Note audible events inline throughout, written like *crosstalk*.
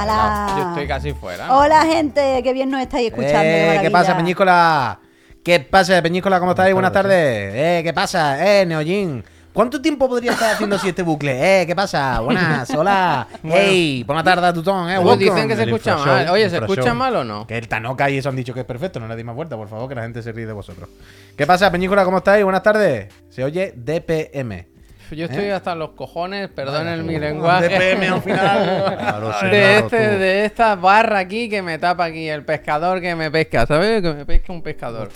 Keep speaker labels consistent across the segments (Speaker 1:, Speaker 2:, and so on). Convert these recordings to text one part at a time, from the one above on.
Speaker 1: ¡Hala!
Speaker 2: Yo estoy casi fuera. ¿no?
Speaker 1: Hola, gente, qué bien nos estáis escuchando.
Speaker 3: Eh. ¿Qué pasa, Peñícola? ¿Qué pasa, Peñícola? ¿Cómo estáis? Buenas tardes. Eh, ¿qué pasa? Eh, Neojin. ¿Cuánto tiempo podría estar haciendo así este bucle? Eh, ¿qué pasa? Buenas, hola. *laughs* Hey, buena tarde, tutón. Eh,
Speaker 2: Pues dicen que se escucha mal. Oye, ¿se escucha mal o no?
Speaker 3: Que el Tanoka y eso han dicho que es perfecto, no le di más vuelta, por favor, que la gente se ríe de vosotros. ¿Qué pasa, Peñícola? ¿Cómo estáis? Buenas tardes. Se oye DPM.
Speaker 2: Yo estoy
Speaker 3: ¿Eh?
Speaker 2: hasta los cojones, perdonen mi lenguaje.
Speaker 3: DPM al final. *laughs*
Speaker 4: Claro, sí,
Speaker 2: de,
Speaker 4: claro,
Speaker 2: este,
Speaker 4: tú.
Speaker 2: de esta barra aquí que me tapa aquí, el pescador que me pesca, ¿sabes? Que me pesca un pescador.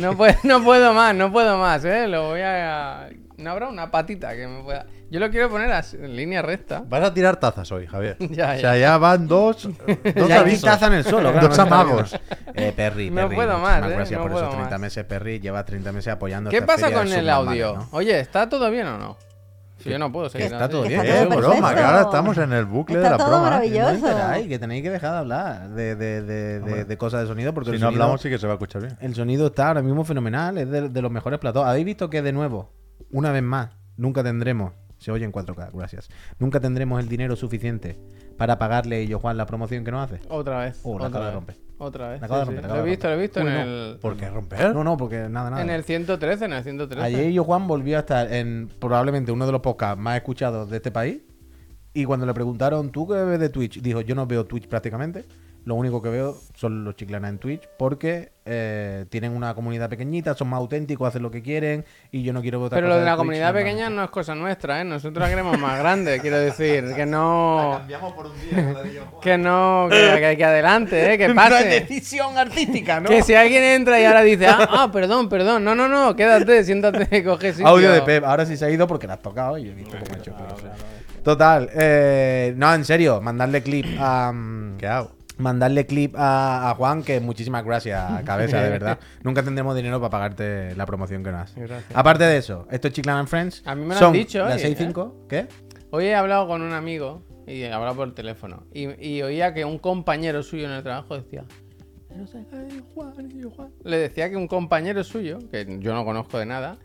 Speaker 2: No puedo, no puedo más, no puedo más, ¿eh? Lo voy a... No habrá una patita que me pueda... Yo lo quiero poner así, en línea recta.
Speaker 4: Vas a tirar tazas hoy, Javier. *laughs*
Speaker 2: Ya,
Speaker 4: O sea,
Speaker 2: ya.
Speaker 4: ya van dos, *laughs* dos
Speaker 3: Ya hay taza en el suelo, claro,
Speaker 4: Dos
Speaker 3: no
Speaker 4: amagos.
Speaker 3: Eh, Perry,
Speaker 2: No
Speaker 3: Perry,
Speaker 2: puedo
Speaker 3: muchísimas
Speaker 2: más, eh,
Speaker 3: gracias
Speaker 2: no
Speaker 3: por esos
Speaker 2: puedo
Speaker 3: 30
Speaker 2: más.
Speaker 3: meses, Perry. Lleva 30 meses apoyando
Speaker 2: ¿Qué
Speaker 3: esta
Speaker 2: pasa
Speaker 3: feria
Speaker 2: con el audio?
Speaker 3: ¿no?
Speaker 2: Oye, ¿está todo bien o no? Si yo no puedo seguir
Speaker 3: está
Speaker 2: así.
Speaker 3: todo
Speaker 1: Que
Speaker 3: bien.
Speaker 1: está
Speaker 4: Eh,
Speaker 1: todo
Speaker 4: broma,
Speaker 1: perfecto.
Speaker 4: que ahora estamos en el bucle
Speaker 1: Está
Speaker 4: de la
Speaker 1: todo
Speaker 4: broma. ¿eh?
Speaker 1: maravilloso.
Speaker 3: Que tenéis que dejar de hablar de, de, de, de- de cosas de sonido porque
Speaker 4: Si
Speaker 3: el,
Speaker 4: no
Speaker 3: sonido,
Speaker 4: hablamos, sí que se va a escuchar bien.
Speaker 3: el sonido está ahora mismo fenomenal, es de, de los mejores platos. ¿Habéis visto que de nuevo, una vez más, nunca tendremos, se oye en 4K, gracias, nunca tendremos el dinero suficiente para pagarle yo Juan la promoción que nos hace?
Speaker 2: Otra vez.
Speaker 3: Oh, la acaba de romper.
Speaker 2: Otra vez.
Speaker 3: La acaba de
Speaker 2: sí.
Speaker 3: romper,
Speaker 2: Lo he visto, lo he visto en
Speaker 3: no.
Speaker 2: el...
Speaker 4: ¿Por qué romper?
Speaker 3: No, no, porque nada, nada.
Speaker 2: En el 113, en el 113.
Speaker 3: Ayer yo Juan volvió a estar en probablemente uno de los podcasts más escuchados de este país. Y cuando le preguntaron, ¿tú qué ves de Twitch? Dijo, yo no veo Twitch prácticamente. Lo único que veo son los chiclanas en Twitch porque eh, tienen una comunidad pequeñita, son más auténticos, hacen lo que quieren y yo no quiero votar
Speaker 2: Pero lo de la comunidad pequeña no es cosa nuestra, ¿eh? Nosotros la queremos más grande, quiero decir. Que no...
Speaker 4: Cambiamos por un día,
Speaker 2: Que no... Que, que- que adelante, ¿eh? Que *laughs* pase.
Speaker 3: decisión artística, ¿no?
Speaker 2: Que si alguien entra y ahora dice, ah, ah, perdón, perdón, no, no, no, quédate, siéntate, *laughs* coge sitio.
Speaker 3: Audio de Pep, ahora sí se ha ido porque la has tocado y yo he visto cómo ha hecho. pero- Total, eh, no, en serio, mandarle clip a... mm,
Speaker 4: ¿Qué hago?
Speaker 3: Mandarle clip a, a Juan, que muchísimas gracias, *laughs* cabeza, de verdad. *laughs* Nunca tendremos dinero para pagarte la promoción que nos haces. Aparte de eso, esto es Chiclan and Friends.
Speaker 2: A mí me lo
Speaker 3: son
Speaker 2: han dicho,
Speaker 3: Las 6.5, ¿qué?
Speaker 2: Hoy he hablado con un amigo y he hablado por teléfono. Y, y oía que un compañero suyo en el trabajo decía. No sé qué, Juan, Juan". Le decía que un compañero suyo, que yo no conozco de nada,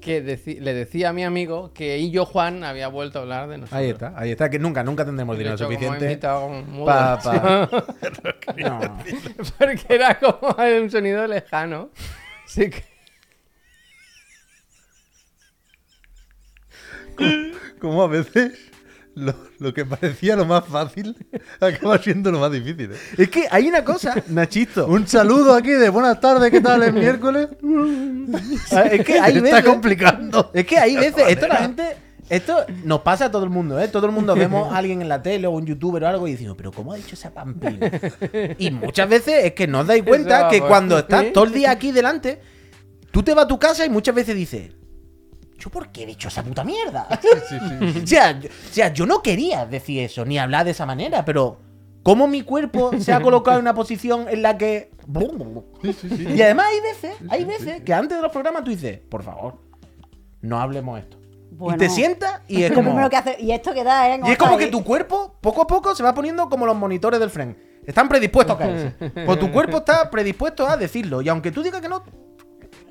Speaker 2: que deci- le decía a mi amigo que y yo Juan había vuelto a hablar de nosotros.
Speaker 3: Ahí está, ahí está, que nunca, nunca tendremos dinero
Speaker 2: hecho,
Speaker 3: suficiente pa- pa- *laughs* No. *laughs*
Speaker 2: Porque era como un sonido lejano. Sí que- *laughs*
Speaker 4: Como a veces lo, lo que parecía lo más fácil *laughs* acaba siendo lo más difícil. ¿eh?
Speaker 3: Es que hay una cosa, *laughs* Nachito.
Speaker 4: Un saludo aquí de buenas tardes, ¿qué tal? Es miércoles.
Speaker 3: es que hay *laughs* veces.
Speaker 4: está complicando.
Speaker 3: Es que hay veces, esto la gente. Esto nos pasa a todo el mundo, ¿eh? Todo el mundo vemos a alguien en la tele o un youtuber o algo y decimos, pero ¿cómo ha dicho esa pamplina? Y muchas veces es que no os dais cuenta que cuando estás todo el día aquí delante, tú te vas a tu casa y muchas veces dices, ¿yo por qué he dicho esa puta mierda? *laughs* o, sea, yo, o sea, yo no quería decir eso, ni hablar de esa manera, pero ¿cómo mi cuerpo se ha colocado en una posición en la que... Y además hay veces, hay veces que antes de los programas tú dices, por favor, no hablemos esto.
Speaker 1: Bueno.
Speaker 3: y te sientas y es como...
Speaker 1: primero que hace- Y esto que da, ¿eh?
Speaker 3: Y es como que tu cuerpo, poco a poco, se va poniendo como los monitores del friend. Están predispuestos a caerse. *laughs* Pues tu cuerpo está predispuesto a decirlo. Y aunque tú digas que no...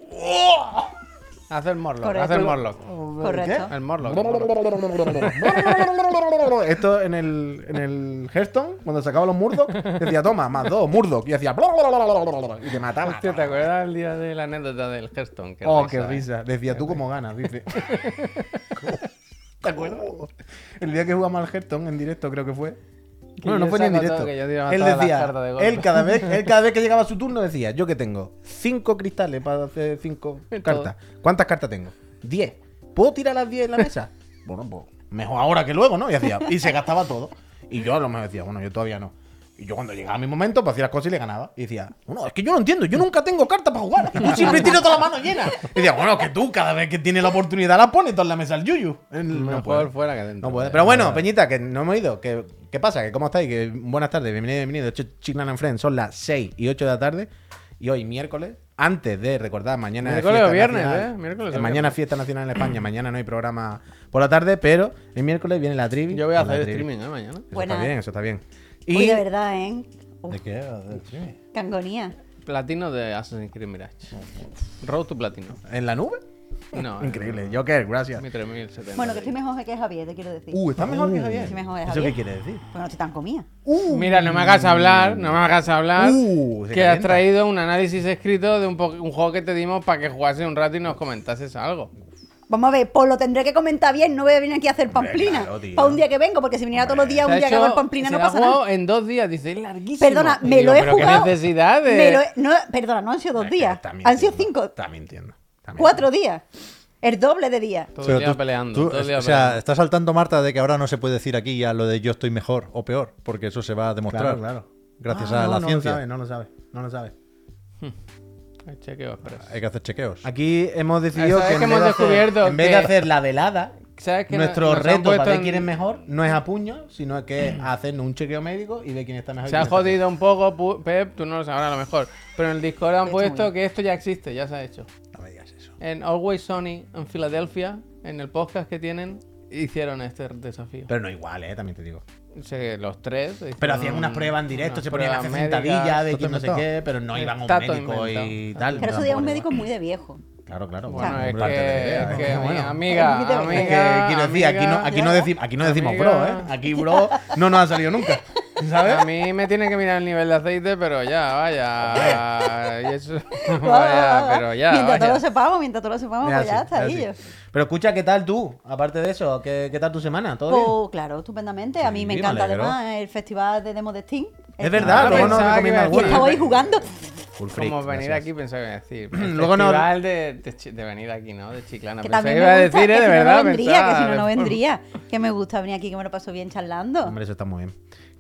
Speaker 3: *laughs*
Speaker 2: Hace el Morlock,
Speaker 1: Correcto.
Speaker 2: hace el Morlock.
Speaker 1: Correcto.
Speaker 2: El Morlock.
Speaker 3: Esto en el, en el Hearthstone, cuando sacaba los Murdoch, decía, toma, más dos, Murdoch. Y hacía... Y te mataba.
Speaker 2: Hostia, ¿te acuerdas el día de la anécdota del Hearthstone? Qué
Speaker 3: Oh,
Speaker 2: risa,
Speaker 3: qué
Speaker 2: eh.
Speaker 3: risa. Decía, tú como ganas, dice. *laughs* ¿Te acuerdas? El día que jugamos al Hearthstone en directo, creo que fue. Bueno, no fue ni en directo. Él decía,
Speaker 2: de
Speaker 3: él cada, vez, él cada vez que llegaba su turno decía, yo que tengo cinco cristales para hacer cinco *laughs* cartas. ¿Cuántas cartas tengo? Diez. ¿Puedo tirar las diez en la mesa? *laughs* bueno, pues mejor ahora que luego, ¿no? Y hacía, y se gastaba todo. Y yo a lo mejor decía, bueno, yo todavía no. Y yo cuando llegaba mi momento, pues hacía las cosas y le ganaba. Y decía, bueno, es que yo no entiendo, yo nunca tengo cartas para jugar. Y tú siempre tienes toda la mano llena. Y decía, bueno, que tú cada vez que tienes la oportunidad la pones toda en la mesa al yuyu. El- no puede.
Speaker 2: fuera que dentro.
Speaker 3: No puede. Pero bueno, Peñita, que no hemos ido. ¿Qué, qué pasa? ¿Que ¿Cómo estáis? Que buenas tardes, bienvenido, bienvenido. Esto es Chiclan and Friends. Son las 6 y 8 de la tarde. Y hoy, miércoles, antes de recordar, mañana es
Speaker 2: Miércoles
Speaker 3: fiesta
Speaker 2: o viernes,
Speaker 3: nacional.
Speaker 2: ¿eh? Miércoles o
Speaker 3: Eh, mañana
Speaker 2: viernes.
Speaker 3: es fiesta nacional en España. mañana no hay programa por la tarde, pero el miércoles viene la trivi.
Speaker 2: Yo voy a hacer streaming, ¿eh? Mañana.
Speaker 3: Eso
Speaker 1: Buenas.
Speaker 3: está bien, eso está bien.
Speaker 1: Uy,
Speaker 3: Y
Speaker 1: de verdad, ¿eh? Uf,
Speaker 4: ¿De qué?
Speaker 1: Agonía.
Speaker 2: Platino de Assassin's Creed Mirage. Road to Platino.
Speaker 3: en la nube.
Speaker 2: No. *laughs*
Speaker 3: Increíble. Joker, gracias.
Speaker 2: Mi 3070.
Speaker 1: Bueno, que estoy mejor que Javier, te quiero decir.
Speaker 3: Uh, está mejor que Javier.
Speaker 1: Estoy mejor que
Speaker 3: ¿Eso
Speaker 1: Javier.
Speaker 3: qué quiere decir?
Speaker 1: Pues no estoy tan comida.
Speaker 2: Mira, no me hagas hablar, no me hagas hablar.
Speaker 3: Uh, se
Speaker 2: que has
Speaker 3: calienta.
Speaker 2: traído un análisis escrito de un, po- un juego que te dimos para que jugase un rato y nos comentases algo.
Speaker 1: Vamos a ver, pues lo tendré que comentar bien, no voy a venir aquí a hacer pamplina.
Speaker 3: claro,
Speaker 1: para un día que vengo, porque si viniera todos los días, un día que
Speaker 2: hecho-
Speaker 1: hago el pamplina
Speaker 2: se
Speaker 1: no pasa nada.
Speaker 2: en dos días, dice, es larguísimo.
Speaker 1: Perdona, me
Speaker 2: digo,
Speaker 1: lo he
Speaker 2: pero
Speaker 1: jugado.
Speaker 2: qué necesidad de...
Speaker 1: me lo he- no, perdona, no han sido dos
Speaker 3: que
Speaker 1: días. Han sido cinco,
Speaker 3: Está mintiendo. está
Speaker 1: cuatro días. El doble de días.
Speaker 2: Todo el día
Speaker 4: tú-
Speaker 2: peleando.
Speaker 4: tú-
Speaker 2: todo el día
Speaker 4: o sea,
Speaker 2: peleando.
Speaker 4: está saltando Marta de que ahora no se puede decir aquí ya lo de yo estoy mejor o peor, porque eso se va a demostrar.
Speaker 3: Claro, claro.
Speaker 4: Gracias
Speaker 3: Ah,
Speaker 4: a
Speaker 3: no,
Speaker 4: la
Speaker 3: no
Speaker 4: ciencia.
Speaker 3: Lo sabe, no lo sabe, no lo sabe.
Speaker 2: El chequeo express.
Speaker 4: Hay que hacer chequeos.
Speaker 3: Aquí hemos decidido
Speaker 2: ¿Sabes
Speaker 3: que,
Speaker 2: que
Speaker 3: en
Speaker 2: hemos
Speaker 3: vez de hacer-
Speaker 2: descubierto
Speaker 3: en vez de
Speaker 2: que-
Speaker 3: hacer la velada,
Speaker 2: ¿Sabes que
Speaker 3: nuestro reto para ver
Speaker 2: en-
Speaker 3: quién es mejor no es a puño, sino que *clears throat* es hacer un chequeo médico y ver quién está mejor.
Speaker 2: Se ha jodido un poco, Pep, tú no lo sabrás a lo mejor. Pero en el Discord han puesto que esto ya existe, ya se ha hecho.
Speaker 4: No me digas eso.
Speaker 2: En Always Sunny en Filadelfia, en el podcast que tienen, hicieron este desafío.
Speaker 3: Pero no igual, eh, también te digo.
Speaker 2: Se- los tres.
Speaker 3: Pero hacían unas pruebas en directo, se ponían a hacer sentadillas de
Speaker 4: ¿Todo
Speaker 3: quién no sé qué, pero no iban a un médico y tal.
Speaker 1: Pero eso es un médico muy de viejo.
Speaker 3: Claro, claro.
Speaker 2: Bueno, es que,
Speaker 3: idea,
Speaker 2: es
Speaker 3: ¿no?
Speaker 2: que,
Speaker 3: Bueno.
Speaker 2: amiga, amiga,
Speaker 3: Es que quiero decir, aquí no,
Speaker 2: amiga,
Speaker 3: aquí no, decimos, aquí no decimos
Speaker 2: amiga.
Speaker 3: bro, ¿eh? Aquí bro no nos ha salido nunca. *laughs* ¿Sabes?
Speaker 2: A mí me tiene que mirar el nivel de aceite, pero ya, vaya. y eso, *laughs* *laughs* vaya, pero ya.
Speaker 1: mientras todos lo sepamos, mientras todos lo sepamos,
Speaker 3: Es
Speaker 1: pues ya está ahí.
Speaker 3: Pero escucha, ¿qué tal tú? Aparte de eso, ¿qué, qué tal tu semana? ¿Todo bien?
Speaker 1: Pues claro, estupendamente. A mí
Speaker 3: Sí,
Speaker 1: me encanta
Speaker 3: alegro.
Speaker 1: además el festival de demo de Steam.
Speaker 3: Es verdad,
Speaker 2: Ah,
Speaker 3: luego nos
Speaker 2: pensaba que
Speaker 3: recomienda
Speaker 2: iba a
Speaker 1: Y
Speaker 3: alguna.
Speaker 1: estaba ahí jugando.
Speaker 3: Full freak,
Speaker 2: Como venir
Speaker 3: gracias.
Speaker 2: aquí pensaba que iba a decir. *clears throat*
Speaker 3: Luego no-
Speaker 2: de, de, chi- de venir aquí, ¿no? De Chiclana.
Speaker 1: Que
Speaker 2: Pensaba
Speaker 1: también
Speaker 2: iba a decir,
Speaker 1: que
Speaker 2: ¿eh?
Speaker 1: si
Speaker 2: De
Speaker 1: no,
Speaker 2: verdad.
Speaker 1: no vendría, que si no, no vendría. Que me gusta venir aquí, que me lo paso bien charlando.
Speaker 3: Hombre, eso está muy bien.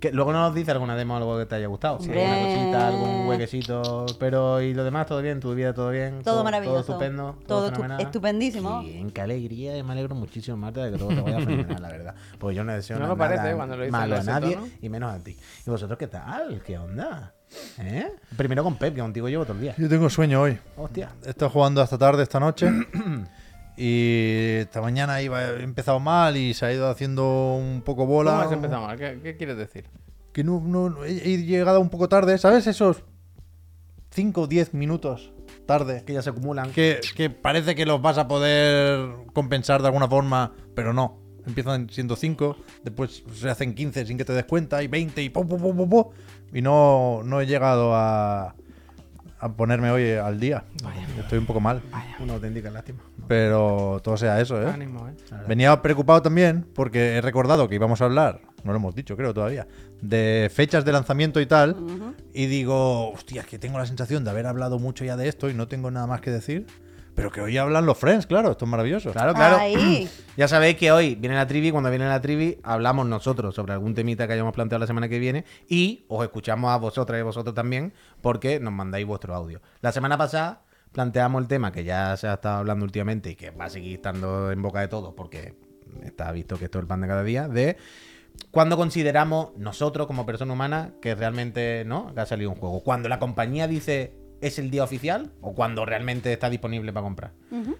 Speaker 3: Que luego nos dice alguna demo o algo que te haya gustado.
Speaker 1: Hombre.
Speaker 3: alguna cosita, algún huequecito. Pero, ¿y lo demás? ¿Todo bien? ¿Tu vida todo bien?
Speaker 1: Todo maravilloso.
Speaker 3: Todo estupendo.
Speaker 1: Todo
Speaker 3: fenomenal?
Speaker 1: estupendísimo.
Speaker 3: Qué Bien, qué alegría. y Me alegro muchísimo, Marta, de que todo te vaya fenomenal, la verdad. Pues yo no deseo
Speaker 2: No
Speaker 3: nada
Speaker 2: lo parece, ¿eh? cuando lo dices
Speaker 3: malo a nadie
Speaker 2: tono.
Speaker 3: y menos a ti. ¿Y vosotros qué tal? ¿Qué onda? ¿Eh? Primero con Pep, que contigo llevo todo el día.
Speaker 4: Yo tengo sueño hoy.
Speaker 3: Hostia.
Speaker 4: He estado jugando hasta tarde esta noche. *coughs* y esta mañana iba, he empezado mal y se ha ido haciendo un poco bola.
Speaker 2: ¿Cómo has empezado mal? ¿Qué, qué quieres decir?
Speaker 4: Que no, no- no- he, llegado un poco tarde, ¿sabes? Esos 5 o 10 minutos tarde.
Speaker 3: Que ya se acumulan.
Speaker 4: Que, que parece que los vas a poder compensar de alguna forma, pero no. Empiezan siendo 5, después se hacen 15 sin que te des cuenta, y 20, y pum, pum, pum, pum, pum. Y no, no he llegado a, a ponerme hoy al día. Estoy un poco mal.
Speaker 3: Una auténtica lástima.
Speaker 4: Pero todo sea eso, ¿eh?
Speaker 2: Ánimo, ¿eh?
Speaker 4: Venía preocupado también porque he recordado que íbamos a hablar, no lo hemos dicho creo todavía, de fechas de lanzamiento y tal. Y digo, hostia, es que tengo la sensación de haber hablado mucho ya de esto y no tengo nada más que decir. Pero que hoy hablan los friends, claro, esto es maravilloso.
Speaker 3: Claro, claro.
Speaker 1: Ahí. *clears throat*
Speaker 3: Ya sabéis que hoy viene la trivi, cuando viene la trivi hablamos nosotros sobre algún temita que hayamos planteado la semana que viene y os escuchamos a vosotras y a vosotros también porque nos mandáis vuestro audio. La semana pasada planteamos el tema que ya se ha estado hablando últimamente y que va a seguir estando en boca de todos porque está visto que esto es el pan de cada día, de cuando consideramos nosotros como persona humana que realmente no que ha salido un juego. Cuando la compañía dice es el día oficial o cuando realmente está disponible para comprar.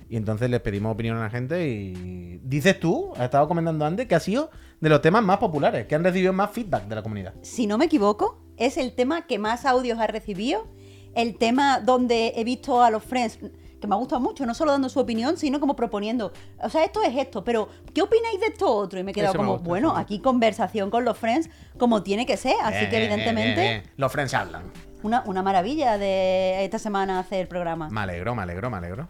Speaker 3: Y entonces les pedimos opinión a la gente y dices tú, has estado comentando antes, que ha sido de los temas más populares, que han recibido más feedback de la comunidad.
Speaker 1: Si no me equivoco, es el tema que más audios ha recibido. El tema donde he visto a los friends que me ha gustado mucho, no solo dando su opinión, sino como proponiendo, o sea, esto es esto, pero ¿qué opináis de esto otro? Y me he quedado como,
Speaker 2: gusta,
Speaker 1: bueno,
Speaker 2: sí.
Speaker 1: aquí conversación con los friends como tiene que ser, así que evidentemente.
Speaker 3: Los friends hablan.
Speaker 1: Una, una maravilla de esta semana hacer el programa.
Speaker 3: Me alegro, me alegro, me alegro.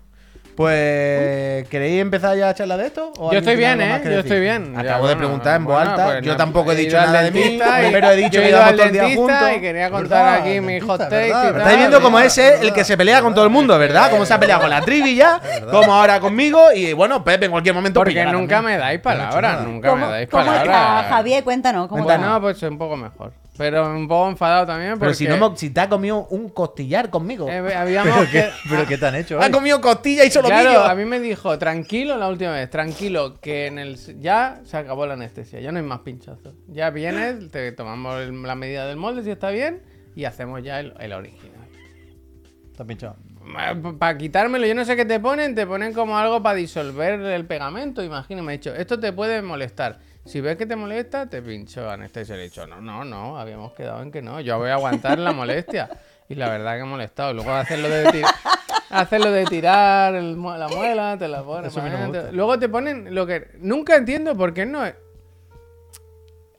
Speaker 3: Pues, ¿queréis empezar ya a charlar de esto? ¿O
Speaker 2: Yo estoy bien, ¿eh? Yo
Speaker 3: decir?
Speaker 2: estoy bien. Ya,
Speaker 3: Acabo de
Speaker 2: bueno,
Speaker 3: preguntar en voz
Speaker 2: bueno,
Speaker 3: alta.
Speaker 2: pues
Speaker 3: Yo tampoco he dicho nada de mí. Pero he dicho que
Speaker 2: al
Speaker 3: todo el día juntos.
Speaker 2: y quería contar
Speaker 4: verdad,
Speaker 2: aquí mi hot
Speaker 4: verdad,
Speaker 2: take. y
Speaker 4: verdad.
Speaker 2: tal.
Speaker 3: Estáis viendo cómo es el que se pelea con todo el mundo, ¿verdad? Cómo se ha peleado con la trivi ya, *laughs* como ahora conmigo y bueno, Pepe en cualquier momento
Speaker 2: Porque nunca me dais palabras, nunca me
Speaker 1: ¿Cómo,
Speaker 2: dais
Speaker 1: cómo está
Speaker 2: palabras.
Speaker 1: Javier? Cuéntanos. ¿cómo
Speaker 3: Cuéntanos.
Speaker 1: está?
Speaker 2: No, pues un poco mejor. Pero un poco enfadado también porque
Speaker 3: Pero si, no hemos- si te ha comido un costillar conmigo.
Speaker 2: eh, habíamos
Speaker 4: ¿Pero qué,
Speaker 2: que-
Speaker 4: pero qué te han hecho
Speaker 3: Ha comido costilla y solo
Speaker 2: Claro, a mí me dijo, tranquilo la última vez, tranquilo, que en el ya se acabó la anestesia, ya no hay más pinchazos. Ya vienes, te tomamos el- la medida del molde si está bien y hacemos ya el, el original.
Speaker 4: Has pinchado.
Speaker 2: Para quitármelo, yo no sé qué te ponen, te ponen como algo para disolver el pegamento, imagino, me ha dicho, esto te puede molestar. Si ves que te molesta, te pincho anestesia. Le he dicho, no, no, no, habíamos quedado en que no, yo voy a aguantar la molestia. Y la verdad que he molestado. Luego hacerlo de tir- Haces lo de tirar el la muela, te la pones.
Speaker 4: No.
Speaker 2: Luego te ponen lo que. Nunca entiendo por qué no.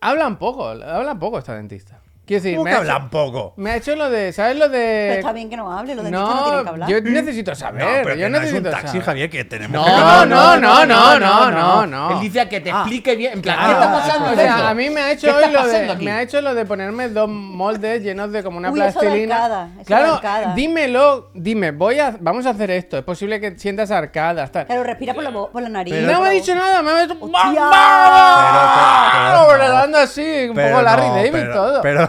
Speaker 2: Hablan poco, hablan poco esta dentista. Quiero decir,
Speaker 4: ¿Cómo
Speaker 2: me
Speaker 4: que
Speaker 2: ha, hecho,
Speaker 4: hablan poco?
Speaker 2: me ha hecho lo de. ¿Sabes lo
Speaker 1: Pero
Speaker 2: de.?
Speaker 1: está bien que no hable, los dentistas no, tienen que hablar.
Speaker 2: yo necesito saber.
Speaker 4: No, pero
Speaker 2: yo
Speaker 4: que no es un
Speaker 2: necesito
Speaker 4: taxi,
Speaker 2: saber.
Speaker 4: Javier, que tenemos
Speaker 3: No,
Speaker 4: que-
Speaker 2: No, no, no, no, no, no, no.
Speaker 3: Él dice a que te
Speaker 1: Ah.
Speaker 3: explique bien. En plan,
Speaker 2: Claro.
Speaker 3: ¿qué está pasando?
Speaker 2: O sea, a mí me ha hecho
Speaker 3: ¿Qué
Speaker 2: hoy
Speaker 3: está
Speaker 2: lo de,
Speaker 3: aquí?
Speaker 2: me ha hecho lo de ponerme dos moldes llenos de como una
Speaker 1: Uy, eso da
Speaker 2: plastilina.
Speaker 1: arcada, eso da
Speaker 2: claro,
Speaker 1: arcada.
Speaker 2: dímelo, dime, voy a, vamos a hacer esto. Es posible que sientas arcadas, tal.
Speaker 1: Claro, respira por la, bo- por la nariz.
Speaker 4: Pero-
Speaker 2: no me ha dicho nada, me ha dicho.
Speaker 1: ¡Hostia!
Speaker 4: Pero- pero-
Speaker 2: dando así, un
Speaker 4: Pero
Speaker 2: poco Larry
Speaker 4: no,
Speaker 2: David
Speaker 4: pero-
Speaker 2: todo.
Speaker 4: Pero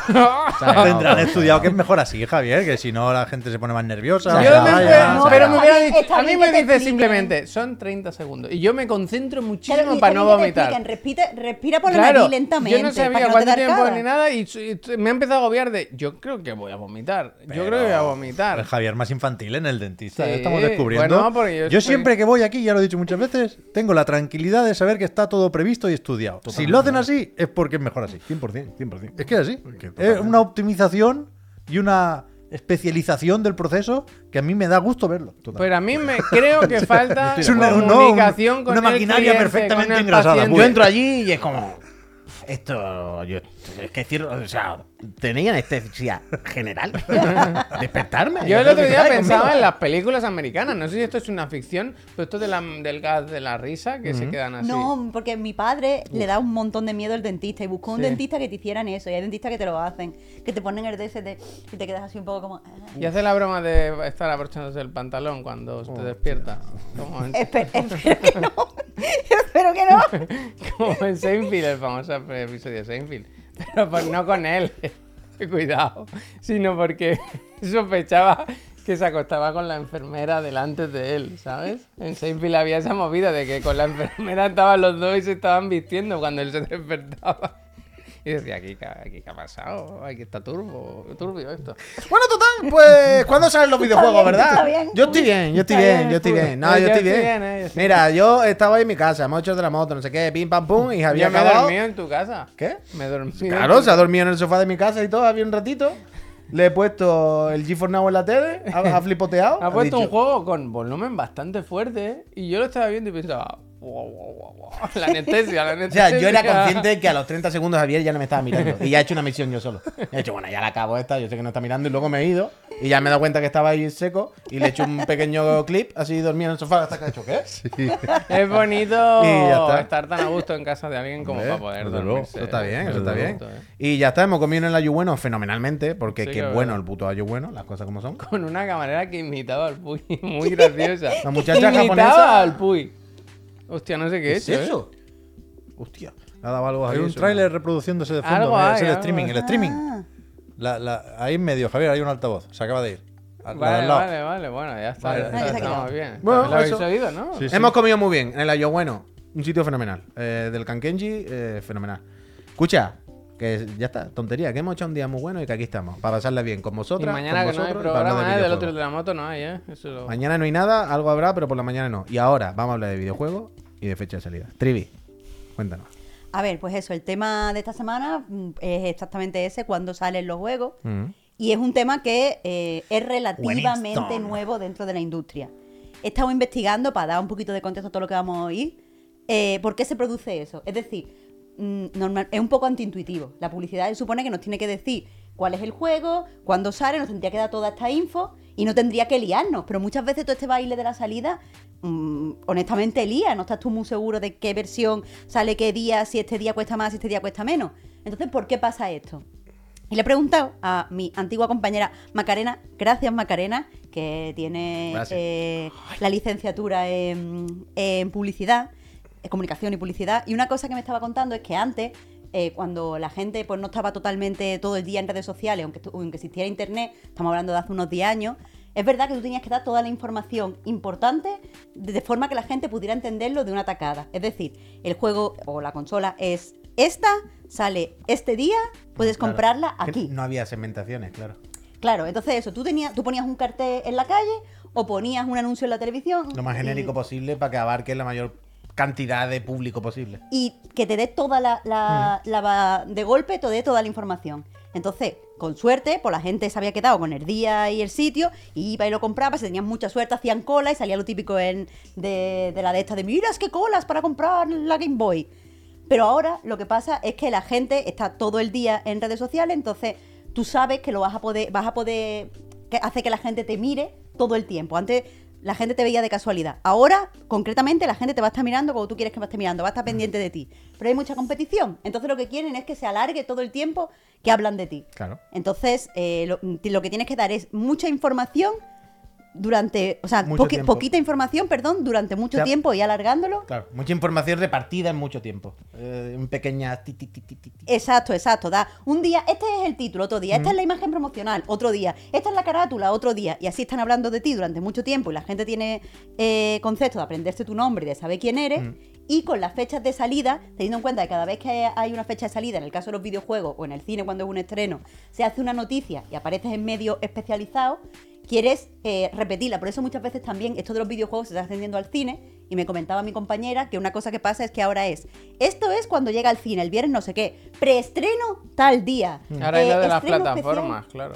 Speaker 4: *laughs* tendrán estudiado que es mejor así, Javier, que si no la gente se pone más nerviosa.
Speaker 2: Yo me-
Speaker 1: no,
Speaker 2: pero me hubiera dicho, a mí
Speaker 1: bien
Speaker 2: me
Speaker 1: que te
Speaker 2: dice
Speaker 1: expliquen.
Speaker 2: simplemente, son 30 segundos. Y yo me concentro muchísimo
Speaker 1: Claro, y
Speaker 2: para no
Speaker 1: que te
Speaker 2: vomitar.
Speaker 1: expliquen, Respira, respira por la nariz lentamente.
Speaker 2: yo no sabía
Speaker 1: para que no te
Speaker 2: cuánto tiempo ni nada y, y me ha empezado a agobiar de, yo creo que voy a vomitar. Yo creo que voy a vomitar.
Speaker 4: El Javier más infantil en el dentista, ya
Speaker 2: Sí,
Speaker 4: estamos descubriendo.
Speaker 2: bueno, porque yo
Speaker 4: yo
Speaker 2: estoy-
Speaker 4: siempre que voy aquí, ya lo he dicho muchas veces, tengo la tranquilidad de saber que está todo previsto y estudiado. Si lo hacen así, es porque es mejor así.
Speaker 3: 100%, 100%.
Speaker 4: Es que es así. Es una optimización y una especialización del proceso que a mí me da gusto verlo.
Speaker 2: Pero a mí me *laughs* creo que falta
Speaker 4: Es una- no,
Speaker 2: comunicación
Speaker 4: un-
Speaker 2: con
Speaker 4: una
Speaker 2: el
Speaker 4: maquinaria
Speaker 2: cliente,
Speaker 4: perfectamente
Speaker 2: con el
Speaker 4: engrasada,
Speaker 2: paciente.
Speaker 3: Yo entro allí y es como. Esto. Yo, es que cierro. O sea, tenía anestesia general. *laughs* Despertarme.
Speaker 2: Yo el otro día pensaba
Speaker 3: conmigo.
Speaker 2: en las películas americanas. No sé si esto es una ficción, pero esto de la, del gas de la risa, que se quedan así.
Speaker 1: No, porque mi padre le da un montón de miedo el dentista y buscó un
Speaker 2: Sí.
Speaker 1: dentista que te hicieran eso. Y hay dentistas que te lo hacen, que te ponen el DSD y te quedas así un poco como. ah.
Speaker 2: Y hace la broma de estar abrochándose el pantalón cuando te despierta. Como en, *laughs*
Speaker 1: Espe- espero que no. *laughs* espero que no.
Speaker 2: como en Seinfeld, el famoso episodio de Seinfeld. Pero pues no con él, *laughs* cuidado, sino porque *laughs* sospechaba que se acostaba con la enfermera delante de él, ¿sabes? En Seinfeld había esa movida de que con la enfermera estaban los dos y se estaban vistiendo cuando él se despertaba. Y decía, aquí, qué- aquí qué ha pasado, aquí está turbo, turbio esto.
Speaker 3: Bueno, total, pues. ¿Cuándo salen los videojuegos,
Speaker 1: bien,
Speaker 3: verdad?
Speaker 1: bien.
Speaker 3: Yo estoy bien, yo estoy bien,
Speaker 1: bien,
Speaker 3: yo estoy bien. No, yo
Speaker 2: yo
Speaker 3: estoy bien.
Speaker 2: bien, eh, yo estoy
Speaker 3: Mira, yo estaba en mi casa, hemos hecho de la moto, no sé qué, pim pam pum, y había
Speaker 2: Yo me
Speaker 3: acabado.
Speaker 2: dormido en tu casa.
Speaker 3: ¿Qué?
Speaker 2: Me dormido.
Speaker 3: Claro, se ha dormido en el sofá de mi casa y todo, había un ratito. Le he puesto el GeForce Now en la tele, ha, ha flipoteado.
Speaker 2: Ha puesto
Speaker 3: dicho,
Speaker 2: un juego con volumen bastante fuerte ¿eh? y yo lo estaba viendo y pensaba, wow, wow, wow, wow. *laughs* La anestesia, la *laughs*
Speaker 3: O
Speaker 2: anestesia.
Speaker 3: sea, yo era consciente de que a los 30 segundos Javier ya no me estaba mirando. Y ya he hecho una misión yo solo. He dicho, bueno, ya la acabo esta, yo sé que no está mirando. Y luego me he ido. Y ya me he dado cuenta que estaba ahí seco. Y le he hecho un pequeño clip, así dormido en el sofá hasta que ha hecho, ¿qué?
Speaker 2: Es bonito estar tan a gusto en casa de alguien como
Speaker 3: Hombre,
Speaker 2: para poder
Speaker 3: luego,
Speaker 2: dormirse.
Speaker 3: Eso está bien, eso está bien.
Speaker 2: eh.
Speaker 3: Y ya está, hemos comido en el ayu bueno fenomenalmente. Porque
Speaker 2: Sí,
Speaker 3: qué bueno el puto ayu bueno, las cosas como son.
Speaker 2: Con una camarera que imitaba al Puy, muy graciosa.
Speaker 3: La muchacha
Speaker 2: imitaba
Speaker 3: japonesa-
Speaker 2: al Puy. Hostia, no sé qué,
Speaker 3: ¿Qué es
Speaker 2: hecho, ¿eh?
Speaker 3: eso? Hostia, le ha dado algo a
Speaker 4: Hay un tráiler reproduciéndose de fondo. Mira,
Speaker 2: hay,
Speaker 4: es el
Speaker 2: algo
Speaker 4: streaming,
Speaker 2: hay.
Speaker 4: el streaming.
Speaker 1: Ah,
Speaker 4: La- la- ahí en medio, Javier, hay un altavoz. Se acaba de ir.
Speaker 2: Vale, vale, vale, bueno, ya está.
Speaker 4: Vale.
Speaker 2: ya
Speaker 1: ya
Speaker 2: está, bien.
Speaker 3: Bueno,
Speaker 2: ¿Lo habéis
Speaker 3: eso.
Speaker 2: oído, no?
Speaker 4: Sí, sí.
Speaker 3: Hemos comido muy bien en el ayu bueno. Un sitio fenomenal. Eh, del Kankenji, eh, fenomenal. Escucha, que ya está, tontería, que hemos hecho un día muy bueno y que aquí estamos. Para pasarla bien con
Speaker 2: Y
Speaker 3: vosotras.
Speaker 2: mañana
Speaker 3: con
Speaker 2: que no hay
Speaker 3: vosotros, y
Speaker 2: programa,
Speaker 3: de
Speaker 2: ¿eh? Del otro de la moto no hay, ¿eh? Eso lo-
Speaker 3: Mañana no hay nada, algo habrá, pero por la mañana no. Y ahora vamos a hablar de videojuegos y de fecha de salida. Trivi, cuéntanos.
Speaker 1: A ver, pues eso, el tema de esta semana mm, es exactamente ese, cuando salen los juegos.
Speaker 3: Mm.
Speaker 1: Y es un tema que eh, es relativamente
Speaker 3: Winston.
Speaker 1: nuevo dentro de la industria. He estado investigando para dar un poquito de contexto a todo lo que vamos a oír. eh, ¿Por qué se produce eso? Es decir, mm, normal- es un poco antiintuitivo. La publicidad se supone que nos tiene que decir cuál es el juego, cuándo sale, nos tendría que dar toda esta info y no tendría que liarnos. Pero muchas veces todo este baile de la salida, mm, honestamente, lía. No estás tú muy seguro de qué versión sale qué día, si este día cuesta más, si este día cuesta menos. Entonces, ¿por qué pasa esto? Y le he preguntado a mi antigua compañera Macarena, gracias Macarena, que tiene eh, la licenciatura en, en publicidad, en comunicación y publicidad. Y una cosa que me estaba contando es que antes, eh, cuando la gente pues, no estaba totalmente todo el día en redes sociales, aunque, aunque existiera internet, estamos hablando de hace unos 10 años, es verdad que tú tenías que dar toda la información importante de, forma que la gente pudiera entenderlo de una tacada. Es decir, el juego o la consola es esta, sale este día, puedes
Speaker 3: Claro.
Speaker 1: comprarla aquí.
Speaker 3: No había segmentaciones, claro.
Speaker 1: Claro, entonces eso, tú, tenías, tú ponías un cartel en la calle o ponías un anuncio en la televisión.
Speaker 3: Lo más
Speaker 1: y-
Speaker 3: genérico posible para que abarque la mayor cantidad de público posible.
Speaker 1: y que te dé toda la, la- la va- de golpe, te dé toda la información. Entonces, con suerte, pues la gente se había quedado con el día y el sitio, y iba y lo compraba, si tenían mucha suerte, hacían cola y salía lo típico en, de, la de esta de mira, es que colas para comprar la Game Boy. Pero ahora lo que pasa es que la gente está todo el día en redes sociales, entonces tú sabes que lo vas a poder, vas a poder, que hace que la gente te mire todo el tiempo. Antes la gente te veía de casualidad. Ahora, concretamente, la gente te va a estar mirando como tú quieres que a estar mirando, va a estar pendiente de ti. Pero hay mucha competición. Entonces lo que quieren es que se alargue todo el tiempo que hablan de ti.
Speaker 3: Claro.
Speaker 1: Entonces, eh, lo, lo que tienes que dar es mucha información durante, o sea, poqui- poquita información, perdón, durante mucho
Speaker 3: O sea,
Speaker 1: tiempo y alargándolo.
Speaker 3: Claro, mucha información repartida en mucho tiempo. Eh, en pequeñas. ti, ti, ti.
Speaker 1: Exacto, exacto. Da un día, este es el título, otro día, esta es la imagen promocional, otro día, esta es la carátula, otro día. Y así están hablando de ti durante mucho tiempo y la gente tiene eh, concepto de aprenderse tu nombre y de saber quién eres. Y con las fechas de salida, teniendo en cuenta que cada vez que hay una fecha de salida, en el caso de los videojuegos o en el cine cuando es un estreno, se hace una noticia y apareces en medios especializados, quieres eh, repetirla. Por eso muchas veces también esto de los videojuegos se está extendiendo al cine. Y me comentaba mi compañera que una cosa que pasa es que ahora es, esto es cuando llega al cine, el viernes no sé qué, preestreno tal día.
Speaker 2: Ahora hay
Speaker 1: eh,
Speaker 2: lo de las plataformas, claro.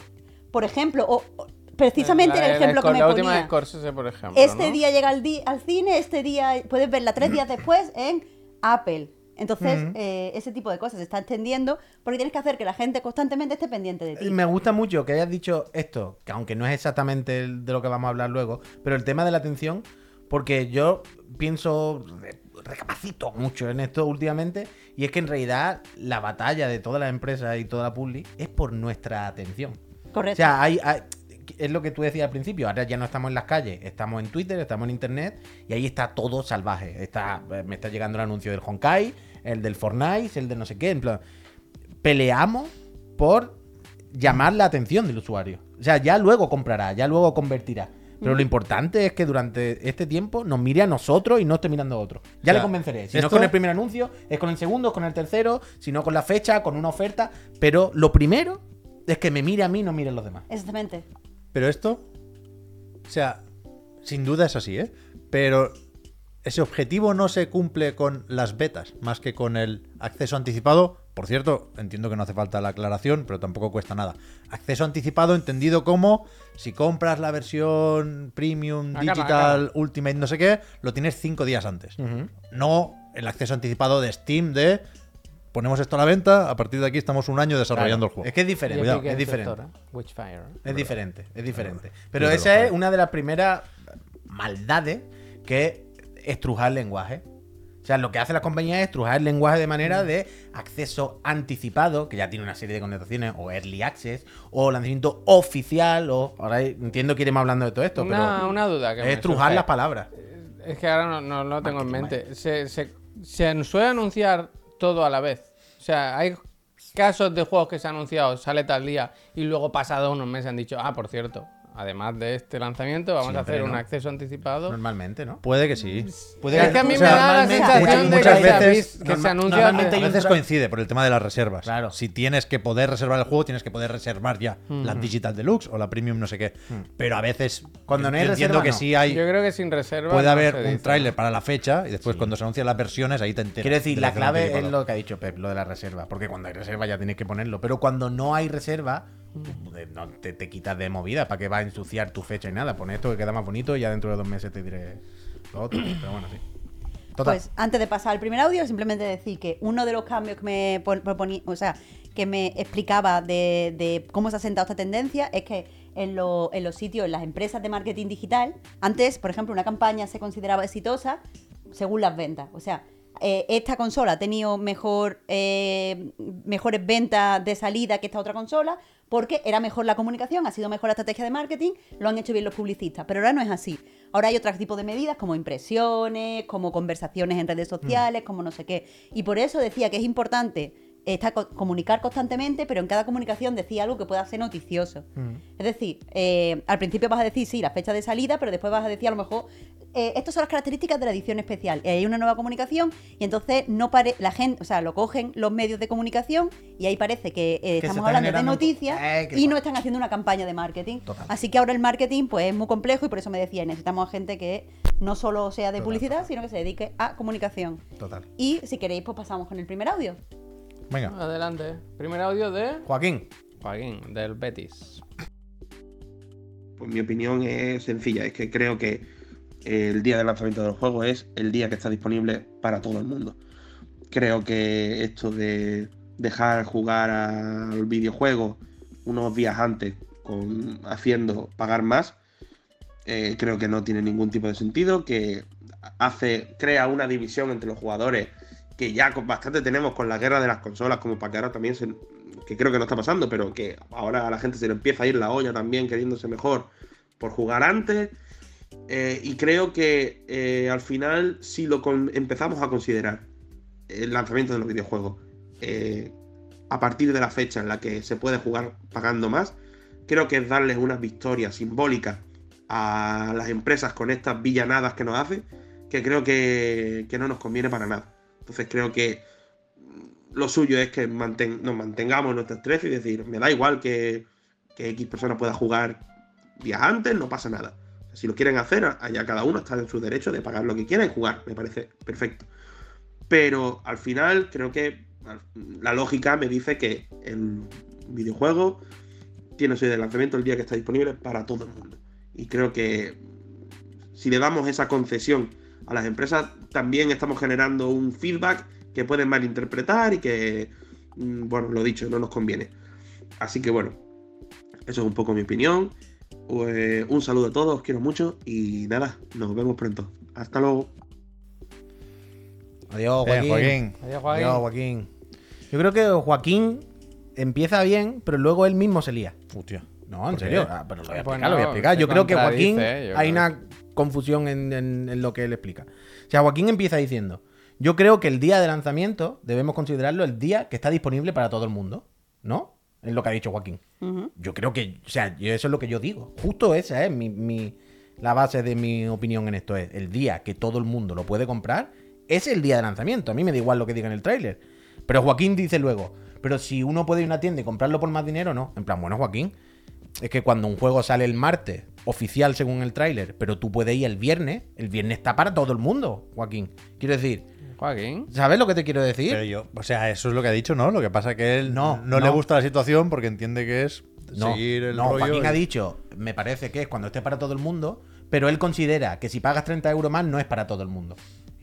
Speaker 1: Por ejemplo, o, o- precisamente
Speaker 2: La-
Speaker 1: el
Speaker 2: la-
Speaker 1: ejemplo que
Speaker 2: la,
Speaker 1: me
Speaker 2: la última de
Speaker 1: ponía.
Speaker 2: Scorsese, por ejemplo.
Speaker 1: Este
Speaker 2: ¿no?
Speaker 1: día llega al, di- al cine, este día puedes verla tres días después en Apple. Entonces, eh, ese tipo de cosas se está extendiendo porque tienes que hacer que la gente constantemente esté pendiente de ti.
Speaker 3: Me gusta mucho que hayas dicho esto, que aunque no es exactamente el- de lo que vamos a hablar luego, pero el tema de la atención, porque yo pienso, re- recapacito mucho en esto últimamente, y es que en realidad la batalla de todas las empresas y toda la publi es por nuestra atención.
Speaker 1: Correcto.
Speaker 3: O sea, hay, hay- es lo que tú decías al principio. Ahora ya no estamos en las calles, estamos en Twitter, estamos en internet y ahí está todo salvaje. Está, eh, me está llegando el anuncio del Honkai, el del Fortnite, el de no sé qué. En plan, peleamos por llamar la atención del usuario. O sea, ya luego comprará, ya luego convertirá. Pero lo importante es que durante este tiempo nos mire a nosotros y no esté mirando a otro. Ya
Speaker 4: O sea,
Speaker 3: le convenceré. Si no es con el primer anuncio, es con el segundo, es con el tercero, si no con la fecha, con una oferta. Pero lo primero es que me mire a mí, no mire a los demás.
Speaker 1: Exactamente.
Speaker 4: Pero esto, o sea, sin duda es así, ¿eh? Pero ese objetivo no se cumple con las betas, más que con el acceso anticipado. Por cierto, entiendo que no hace falta la aclaración, pero tampoco cuesta nada. Acceso anticipado entendido como si compras la versión premium, digital, ultimate, no sé qué, lo tienes cinco días antes. No el acceso anticipado de Steam de ponemos esto a la venta, a partir de aquí estamos un año desarrollando
Speaker 3: Claro,
Speaker 4: el juego.
Speaker 3: Es que es diferente. Es diferente.
Speaker 2: Witchfire.
Speaker 3: Es diferente, es diferente. Pero esa es una de las primeras maldades que es estrujar el lenguaje. O sea, lo que hace la compañía es estrujar el lenguaje de manera de acceso anticipado, que ya tiene una serie de connotaciones, o early access, o lanzamiento oficial, o ahora entiendo que iremos hablando de todo esto,
Speaker 2: Una,
Speaker 3: pero
Speaker 2: una duda que
Speaker 3: es las palabras.
Speaker 2: Es que ahora no, no lo tengo en mente. Se, se, se suele anunciar todo a la vez. O sea, hay casos de juegos que se han anunciado, sale tal día, y luego pasado unos meses han dicho, ah, por cierto, además de este lanzamiento, vamos a
Speaker 3: Siempre,
Speaker 2: hacer un
Speaker 3: ¿no?
Speaker 2: acceso anticipado.
Speaker 3: Normalmente, ¿no?
Speaker 4: Puede que sí.
Speaker 3: Puede
Speaker 2: Es que a mí
Speaker 3: o
Speaker 2: me
Speaker 3: sea,
Speaker 2: da la
Speaker 3: normalmente-
Speaker 2: sensación de que,
Speaker 4: veces-
Speaker 2: que se anuncia
Speaker 3: normalmente
Speaker 4: A
Speaker 3: un
Speaker 4: veces coincide por el tema de las reservas.
Speaker 3: Claro.
Speaker 4: Si tienes que poder reservar el juego, tienes que poder reservar ya la Digital Deluxe o la Premium, no sé qué. Pero a veces,
Speaker 3: Cuando no
Speaker 4: yo
Speaker 3: hay
Speaker 4: entiendo
Speaker 3: reserva,
Speaker 4: que
Speaker 3: no.
Speaker 4: sí hay.
Speaker 2: Yo creo que sin reserva.
Speaker 4: Puede
Speaker 2: no
Speaker 4: haber un tráiler para la fecha y después cuando se anuncian las versiones ahí te enteras.
Speaker 3: Quiero decir,
Speaker 4: del
Speaker 3: la
Speaker 4: acceso
Speaker 3: clave es lo que ha dicho Pep, lo de la reserva. Porque cuando hay reserva ya tienes que ponerlo. Pero cuando no hay reserva, no te, te quitas de movida. ¿Para que va a ensuciar tu fecha y nada? Pon esto que queda más bonito y ya dentro de dos meses te diré lo otro. *clears throat* Pero bueno, sí. Total.
Speaker 1: Pues antes de pasar al primer audio, simplemente decir que uno de los cambios que me pon- proponía, o sea, que me explicaba de, de cómo se ha sentado esta tendencia es que en, lo- en los sitios, en las empresas de marketing digital, antes, por ejemplo, una campaña se consideraba exitosa según las ventas. O sea, eh, esta consola ha tenido mejor, eh, mejores ventas de salida que esta otra consola porque era mejor la comunicación, ha sido mejor la estrategia de marketing, lo han hecho bien los publicistas. Pero ahora no es así. Ahora hay otro tipo de medidas como impresiones, como conversaciones en redes sociales, como no sé qué. Y por eso decía que es importante está co- comunicar constantemente, pero en cada comunicación decía algo que pueda ser noticioso. Es decir, eh, al principio vas a decir sí, la fecha de salida, pero después vas a decir a lo mejor eh, estas son las características de la edición especial. Y hay una nueva comunicación y entonces no pare la gente, o sea, lo cogen los medios de comunicación y ahí parece que eh, estamos hablando de noticias
Speaker 3: Eh,
Speaker 1: y no están haciendo una campaña de marketing.
Speaker 3: Total.
Speaker 1: Así que ahora el marketing pues es muy complejo y por eso me decía, necesitamos a gente que no solo sea de publicidad, sino que se dedique a comunicación.
Speaker 3: Total.
Speaker 1: Y si queréis, pues pasamos con el primer audio.
Speaker 4: Venga.
Speaker 2: Adelante. Primer audio de.
Speaker 3: Joaquín.
Speaker 2: Joaquín, del Betis.
Speaker 5: Pues mi opinión es sencilla, es que creo que el día de lanzamiento del juego es el día que está disponible para todo el mundo. Creo que esto de dejar jugar al videojuego unos días antes con haciendo pagar más, eh, creo que no tiene ningún tipo de sentido, que hace, crea una división entre los jugadores que ya bastante tenemos con la guerra de las consolas, como para que ahora también se, que creo que no está pasando, pero que ahora a la gente se le empieza a ir la olla también queriéndose mejor por jugar antes. Eh, y creo que eh, al final, si lo con- empezamos a considerar el lanzamiento de los videojuegos eh, a partir de la fecha en la que se puede jugar pagando más, creo que es darles una victoria simbólica a las empresas con estas villanadas que nos hacen, que creo que, que no nos conviene para nada. Entonces creo que mm, lo suyo es que manten- nos mantengamos en nuestro estrés y decir, me da igual que, que X persona pueda jugar días antes, no pasa nada. Si lo quieren hacer, allá cada uno está en su derecho de pagar lo que quiera y jugar, me parece perfecto. Pero al final creo que la lógica me dice que el videojuego tiene su lanzamiento el día que está disponible para todo el mundo. Y creo que si le damos esa concesión a las empresas, también estamos generando un feedback que pueden malinterpretar y que, mm, bueno, lo dicho, no nos conviene. Así que bueno, eso es un poco mi opinión. Pues, un saludo a todos, os quiero mucho y nada, nos vemos pronto. Hasta luego.
Speaker 3: Adiós, Joaquín.
Speaker 4: Joaquín.
Speaker 2: Adiós, Joaquín.
Speaker 3: Adiós, Joaquín. Yo creo que Joaquín empieza bien, pero luego él mismo se lía.
Speaker 4: Hostia.
Speaker 3: No, en serio. Ah, pero lo voy a
Speaker 2: Pues
Speaker 3: explicar, lo voy a
Speaker 2: no,
Speaker 3: explicar. Yo creo que Joaquín
Speaker 2: yo
Speaker 3: hay
Speaker 2: creo.
Speaker 3: una confusión en, en- en lo que él explica. O sea, Joaquín empieza diciendo: Yo creo que el día de lanzamiento debemos considerarlo el día que está disponible para todo el mundo. ¿No? Es lo que ha dicho Joaquín. Yo creo que, o sea, eso es lo que yo digo. Justo esa es mi, mi- la base de mi opinión en esto. Es el día que todo el mundo lo puede comprar, es el día de lanzamiento. A mí me da igual lo que diga en el tráiler. Pero Joaquín dice luego, pero si uno puede ir a una tienda y comprarlo por más dinero, no. En plan, bueno, Joaquín, es que cuando un juego sale el martes, oficial según el tráiler, pero tú puedes ir el viernes, el viernes está para todo el mundo, Joaquín. Quiero decir,
Speaker 2: Joaquín.
Speaker 3: ¿sabes lo que te quiero decir?
Speaker 4: Pero yo, o sea, eso es lo que ha dicho, ¿no? Lo que pasa es que él
Speaker 3: No,
Speaker 4: no, le gusta la situación porque entiende que es
Speaker 3: No,
Speaker 4: seguir el
Speaker 3: no,
Speaker 4: rollo.
Speaker 3: Joaquín
Speaker 4: y-
Speaker 3: ha dicho, me parece que es cuando esté para todo el mundo, pero él considera que si pagas 30 euros más no es para todo el mundo.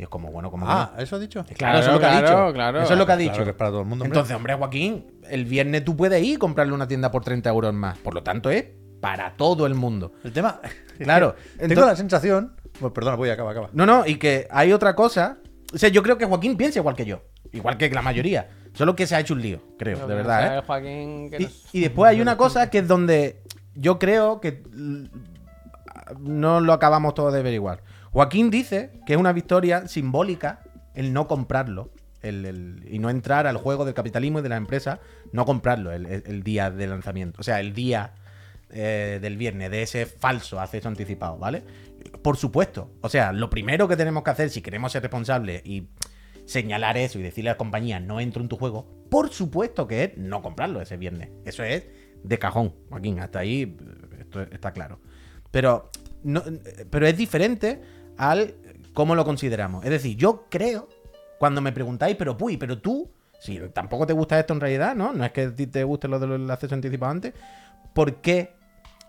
Speaker 3: Y es como, bueno, como que
Speaker 4: Ah,
Speaker 3: no?
Speaker 4: ¿eso ha dicho?
Speaker 3: Claro, eso es lo que ha dicho.
Speaker 2: claro.
Speaker 3: Eso es lo que ha
Speaker 4: Claro
Speaker 3: dicho.
Speaker 4: que es para todo el mundo, hombre.
Speaker 3: Entonces, hombre, Joaquín, el viernes tú puedes ir y comprarle una tienda por 30 euros más. Por lo tanto, es para todo el mundo.
Speaker 4: El tema. *laughs*
Speaker 3: Claro,
Speaker 4: que Tengo
Speaker 3: entonces-
Speaker 4: la sensación. Pues perdona, voy, acaba, acaba.
Speaker 3: No, no, y que hay otra cosa. O sea, yo creo que Joaquín piensa igual que yo. Igual que la mayoría. Solo que se ha hecho un lío, creo, de verdad, ¿eh?
Speaker 2: Joaquín,
Speaker 3: Y, después hay una cosa que es donde yo creo que no lo acabamos todos de averiguar. Joaquín dice que es una victoria simbólica el no comprarlo el- y no entrar al juego del capitalismo y de la empresa, no comprarlo el, el- día de lanzamiento. O sea, el día eh, del viernes, de ese falso acceso anticipado, ¿vale? Por supuesto. O sea, lo primero que tenemos que hacer si queremos ser responsables y señalar eso y decirle a la compañía no entro en tu juego, por supuesto que es no comprarlo ese viernes. Eso es de cajón, Joaquín. Hasta ahí eh, esto está claro. Pero, no, pero es diferente al cómo lo consideramos. Es decir, yo creo, cuando me preguntáis, pero puy, pero tú, si tampoco te gusta esto en realidad, ¿no? No es que te guste lo del acceso anticipado antes, ¿por qué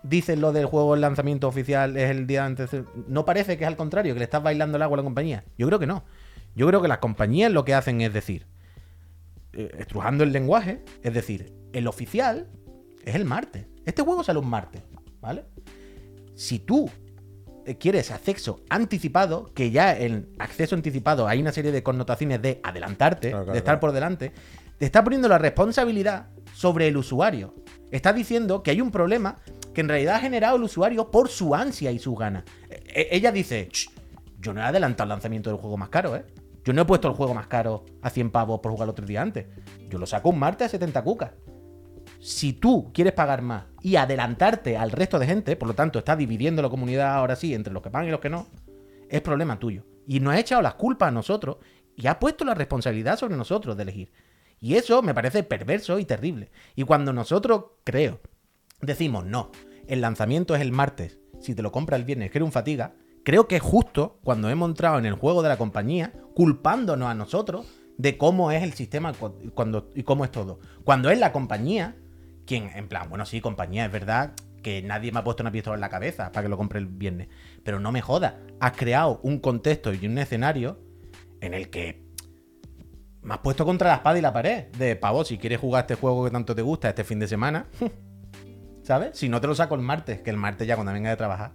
Speaker 3: dices lo del juego el lanzamiento oficial es el día antes? No parece que es al contrario, que le estás bailando el agua a la compañía. Yo creo que no. Yo creo que las compañías lo que hacen es decir, eh, estrujando el lenguaje, es decir, el oficial es el martes. Este juego sale un martes, ¿vale? Si tú quieres acceso anticipado, que ya en acceso anticipado hay una serie de connotaciones de adelantarte,
Speaker 4: Claro, claro,
Speaker 3: de estar por delante, te está poniendo la responsabilidad sobre el usuario. Está diciendo que hay un problema que en realidad ha generado el usuario por su ansia y sus ganas. E- e- ella dice, "Ch, yo no he adelantado el lanzamiento del juego más caro, ¿eh? Yo no he puesto el juego más caro a 100 pavos por jugarlo otro día antes. Yo lo saco un martes a 70 cucas. Si tú quieres pagar más y adelantarte al resto de gente, por lo tanto estás dividiendo la comunidad ahora sí entre los que pagan y los que no, es problema tuyo. Y nos ha echado las culpas a nosotros y ha puesto la responsabilidad sobre nosotros de elegir. Y eso me parece perverso y terrible. Y cuando nosotros, creo, decimos no, el lanzamiento es el martes, si te lo compras el viernes, que un fatiga, creo que es justo cuando hemos entrado en el juego de la compañía, culpándonos a nosotros de cómo es el sistema cu- cuando, y cómo es todo. Cuando es la compañía quien, en plan, bueno, sí, compañía, es verdad que nadie me ha puesto una pistola en la cabeza para que lo compre el viernes. Pero no me jodas, has creado un contexto y un escenario en el que me has puesto contra la espada y la pared. De pavo, si quieres jugar este juego que tanto te gusta este fin de semana, *laughs* ¿sabes? Si no te lo saco el martes, que el martes ya cuando venga de trabajar,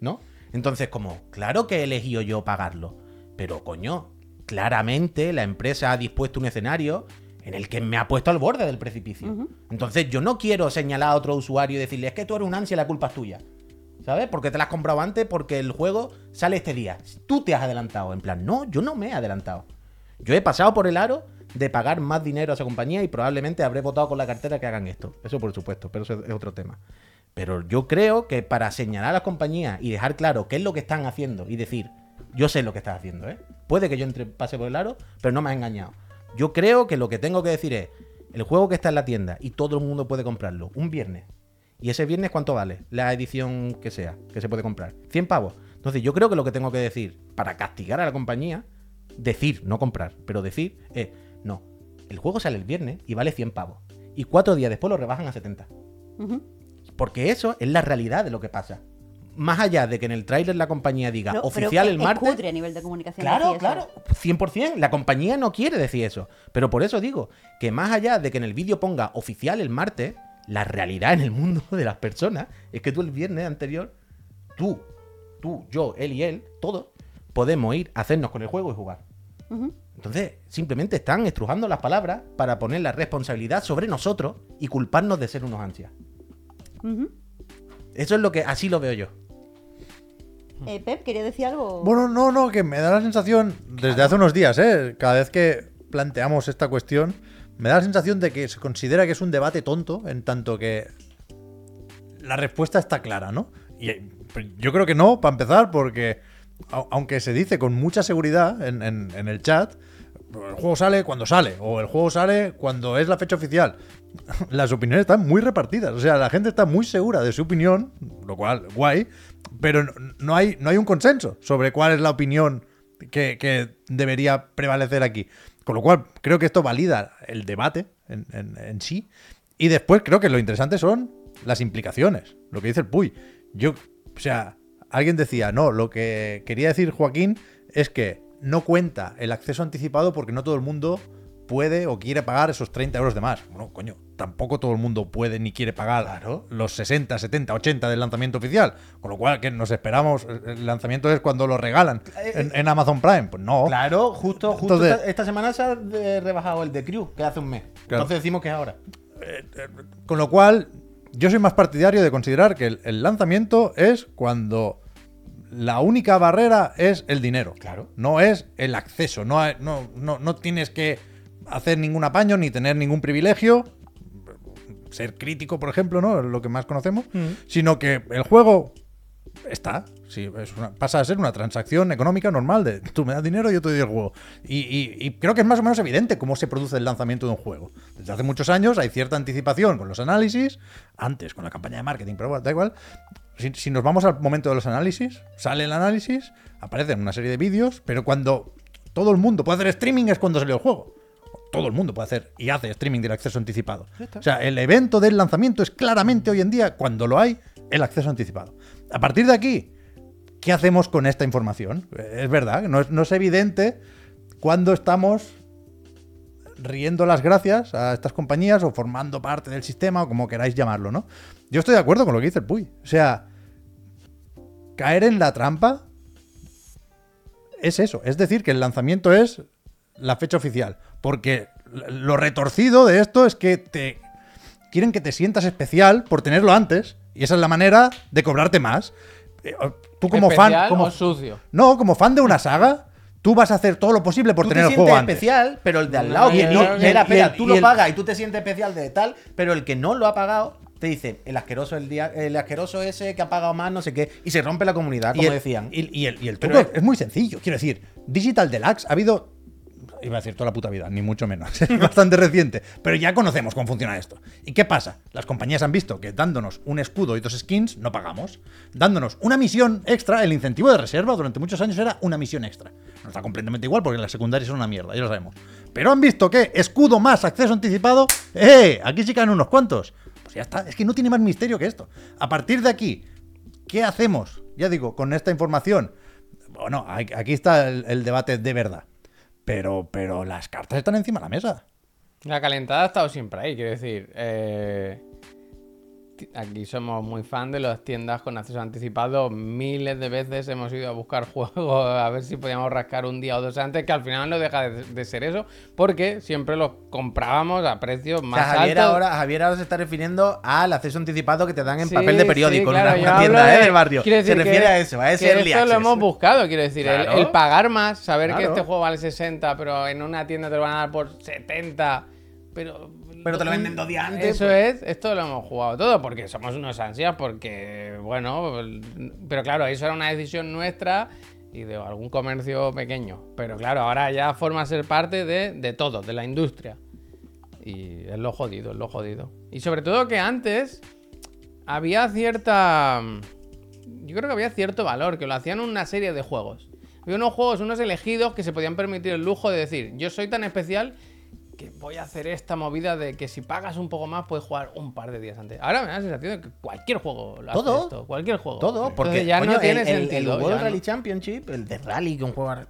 Speaker 3: ¿no? Entonces, como, claro que he elegido yo pagarlo, pero coño, claramente la empresa ha dispuesto un escenario en el que me ha puesto al borde del precipicio. Entonces, yo no quiero señalar a otro usuario y decirle, es que tú eres un ansia y la culpa es tuya. ¿Sabes? Porque te la has comprado antes, porque el juego sale este día. Tú te has adelantado. En plan, no, yo no me he adelantado. Yo he pasado por el aro de pagar más dinero a esa compañía y probablemente habré votado con la cartera que hagan esto. Eso por supuesto, pero eso es otro tema. Pero yo creo que para señalar a las compañías y dejar claro qué es lo que están haciendo y decir, yo sé lo que estás haciendo, ¿eh? Puede que yo entre, pase por el aro, pero no me has engañado. Yo creo que lo que tengo que decir es, el juego que está en la tienda y todo el mundo puede comprarlo un viernes. ¿Y ese viernes cuánto vale? La edición que sea, que se puede comprar. 100 pavos. Entonces yo creo que lo que tengo que decir para castigar a la compañía, decir, no comprar, pero decir es, no, el juego sale el viernes y vale 100 pavos. Y cuatro días después lo rebajan a 70.
Speaker 1: Ujú.
Speaker 3: Porque eso es la realidad de lo que pasa. Más allá de que en el tráiler la compañía diga
Speaker 1: No,
Speaker 3: oficial
Speaker 1: es-
Speaker 3: el
Speaker 1: es
Speaker 3: martes.
Speaker 1: cutre a nivel de comunicación.
Speaker 3: Claro, claro, 100%. La compañía no quiere decir eso. Pero por eso digo que más allá de que en el vídeo ponga oficial el martes, la realidad en el mundo de las personas es que tú el viernes anterior, tú, tú, yo, él y él, todos, podemos ir a hacernos con el juego y jugar. Entonces, simplemente están estrujando las palabras para poner la responsabilidad sobre nosotros y culparnos de ser unos ansias. Eso es lo que así lo veo yo.
Speaker 1: Eh, Pep, ¿quería decir algo?
Speaker 4: Bueno, no, no, que me da la sensación, desde hace unos días, ¿eh? cada vez que planteamos esta cuestión, me da la sensación de que se considera que es un debate tonto, en tanto que la respuesta está clara, ¿no? Y eh, pues, yo creo que no, para empezar, porque au- aunque se dice con mucha seguridad en, en- en el chat, el juego sale cuando sale, o el juego sale cuando es la fecha oficial. *laughs* Las opiniones están muy repartidas, o sea, la gente está muy segura de su opinión, lo cual, guay, pero no, hay, no hay un consenso sobre cuál es la opinión que, que debería prevalecer aquí. Con lo cual, creo que esto valida el debate en, en- en sí. Y después creo que lo interesante son las implicaciones, lo que dice el Puy. Yo, o sea, alguien decía, no, lo que quería decir Joaquín es que no cuenta el acceso anticipado porque no todo el mundo puede o quiere pagar esos 30 euros de más. Bueno, coño, tampoco todo el mundo puede ni quiere pagar los 60, 70, 80 del lanzamiento oficial. Con lo cual, que nos esperamos, el lanzamiento es cuando lo regalan en, en Amazon Prime. Pues no.
Speaker 3: Claro, justo, justo
Speaker 4: Entonces-
Speaker 3: esta, esta semana se ha eh, rebajado el de Crew, que hace un mes.
Speaker 4: Claro.
Speaker 3: Entonces decimos que es ahora.
Speaker 4: Con lo cual, yo soy más partidario de considerar que el, el lanzamiento es cuando la única barrera es el dinero.
Speaker 3: Claro.
Speaker 4: No es el acceso. No, no, no, no tienes que hacer ningún apaño ni tener ningún privilegio. Ser crítico, por ejemplo, ¿no? Es lo que más conocemos. Sino que el juego está. Sí, es una- pasa a ser una transacción económica normal de tú me das dinero y yo te doy el juego. Y, y- y creo que es más o menos evidente cómo se produce el lanzamiento de un juego. Desde hace muchos años hay cierta anticipación con los análisis, antes con la campaña de marketing, pero bueno, da igual. Si, si nos vamos al momento de los análisis, sale el análisis, aparecen una serie de vídeos, pero cuando todo el mundo puede hacer streaming es cuando salió el juego. Todo el mundo puede hacer y hace streaming del acceso anticipado. O sea, el evento del lanzamiento es claramente hoy en día, cuando lo hay, el acceso anticipado. A partir de aquí, ¿qué hacemos con esta información? Es verdad, no es, no es evidente cuando estamos riendo las gracias a estas compañías o formando parte del sistema o como queráis llamarlo, ¿no? Yo estoy de acuerdo con lo que dice el Puy. O sea, caer en la trampa es eso. Es decir, que el lanzamiento es la fecha oficial. Porque lo retorcido de esto es que te quieren que te sientas especial por tenerlo antes. Y esa es la manera de cobrarte más. Eh, Tú como fan. Como,
Speaker 2: o sucio.
Speaker 4: no, como fan de una saga, tú vas a hacer todo lo posible por
Speaker 3: tú
Speaker 4: tener
Speaker 3: te
Speaker 4: el juego antes.
Speaker 3: especial, pero el de al lado.
Speaker 2: no,
Speaker 3: y,
Speaker 2: no, no,
Speaker 3: espera, espera, tú lo
Speaker 4: el-
Speaker 3: pagas y tú te sientes especial de tal, pero el que no lo ha pagado te dice el asqueroso el día, el asqueroso ese que ha pagado más, no sé qué, y se rompe la comunidad, como
Speaker 4: y el,
Speaker 3: decían.
Speaker 4: Y, y el, y el truco
Speaker 3: es-
Speaker 4: es muy sencillo. Quiero decir, Digital Deluxe ha habido. Iba a decir toda la puta vida, ni mucho menos. *laughs* Es bastante reciente. Pero ya conocemos cómo funciona esto. ¿Y qué pasa? Las compañías han visto que dándonos un escudo y dos skins no pagamos. Dándonos una misión extra, el incentivo de reserva durante muchos años era una misión extra. No está completamente igual porque las secundarias son una mierda, ya lo sabemos. Pero han visto que escudo más acceso anticipado, ¡eh! Aquí sí caen unos cuantos. Pues ya está, es que no tiene más misterio que esto. A partir de aquí, ¿qué hacemos? Ya digo, con esta información. Bueno, aquí está el debate de verdad. Pero, pero las cartas están encima de la mesa.
Speaker 2: La calentada ha estado siempre ahí, quiero decir. eh, Aquí somos muy fan de las tiendas con acceso anticipado. Miles de veces hemos ido a buscar *laughs* juegos a ver si podíamos rascar un día o dos antes, que al final no deja de, de ser eso, porque siempre los comprábamos a precios
Speaker 3: O
Speaker 2: más
Speaker 3: sea, Javier
Speaker 2: altos.
Speaker 3: ahora, Javier ahora se está refiriendo al acceso anticipado que te dan en
Speaker 2: Sí,
Speaker 3: papel de periódico
Speaker 2: sí,
Speaker 3: en
Speaker 2: claro,
Speaker 3: una, tienda ¿eh?
Speaker 2: de-
Speaker 3: del barrio. Se refiere
Speaker 2: que-
Speaker 3: a eso, a ese early
Speaker 2: esto lo hemos buscado, quiero decir, el-
Speaker 3: Claro.
Speaker 2: el, pagar más, saber que este juego vale 60, pero en una tienda te lo van a dar por 70, pero...
Speaker 3: Pero te lo venden dos días antes,
Speaker 2: Eso
Speaker 3: pues.
Speaker 2: es, esto lo hemos jugado todo, porque somos unos ansias, porque, bueno, pero claro, eso era una decisión nuestra y de algún comercio pequeño. Pero claro, ahora ya forma ser parte de, de todo, de la industria. Y es lo jodido, es lo jodido. Y sobre todo que antes había cierta. Yo creo que había cierto valor, que lo hacían una serie de juegos. Había unos juegos, unos elegidos que se podían permitir el lujo de decir: Yo soy tan especial que voy a hacer esta movida de que si pagas un poco más puedes jugar un par de días antes. Ahora me da la sensación de que cualquier juego lo hace
Speaker 3: Todo.
Speaker 2: esto, cualquier juego.
Speaker 3: Todo,
Speaker 2: Entonces
Speaker 3: porque
Speaker 2: ya
Speaker 3: coño,
Speaker 2: no tiene
Speaker 3: el, el-
Speaker 2: sentido.
Speaker 3: El
Speaker 2: ya
Speaker 3: World
Speaker 2: no-
Speaker 3: Rally Championship, el de Rally, que es un juego.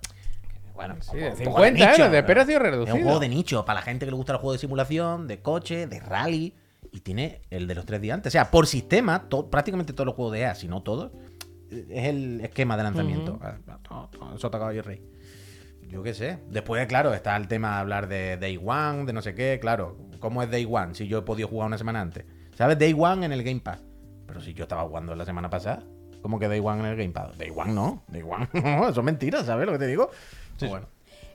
Speaker 3: Bueno,
Speaker 2: Sí,
Speaker 3: un
Speaker 2: de
Speaker 3: poco- un
Speaker 2: 50
Speaker 3: poco nicho,
Speaker 2: euros, de
Speaker 3: pero
Speaker 2: precio
Speaker 3: Es
Speaker 2: reducido.
Speaker 3: un juego de nicho, para la gente que le gusta el juego de simulación, de coche, de rally. Y tiene el de los tres días antes. O sea, por sistema, to- prácticamente todos los juegos de EA, si no todos, eh, es el esquema de lanzamiento. Ah, ah, ah, Sota caballo rey. Yo qué sé. Después, claro, está el tema de hablar de Day One, de no sé qué. Claro, ¿cómo es Day One? Si yo he podido jugar una semana antes. ¿Sabes? Day One en el Game Pass. Pero si yo estaba jugando la semana pasada, ¿cómo que Day One en el Game Pass? Day One no. Day One *laughs* no. Eso es mentira, ¿sabes lo que te digo? Pues bueno.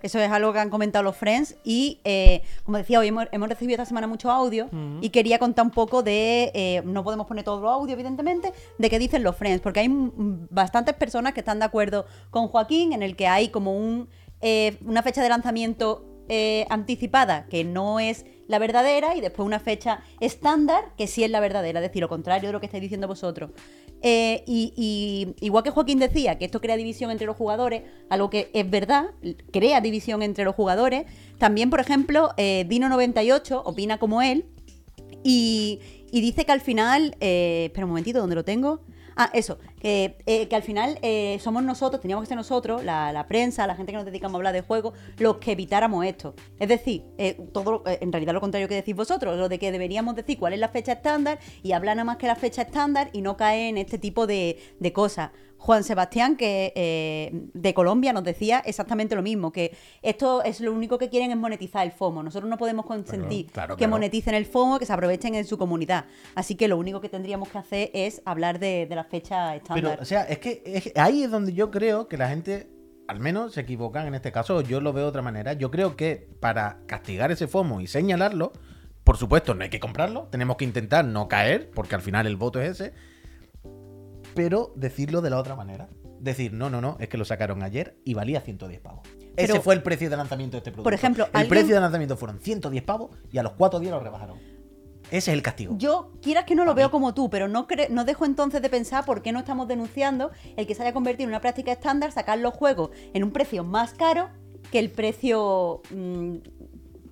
Speaker 1: Eso es algo que han comentado los friends y, eh, como decía, hoy hemos, hemos recibido esta semana mucho audio y quería contar un poco de, eh, no podemos poner todo los audio, evidentemente, de qué dicen los friends, porque hay bastantes personas que están de acuerdo con Joaquín en el que hay como un, eh, una fecha de lanzamiento eh, anticipada que no es la verdadera y después una fecha estándar que sí es la verdadera, es decir, lo contrario de lo que estáis diciendo vosotros. Eh, y, igual que Joaquín decía que esto crea división entre los jugadores, algo que es verdad, crea división entre los jugadores, también, por ejemplo, eh, Dino98 opina como él y, y dice que al final, espera un momentito, ¿dónde lo tengo? Ah, eso, que, eh, que al final eh, somos nosotros, teníamos que ser nosotros, la, la prensa, la gente que nos dedicamos a hablar de juegos, los que evitáramos esto. Es decir, eh, todo eh, en realidad lo contrario que decís vosotros, lo de que deberíamos decir cuál es la fecha estándar y hablar nada más que la fecha estándar y no caer en este tipo de, de cosas. Juan Sebastián, que eh, de Colombia, nos decía exactamente lo mismo, que esto es lo único que quieren es monetizar el FOMO. Nosotros no podemos consentir
Speaker 3: claro,
Speaker 1: que
Speaker 3: claro.
Speaker 1: moneticen el FOMO, que se aprovechen en su comunidad. Así que lo único que tendríamos que hacer es hablar de, de la fecha
Speaker 3: Pero,
Speaker 1: estándar.
Speaker 3: o sea, es que es- ahí es donde yo creo que la gente, al menos, se equivocan en este caso. Yo lo veo de otra manera. Yo creo que para castigar ese FOMO y señalarlo, por supuesto, no hay que comprarlo. Tenemos que intentar no caer, porque al final el voto es ese. Pero decirlo de la otra manera. Decir, no, no, no, es que lo sacaron ayer y valía 110 pavos. Ese
Speaker 1: Pero-
Speaker 3: fue el precio de lanzamiento de este producto.
Speaker 1: Por ejemplo,
Speaker 3: el
Speaker 1: alguien-
Speaker 3: precio de lanzamiento fueron 110 pavos y a los 4 días lo rebajaron. Ese es el castigo.
Speaker 1: Yo, quieras que no lo veo como tú, pero no, cre- no dejo entonces de pensar por qué no estamos denunciando el que se haya convertido en una práctica estándar sacar los juegos en un precio más caro que el precio mm,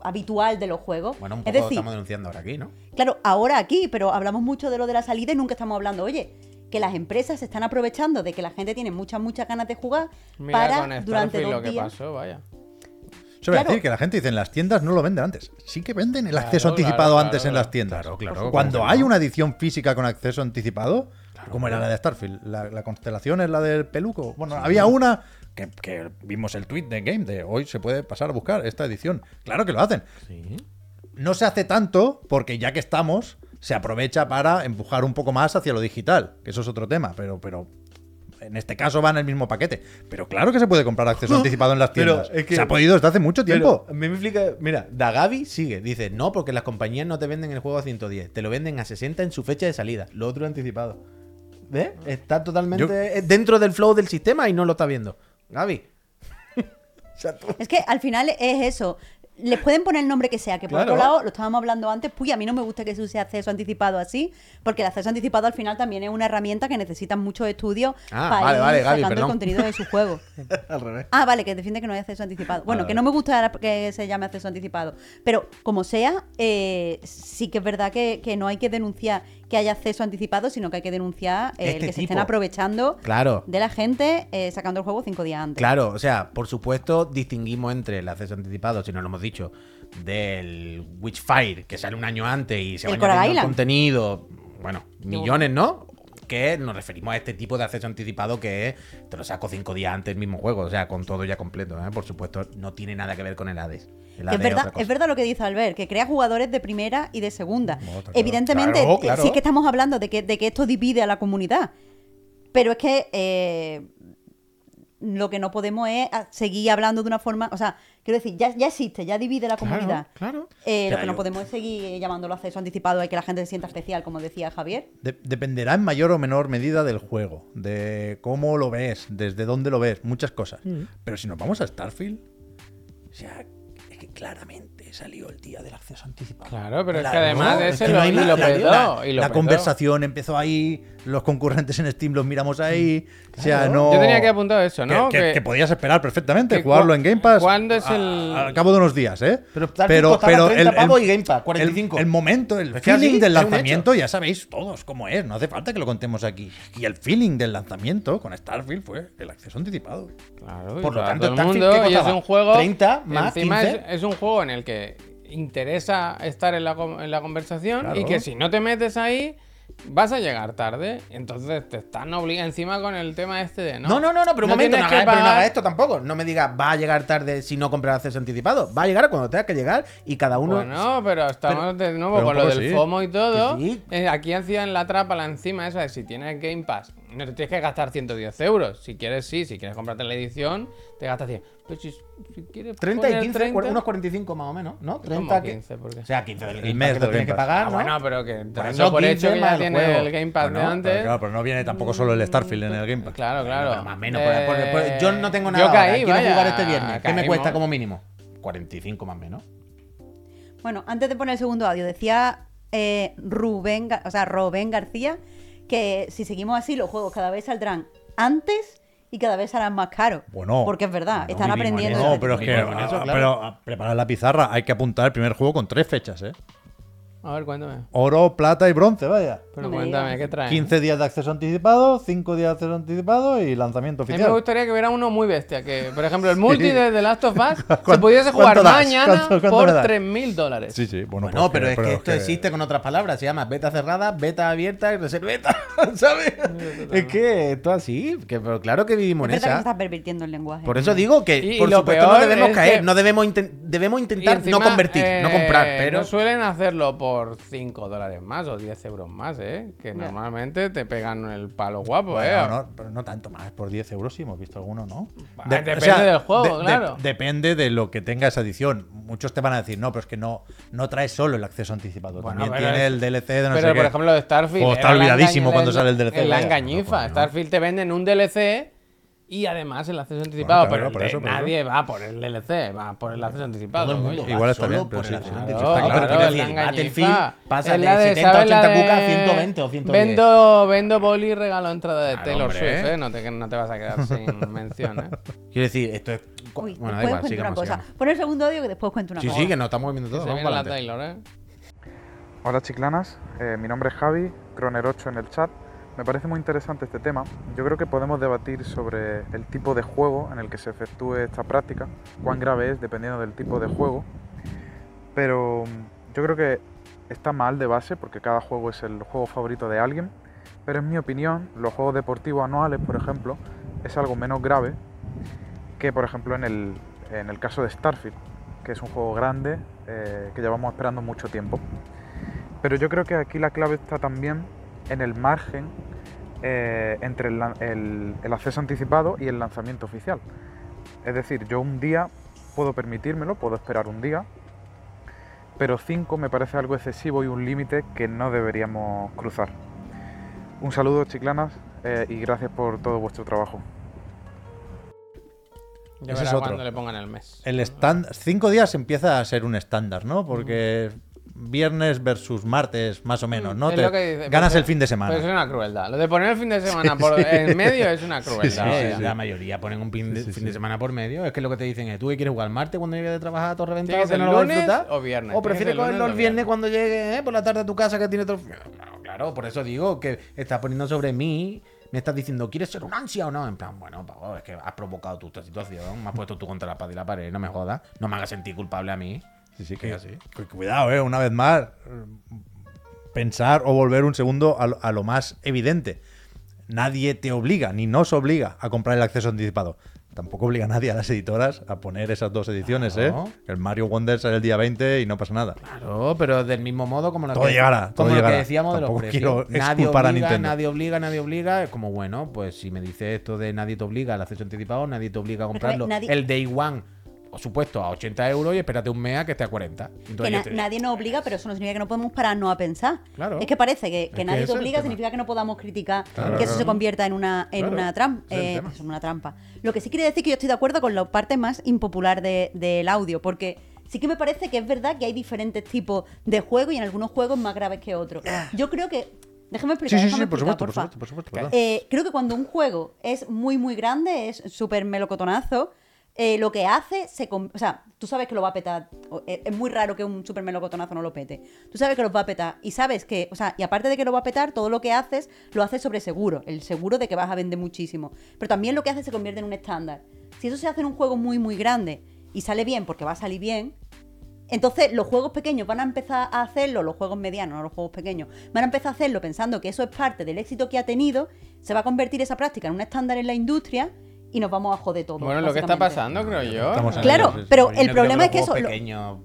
Speaker 1: habitual de los juegos.
Speaker 3: Bueno, un
Speaker 1: es
Speaker 3: poco
Speaker 1: decir,
Speaker 3: estamos denunciando ahora aquí, ¿no?
Speaker 1: Claro, ahora aquí, pero hablamos mucho de lo de la salida y nunca estamos hablando, oye, que las empresas se están aprovechando de que la gente tiene muchas, muchas ganas de jugar
Speaker 2: Mira
Speaker 1: para
Speaker 2: con
Speaker 1: durante
Speaker 2: Starfield
Speaker 1: dos
Speaker 2: lo que
Speaker 1: días.
Speaker 2: pasó, vaya.
Speaker 4: Eso va a
Speaker 1: Claro.
Speaker 4: decir que la gente dice en las tiendas no lo venden antes. Sí que venden el
Speaker 2: Claro,
Speaker 4: acceso
Speaker 2: claro,
Speaker 4: anticipado
Speaker 2: claro,
Speaker 4: antes en las tiendas.
Speaker 3: Claro, claro,
Speaker 4: Cuando
Speaker 3: ¿cómo que
Speaker 4: hay una edición física con acceso anticipado, como era la de Starfield, la, la constelación es la del peluco. Bueno, había una que, que vimos el tweet de Game de hoy se puede pasar a buscar esta edición. Claro que lo hacen.
Speaker 3: Sí.
Speaker 4: No se hace tanto porque ya que estamos, se aprovecha para empujar un poco más hacia lo digital, que eso es otro tema, pero, pero en este caso va en el mismo paquete. Pero claro que se puede comprar acceso *laughs* anticipado en las
Speaker 3: Pero
Speaker 4: tiendas.
Speaker 3: es que-
Speaker 4: se ha podido desde hace mucho tiempo.
Speaker 3: Pero, a mí me explica, mira, Dagavi sigue, dice, no, porque las compañías no te venden el juego a 110, te lo venden a 60 en su fecha de salida, lo otro es anticipado. ¿Ves? Está totalmente
Speaker 4: Yo-
Speaker 3: dentro del flow del sistema y no lo está viendo. Gaby. o sea, tú-
Speaker 1: Es que al final es eso. Les pueden poner el nombre que sea, que por
Speaker 3: Claro.
Speaker 1: otro lado, lo estábamos hablando antes, pues a mí no me gusta que se use acceso anticipado así, porque el acceso anticipado al final también es una herramienta que necesita muchos estudios
Speaker 3: Ah,
Speaker 1: para
Speaker 3: vale,
Speaker 1: ir
Speaker 3: vale,
Speaker 1: sacando el contenido de su juego. *laughs*
Speaker 3: Al revés.
Speaker 1: Ah, vale, que defiende que no hay acceso anticipado. Bueno,
Speaker 3: Vale,
Speaker 1: que no me gusta que se llame acceso anticipado. Pero como sea, eh, sí que es verdad que, que no hay que denunciar que haya acceso anticipado, sino que hay que denunciar eh, el
Speaker 3: Este
Speaker 1: que se estén aprovechando
Speaker 3: Claro.
Speaker 1: de la gente eh, sacando el juego cinco días antes.
Speaker 3: Claro, o sea, por supuesto distinguimos entre el acceso anticipado, si no lo hemos dicho, del Witchfire, que sale un año antes y se va añadiendo contenido, bueno, millones, ¿no? Que nos referimos a este tipo de acceso anticipado que es, te lo saco cinco días antes el mismo juego, o sea, con todo ya completo, ¿eh? Por supuesto, no tiene nada que ver con el Hades. El
Speaker 1: Que
Speaker 3: Hades
Speaker 1: es verdad, es verdad lo que dice Albert, que crea jugadores de primera y de segunda. Evidentemente,
Speaker 3: Claro, claro.
Speaker 1: sí que estamos hablando de que, de que esto divide a la comunidad. Pero es que eh, lo que no podemos es a- seguir hablando de una forma. O sea, quiero decir, ya, ya existe, ya divide la
Speaker 3: Claro,
Speaker 1: comunidad.
Speaker 3: claro.
Speaker 1: Eh,
Speaker 3: O sea,
Speaker 1: lo que no podemos es seguir llamándolo acceso anticipado y que la gente se sienta especial, como decía Javier.
Speaker 4: De- dependerá en mayor o menor medida del juego, de cómo lo ves, desde dónde lo ves, muchas cosas. Pero si nos vamos a Starfield, o sea, es que claramente salió el día del acceso anticipado.
Speaker 2: Claro, pero es que además de
Speaker 4: es
Speaker 2: ese
Speaker 4: que
Speaker 2: lo,
Speaker 4: no
Speaker 2: y lo
Speaker 4: la-
Speaker 2: petó,
Speaker 4: la-
Speaker 2: y lo
Speaker 4: la
Speaker 2: petó.
Speaker 4: conversación empezó ahí, los concurrentes en Steam los miramos ahí. O sea, no.
Speaker 2: Yo tenía que apuntar eso, ¿no?
Speaker 4: Que, que-
Speaker 2: Que-
Speaker 4: que podías esperar perfectamente,
Speaker 2: que
Speaker 4: jugarlo en Game Pass.
Speaker 2: ¿cuándo es
Speaker 4: a-
Speaker 2: el-
Speaker 4: Al cabo de unos días, ¿eh?
Speaker 3: Pero Starfield costaba 30 pavos y Game Pass, 45.
Speaker 4: El, el momento, el
Speaker 3: Es
Speaker 4: feeling del
Speaker 3: es
Speaker 4: lanzamiento, ya sabéis todos cómo es, no hace falta que lo contemos aquí. Y el feeling del lanzamiento con Starfield fue el acceso anticipado.
Speaker 2: Claro,
Speaker 3: Por lo tanto,
Speaker 2: todo el mundo,
Speaker 3: ¿qué
Speaker 2: y es un juego.
Speaker 3: 30 más
Speaker 2: encima
Speaker 3: 15.
Speaker 2: Es, es un juego en el que interesa estar en la, com- en la conversación
Speaker 4: Claro.
Speaker 2: y que si no te metes ahí, vas a llegar tarde. Entonces te están obligando encima con el tema este de no.
Speaker 3: No, no, no, no, pero un momento, no pero no
Speaker 2: pagar-
Speaker 3: haga esto tampoco. No me diga, va a llegar tarde si no compras acceso anticipado. Va a llegar cuando tenga que llegar y cada uno.
Speaker 2: Bueno, pero estamos de nuevo con lo del
Speaker 4: sí.
Speaker 2: FOMO y todo.
Speaker 3: Sí.
Speaker 2: Eh, aquí hacían la trapa la encima esa de si tienes Game Pass, no te tienes que gastar 110 euros. Si quieres, sí. Si quieres comprarte la edición, te gastas 100. Pero si, si quieres
Speaker 3: 30 y
Speaker 2: poner
Speaker 3: 15,
Speaker 2: 30,
Speaker 3: unos 45 más o menos, ¿no? 30
Speaker 2: ¿Cómo
Speaker 3: que-
Speaker 2: 15? ¿Por qué?
Speaker 3: O sea, 15 del Game
Speaker 4: mes
Speaker 3: que lo tienes que pagar,
Speaker 2: Ah,
Speaker 3: ¿no?
Speaker 2: bueno, pero que
Speaker 3: Por eso
Speaker 2: por
Speaker 3: 15
Speaker 2: hecho que ya
Speaker 3: el
Speaker 2: tiene
Speaker 3: juego.
Speaker 2: el Game Pass
Speaker 4: Bueno,
Speaker 2: de
Speaker 4: pero
Speaker 2: antes.
Speaker 4: claro, pero no viene tampoco solo el Starfield en el Game Pass.
Speaker 2: Claro, claro.
Speaker 3: Pero más o menos, por- por- por- yo no tengo
Speaker 2: Eh,
Speaker 3: nada.
Speaker 2: Yo caí,
Speaker 3: ahora. Quiero
Speaker 2: vaya,
Speaker 3: jugar este viernes. ¿Qué me
Speaker 2: caímos.
Speaker 3: cuesta como mínimo? 45 más o menos.
Speaker 1: Bueno, antes de poner el segundo audio, decía eh, Rubén, o sea, Rubén García que si seguimos así, los juegos cada vez saldrán antes y cada vez serán más caros.
Speaker 4: Bueno.
Speaker 1: Porque es verdad,
Speaker 3: Bueno,
Speaker 1: están aprendiendo.
Speaker 4: No, pero es que.
Speaker 3: Eso, claro.
Speaker 4: Pero preparar la pizarra, hay que apuntar el primer juego con tres fechas, ¿eh?
Speaker 2: A ver, cuéntame.
Speaker 4: Oro, plata y bronce, vaya.
Speaker 2: Pero
Speaker 1: No me
Speaker 2: cuéntame. ¿qué trae?
Speaker 4: 15 días de acceso anticipado, 5 días de acceso anticipado y lanzamiento
Speaker 2: A mí me
Speaker 4: oficial.
Speaker 2: gustaría que hubiera uno muy bestia. Que, por ejemplo, el multi de The Last of Us *laughs* se
Speaker 4: ¿Cuánto-
Speaker 2: pudiese jugar
Speaker 4: das?
Speaker 2: mañana
Speaker 4: ¿Cuánto- cuánto
Speaker 2: por
Speaker 4: me das?
Speaker 2: 3.000 dólares.
Speaker 4: Sí, sí, bueno.
Speaker 3: Bueno,
Speaker 4: pues
Speaker 3: pero es que esto
Speaker 4: que-
Speaker 3: existe con otras palabras. Se llama beta cerrada, beta abierta y reserveta. *laughs* ¿Sabes? es que esto así. Que, pero claro que vivimos
Speaker 1: Es
Speaker 3: en
Speaker 1: verdad que
Speaker 3: esa.
Speaker 1: está pervirtiendo el lenguaje.
Speaker 3: Por eso digo que,
Speaker 2: Y-
Speaker 3: por supuesto, no debemos caer.
Speaker 2: que-
Speaker 3: No debemos, inten- debemos intentar
Speaker 2: encima,
Speaker 3: no convertir, no
Speaker 2: eh,
Speaker 3: comprar. Pero
Speaker 2: No suelen hacerlo por 5 dólares más o 10 euros más, ¿eh? Que normalmente te pegan el palo guapo,
Speaker 4: Bueno,
Speaker 2: ¿eh?
Speaker 4: no, pero no tanto más, por 10 euros sí hemos visto alguno, ¿no?
Speaker 2: Ah, depende del juego, claro.
Speaker 4: depende de lo que tenga esa edición. Muchos te van a decir, no, pero es que no, no trae solo el acceso anticipado,
Speaker 2: Bueno,
Speaker 4: también tiene
Speaker 2: es-
Speaker 4: el DLC de no
Speaker 2: Pero,
Speaker 4: sé
Speaker 2: por
Speaker 4: qué.
Speaker 2: ejemplo, de Starfield.
Speaker 4: O está olvidadísimo cuando sale el DLC,
Speaker 2: en La engañifa.
Speaker 4: No, pues no.
Speaker 2: Starfield te venden un DLC y además el acceso anticipado.
Speaker 4: claro,
Speaker 2: pero
Speaker 4: eso, por eso.
Speaker 2: nadie va por el DLC, va por el acceso anticipado.
Speaker 3: todo el mundo
Speaker 4: Igual está
Speaker 3: solo
Speaker 4: bien, pero
Speaker 3: por
Speaker 4: sí, sí, sí,
Speaker 3: Battlefield pasa de
Speaker 2: la
Speaker 3: 70,
Speaker 2: ¿sabes la
Speaker 3: 80 cuca a
Speaker 2: de
Speaker 3: 120 o 110.
Speaker 2: Vendo, vendo boli y regalo entrada de
Speaker 3: Claro,
Speaker 2: Taylor
Speaker 3: hombre.
Speaker 2: Swift, ¿eh? No te, no te vas a quedar sin *laughs* mención, ¿eh?
Speaker 3: Quiero decir, esto es.
Speaker 1: Uy,
Speaker 3: bueno, da igual,
Speaker 1: cuento una
Speaker 3: sigamos,
Speaker 1: cosa.
Speaker 3: sigamos.
Speaker 1: Pon el segundo audio que después cuento una
Speaker 3: Sí,
Speaker 1: cosa.
Speaker 3: sí, que nos estamos viendo
Speaker 2: se
Speaker 3: Vamos para
Speaker 2: la. Taylor, ¿eh?
Speaker 6: Hola chiclanas, Eh, mi nombre es Javi, Croner8 en el chat. Me parece muy interesante este tema. Yo creo que podemos debatir sobre el tipo de juego en el que se efectúe esta práctica, cuán grave es dependiendo del tipo de juego. Pero mm, yo creo que está mal de base porque cada juego es el juego favorito de alguien. Pero en mi opinión, los juegos deportivos anuales, por ejemplo, es algo menos grave que, por ejemplo, en el, en el caso de Starfield, que es un juego grande eh, que llevamos esperando mucho tiempo. Pero yo creo que aquí la clave está también en el margen eh, entre el, lan- el- el acceso anticipado y el lanzamiento oficial. Es decir, yo un día puedo permitírmelo, puedo esperar un día, pero 5 me parece algo excesivo y un límite que no deberíamos cruzar. Un saludo, chiclanas, eh, y gracias por todo vuestro trabajo.
Speaker 2: Ya
Speaker 4: Ese es otro.
Speaker 2: cuando le pongan el mes.
Speaker 4: El stand, cinco días empieza a ser un estándar, ¿no? Porque viernes versus martes, más o menos, ¿no?
Speaker 2: Es
Speaker 4: Te
Speaker 2: lo que dice,
Speaker 4: ganas
Speaker 2: pues,
Speaker 4: el fin de semana.
Speaker 2: Pues es una crueldad. Lo de poner el fin de semana por en medio es una crueldad. O sea.
Speaker 3: La mayoría ponen un fin, de,
Speaker 4: Sí, sí,
Speaker 3: fin de
Speaker 4: sí.
Speaker 3: semana por medio. Es que lo que te dicen es, ¿tú qué quieres jugar martes cuando llegues de trabajar a todo
Speaker 2: Tiene
Speaker 3: reventado
Speaker 2: que
Speaker 3: que
Speaker 2: ser
Speaker 3: no lo vas a
Speaker 2: lunes
Speaker 3: disfrutar?
Speaker 2: o viernes.
Speaker 3: O prefieres cogerlo el viernes
Speaker 2: viernes.
Speaker 3: cuando llegues eh, por la tarde a tu casa que tiene todo... Claro, claro, por eso digo que estás poniendo sobre mí... Me estás diciendo, ¿quieres ser un ansia o no? En plan, bueno, pavo, es que has provocado tú esta situación, me has puesto tú contra la espada y la pared, no me jodas, no me hagas sentir culpable a mí.
Speaker 4: Sí, sí,
Speaker 3: Que
Speaker 4: que,
Speaker 3: así.
Speaker 4: cu- Cuidado, eh, una vez más. eh, Pensar o volver un segundo a, lo- a lo más evidente. Nadie te obliga, ni nos obliga a comprar el acceso anticipado. Tampoco obliga a nadie a las editoras a poner esas dos ediciones,
Speaker 3: Claro.
Speaker 4: ¿eh? El Mario Wonder sale el día 20 y no pasa nada.
Speaker 3: Claro, pero del mismo modo como lo
Speaker 4: Todo
Speaker 3: que,
Speaker 4: llegará, todo
Speaker 3: como lo que decíamos de los
Speaker 4: Tampoco
Speaker 3: precios.
Speaker 4: quiero
Speaker 3: Nadie
Speaker 4: a
Speaker 3: obliga,
Speaker 4: Nintendo.
Speaker 3: nadie obliga, nadie obliga. Es como, bueno, pues si me dice esto de nadie te obliga al acceso anticipado, nadie te obliga a comprarlo.
Speaker 1: nadie-
Speaker 3: El Day One, supuesto, a 80 euros y espérate un mes a que esté a 40. Entonces
Speaker 1: Que
Speaker 3: yo
Speaker 1: na-
Speaker 3: te-
Speaker 1: nadie nos obliga, pero eso no significa que no podemos pararnos a pensar.
Speaker 3: Claro.
Speaker 1: Es que parece que, que
Speaker 3: que
Speaker 1: nadie
Speaker 3: ese
Speaker 1: te obliga significa que no podamos criticar
Speaker 3: Claro,
Speaker 1: que eso
Speaker 3: claro.
Speaker 1: se convierta en una, en una, tram-
Speaker 3: ese es el
Speaker 1: eh, pues, en una trampa. Lo que sí quiere decir que yo estoy de acuerdo con la parte más impopular de- del audio, porque sí que me parece que es verdad que hay diferentes tipos de juegos y en algunos juegos más graves que otros. Yo creo que... Déjame explicar.
Speaker 4: Sí, sí, sí, por supuesto, por supuesto, por supuesto. perdón.
Speaker 1: Eh, creo que cuando un juego es muy, muy grande, es súper melocotonazo, eh, lo que hace, se o sea, tú sabes que lo va a petar. Eh, Es muy raro que un súper melocotonazo no lo pete. Tú sabes que lo va a petar. Y sabes que, o sea, y aparte de que lo va a petar, todo lo que haces, lo haces sobre seguro. El seguro de que vas a vender muchísimo. Pero también lo que hace se convierte en un estándar. Si eso se hace en un juego muy, muy grande y sale bien, porque va a salir bien, entonces, los juegos pequeños van a empezar a hacerlo, los juegos medianos, no los juegos pequeños, van a empezar a hacerlo pensando que eso es parte del éxito que ha tenido, se va a convertir esa práctica en un estándar en la industria y nos vamos a joder todo.
Speaker 2: Bueno, lo que está pasando, creo yo.
Speaker 4: Estamos
Speaker 1: Claro,
Speaker 4: sí.
Speaker 1: pero el problema es que eso-
Speaker 3: pequeños-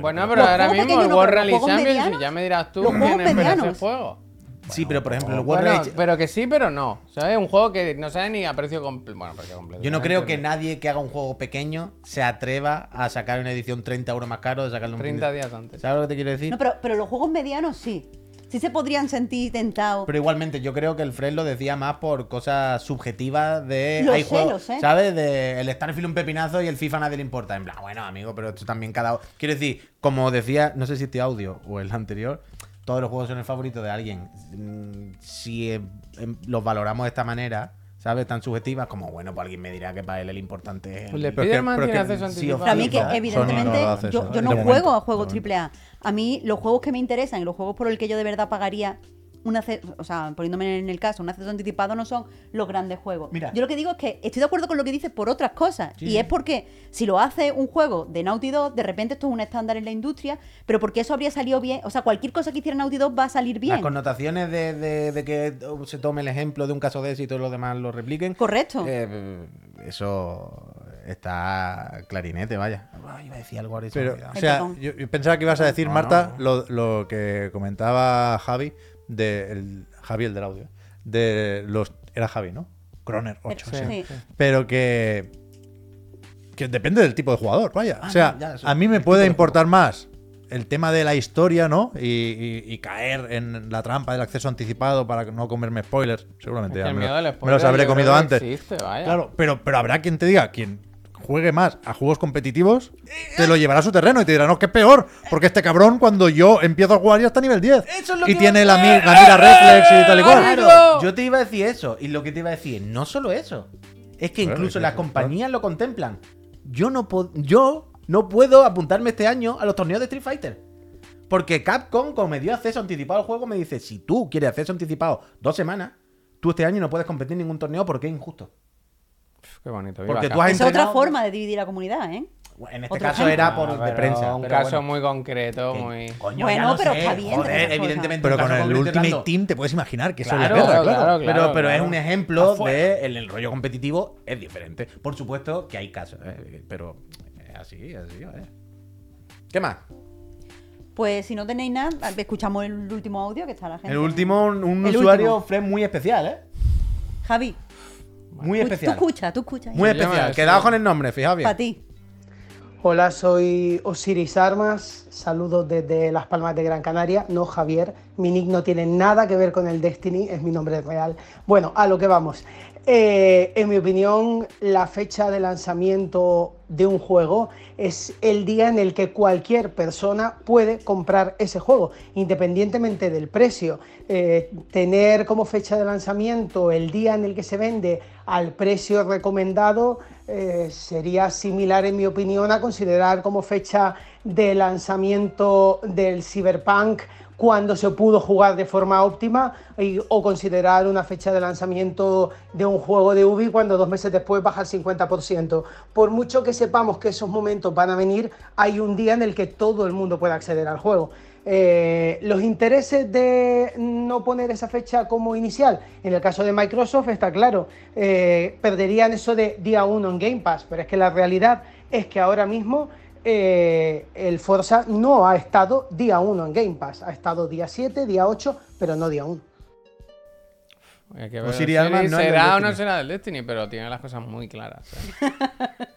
Speaker 2: Bueno, pero
Speaker 1: Los
Speaker 2: ahora mismo el
Speaker 1: no,
Speaker 2: World Rally
Speaker 1: medianos-
Speaker 2: ya me dirás tú
Speaker 1: los
Speaker 2: quién
Speaker 1: juegos medianos.
Speaker 2: juego.
Speaker 3: Sí, pero por ejemplo, el World
Speaker 2: Bueno,
Speaker 3: Rage-
Speaker 2: pero que sí, pero no. ¿Sabes? Un juego que no sabe ni a precio completo. Bueno, precio completo.
Speaker 3: Yo no creo que nadie que haga un juego pequeño se atreva a sacar una edición 30 euros más caro de sacarle un fin
Speaker 2: 30
Speaker 3: de-
Speaker 2: días antes.
Speaker 3: ¿Sabes lo que te quiero decir?
Speaker 1: No, pero, pero los juegos medianos sí. Sí se podrían sentir tentados.
Speaker 3: Pero igualmente, yo creo que el Fred lo decía más por cosas subjetivas de.
Speaker 1: Lo
Speaker 3: hay
Speaker 1: sé,
Speaker 3: juegos,
Speaker 1: lo sé.
Speaker 3: ¿Sabes? De el Starfield un pepinazo y el FIFA nadie le importa. En plan, bueno, amigo, pero esto también cada. Quiero decir, como decía, no sé si este audio o el anterior, todos los juegos son el favorito de alguien. Mm, Si eh, em, los valoramos de esta manera, ¿sabes? Tan subjetivas como, bueno, pues alguien me dirá que para él el importante es.
Speaker 2: El de
Speaker 3: el-
Speaker 4: Pero que-
Speaker 2: Spider-Man
Speaker 4: pero
Speaker 2: tiene
Speaker 4: que
Speaker 2: acceso
Speaker 3: sí
Speaker 1: a mí que
Speaker 3: no
Speaker 1: evidentemente yo,
Speaker 4: de
Speaker 1: no
Speaker 4: momento,
Speaker 1: juego a juegos. AAA. A mí los juegos que me interesan y los juegos por el que yo de verdad pagaría un acceso, o sea, poniéndome en el caso, un acceso anticipado no son los grandes juegos.
Speaker 3: Mira.
Speaker 1: Yo lo que digo es que estoy de acuerdo con lo que dices por otras cosas. y es porque si lo hace un juego de Naughty Dog, de repente esto es un estándar en la industria, pero porque eso habría salido bien. O sea, cualquier cosa que hiciera Naughty Dog va a salir bien.
Speaker 3: Las connotaciones de, de- de que se tome el ejemplo de un caso de éxito y los demás lo repliquen.
Speaker 1: Correcto.
Speaker 3: eh, eso está clarinete, vaya. Ay, iba a decir algo ahora
Speaker 4: Pero, o sea, yo, yo pensaba que ibas a decir,
Speaker 3: No,
Speaker 4: Marta,
Speaker 3: no.
Speaker 4: Lo, lo que comentaba Javi, de el, Javi, el del audio, de los... Era Javi, ¿no? Croner 8,
Speaker 1: Sí.
Speaker 4: sí.
Speaker 1: Sí.
Speaker 4: Pero que... Que depende del tipo de jugador, vaya.
Speaker 3: Ah,
Speaker 4: o sea,
Speaker 3: no, ya, eso,
Speaker 4: a mí me puede
Speaker 3: de
Speaker 4: importar más el tema de la historia, ¿no? Y, y- y caer en la trampa del acceso anticipado para no comerme spoilers. Seguramente
Speaker 2: Es
Speaker 4: ya me, los habré comido antes.
Speaker 2: existe, vaya.
Speaker 4: Claro, pero, pero habrá quien te diga, quien juegue más a juegos competitivos, te lo llevará a su terreno y te dirá, no, que es peor, porque este cabrón cuando yo empiezo a jugar ya está a nivel 10.
Speaker 3: Eso es lo
Speaker 4: y
Speaker 3: que
Speaker 4: tiene la, mi- la mira reflex y tal y cual.
Speaker 3: Yo te iba a decir eso. Y lo que te iba a decir, no solo eso. Es que incluso
Speaker 4: es que
Speaker 3: las compañías lo contemplan. Yo no, yo no puedo apuntarme este año a los torneos de Street Fighter. Porque Capcom, como me dio acceso anticipado al juego, me dice, si tú quieres acceso anticipado dos semanas, tú este año no puedes competir en ningún torneo porque es injusto.
Speaker 2: Qué bonito.
Speaker 3: Porque tú has
Speaker 1: es otra forma de dividir la comunidad, ¿eh?
Speaker 3: En este
Speaker 1: Otro
Speaker 3: caso
Speaker 1: ejemplo.
Speaker 3: era por
Speaker 2: Ah,
Speaker 3: de prensa.
Speaker 2: Un
Speaker 3: pero
Speaker 2: caso
Speaker 3: bueno.
Speaker 2: muy concreto, muy.
Speaker 3: coño,
Speaker 1: Bueno, pero
Speaker 3: sé,
Speaker 1: está bien
Speaker 3: joder, evidentemente.
Speaker 4: Pero con el Ultimate
Speaker 3: hablando.
Speaker 4: Team te puedes imaginar que eso
Speaker 3: Claro,
Speaker 4: es guerra,
Speaker 2: claro,
Speaker 4: claro.
Speaker 2: claro.
Speaker 3: pero, pero es un ejemplo
Speaker 4: Afuera.
Speaker 3: de el, el rollo competitivo es diferente. Por supuesto que hay casos, ¿eh? pero es así, así, ¿vale? ¿Qué más?
Speaker 1: Pues si no tenéis nada, escuchamos el último audio que está la gente.
Speaker 3: El último, un un
Speaker 1: El
Speaker 3: usuario
Speaker 1: último.
Speaker 3: Fred muy especial, ¿eh?
Speaker 1: Javi,
Speaker 3: Muy especial.
Speaker 1: tú escucha, tú escucha.
Speaker 3: Muy especial. Quedaos con el nombre, fijaos bien.
Speaker 1: Para ti.
Speaker 7: Hola, soy Osiris Armas, saludos desde Las Palmas de Gran Canaria, no Javier, mi nick no tiene nada que ver con el Destiny, es mi nombre real. Bueno, a lo que vamos. Eh, en mi opinión, la fecha de lanzamiento de un juego es el día en el que cualquier persona puede comprar ese juego, independientemente del precio. Eh, tener como fecha de lanzamiento el día en el que se vende al precio recomendado eh, sería similar, en mi opinión, a considerar como fecha de lanzamiento del Cyberpunk cuando se pudo jugar de forma óptima y- o considerar una fecha de lanzamiento de un juego de Ubi cuando dos meses después baja el 50%. Por mucho que sepamos que esos momentos van a venir, hay un día en el que todo el mundo puede acceder al juego. Eh, los intereses de no poner esa fecha como inicial, en el caso de Microsoft está claro, eh, perderían eso de día 1 en Game Pass, pero es que la realidad es que ahora mismo eh, el Forza no ha estado día 1 en Game Pass, ha estado día 7, día 8, pero no día 1.
Speaker 2: Hay que
Speaker 3: O
Speaker 2: ver
Speaker 3: Siri
Speaker 2: si
Speaker 3: Alman no es del
Speaker 2: será o no será del Destiny, pero tiene las cosas muy claras. ¿eh?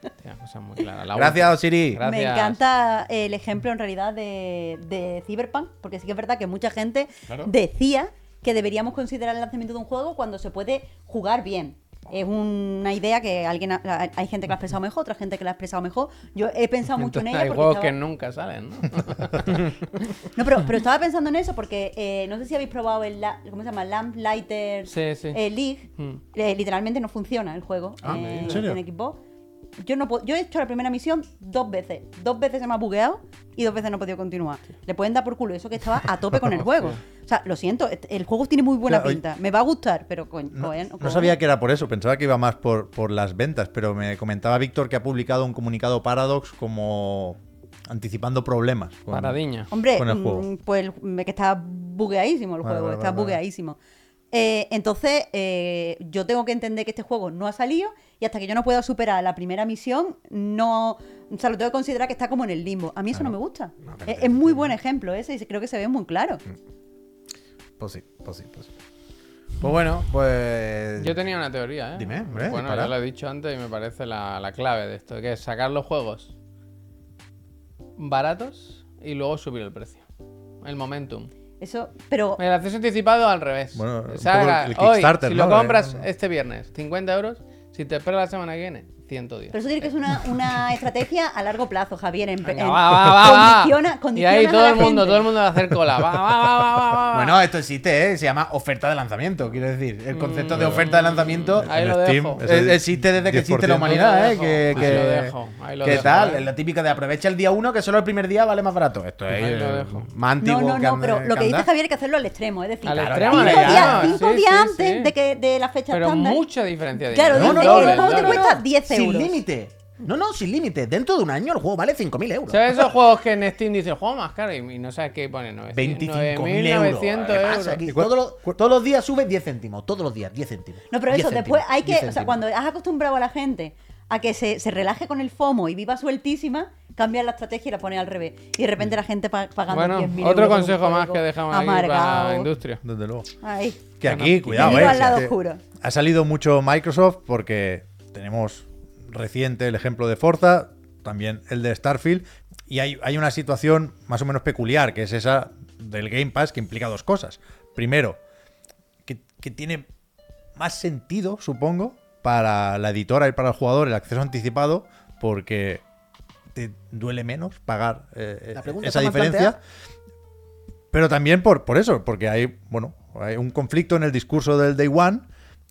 Speaker 2: *laughs* muy claras. La
Speaker 3: Gracias. Osiri.
Speaker 2: Gracias.
Speaker 1: Me encanta el ejemplo en realidad de, de Cyberpunk, porque sí que es verdad que mucha gente decía que deberíamos considerar el lanzamiento de un juego cuando se puede jugar bien. Es una idea que alguien ha- hay gente que la ha expresado mejor, otra gente que la ha expresado mejor. Yo he pensado mucho en ella.
Speaker 2: Hay juegos
Speaker 1: estaba-
Speaker 2: que nunca salen, ¿no? *laughs*
Speaker 1: No, pero, pero estaba pensando en eso porque eh, no sé si habéis probado el, la- ¿cómo se llama? Lamplighter
Speaker 2: Sí, sí.
Speaker 1: eh, League.
Speaker 2: Hmm.
Speaker 1: Eh, literalmente no funciona el juego
Speaker 3: Ah,
Speaker 1: eh,
Speaker 4: ¿en serio?
Speaker 1: en Xbox. Yo, no puedo- yo he hecho la primera misión dos veces. Dos veces se me ha bugueado y dos veces no he podido continuar. Le pueden dar por culo eso que estaba a tope con el *laughs* juego. O sea, lo siento, el juego tiene muy buena
Speaker 4: Claro,
Speaker 1: pinta. Me va a gustar, pero coño,
Speaker 4: No,
Speaker 1: coño,
Speaker 4: no sabía que era por eso, pensaba que iba más por, por las ventas, pero me comentaba Víctor que ha publicado un comunicado Paradox como anticipando problemas. con-
Speaker 2: Paradiña.
Speaker 1: Hombre,
Speaker 4: con el juego.
Speaker 1: mm, pues que está bugueadísimo el
Speaker 4: Vale,
Speaker 1: juego,
Speaker 4: vale,
Speaker 1: está
Speaker 4: vale, vale.
Speaker 1: bugueadísimo. Eh, entonces, eh, yo tengo que entender que este juego no ha salido y hasta que yo no pueda superar la primera misión, no. O sea, lo tengo que considerar que está como en el limbo. A mí eso no me gusta. es, es muy buen ejemplo ese y creo que se ve muy claro.
Speaker 3: Pues sí, pues sí, pues sí. Pues bueno, pues.
Speaker 2: Yo tenía una teoría, ¿eh?
Speaker 3: Dime, hombre,
Speaker 2: Bueno,
Speaker 3: dispara.
Speaker 2: ya lo he dicho antes y me parece la, la clave de esto, que es sacar los juegos baratos y luego subir el precio. El momentum.
Speaker 1: Eso, pero.
Speaker 2: El acceso anticipado al revés.
Speaker 4: Bueno, poco el
Speaker 2: hoy,
Speaker 4: Kickstarter,
Speaker 2: si
Speaker 4: ¿no?
Speaker 2: lo compras este viernes, 50 euros. Si te esperas la semana que viene, 110.
Speaker 1: Pero eso tiene que ser una, una estrategia a largo plazo, Javier. En,
Speaker 2: Venga,
Speaker 1: en-
Speaker 2: va, va, va, va.
Speaker 1: condiciona-
Speaker 2: y ahí
Speaker 1: a
Speaker 2: todo
Speaker 1: la
Speaker 2: el mundo,
Speaker 1: gente.
Speaker 2: todo el mundo va a hacer cola. Va, va, va, va, va, va.
Speaker 3: Bueno, esto existe, ¿eh? Se llama oferta de lanzamiento, quiero decir. El concepto de oferta de lanzamiento
Speaker 2: Mm. Ahí
Speaker 4: en
Speaker 2: lo
Speaker 4: Steam,
Speaker 2: dejo.
Speaker 4: ese
Speaker 3: eh, existe desde que existe la
Speaker 4: 10%.
Speaker 3: humanidad,
Speaker 2: Ahí
Speaker 3: ¿eh?
Speaker 2: lo
Speaker 3: Que,
Speaker 2: dejo,
Speaker 3: que,
Speaker 2: ahí lo dejo, ahí lo
Speaker 3: ¿Qué
Speaker 2: dejo,
Speaker 3: tal?
Speaker 2: ¿eh?
Speaker 3: Es la típica de aprovecha el día uno, que solo el primer día vale más barato. Esto es
Speaker 2: Ahí lo
Speaker 3: eh,
Speaker 2: dejo.
Speaker 3: más antiguo
Speaker 1: No, no,
Speaker 3: que
Speaker 1: no, pero lo que dice. Javier hay que hacerlo al extremo, es decir,
Speaker 2: Al
Speaker 3: Claro,
Speaker 2: extremo,
Speaker 1: cinco días,
Speaker 3: llama,
Speaker 1: cinco
Speaker 2: sí,
Speaker 1: días
Speaker 2: sí,
Speaker 1: antes
Speaker 2: sí.
Speaker 1: De, que, de la fecha
Speaker 2: Pero
Speaker 1: estándar.
Speaker 2: mucha diferencia
Speaker 1: Claro, el juego te cuesta 10
Speaker 3: Sin
Speaker 1: euros.
Speaker 3: límite. No, no, sin límite. Dentro de un año el juego vale 5.000 euros.
Speaker 2: ¿Sabes esos juegos que en Steam dice el juego más caro y no sabes qué pone?
Speaker 3: 25.000 euros.
Speaker 2: 9.900
Speaker 3: ¿Qué pasa
Speaker 2: euros.
Speaker 3: Todos, los, todos los días sube 10 céntimos. Todos los días, 10 céntimos.
Speaker 1: No, pero
Speaker 3: 10
Speaker 1: eso, después hay
Speaker 3: 10
Speaker 1: que, o sea, cuando has acostumbrado a la gente a que se, se relaje con el FOMO y viva sueltísima, cambias la estrategia y la pones al revés. Y de repente la gente pa- pagando
Speaker 2: Bueno,
Speaker 1: 10.000
Speaker 2: otro
Speaker 1: euros un
Speaker 2: consejo más que dejamos aquí para
Speaker 1: amargado.
Speaker 2: la industria.
Speaker 4: Desde luego.
Speaker 1: Ay,
Speaker 4: Que aquí, cuidado,
Speaker 1: Bienvenido
Speaker 4: eh.
Speaker 1: al lado oscuro.
Speaker 4: Ha salido mucho Microsoft porque tenemos reciente el ejemplo de Forza, también el de Starfield, y hay, hay una situación más o menos peculiar, que es esa del Game Pass, que implica dos cosas. Primero, que, que tiene más sentido, supongo, para la editora y para el jugador el acceso anticipado, porque te duele menos pagar eh,
Speaker 3: pregunta
Speaker 4: esa diferencia. Pero también por, por eso, porque hay, bueno, hay un conflicto en el discurso del Day One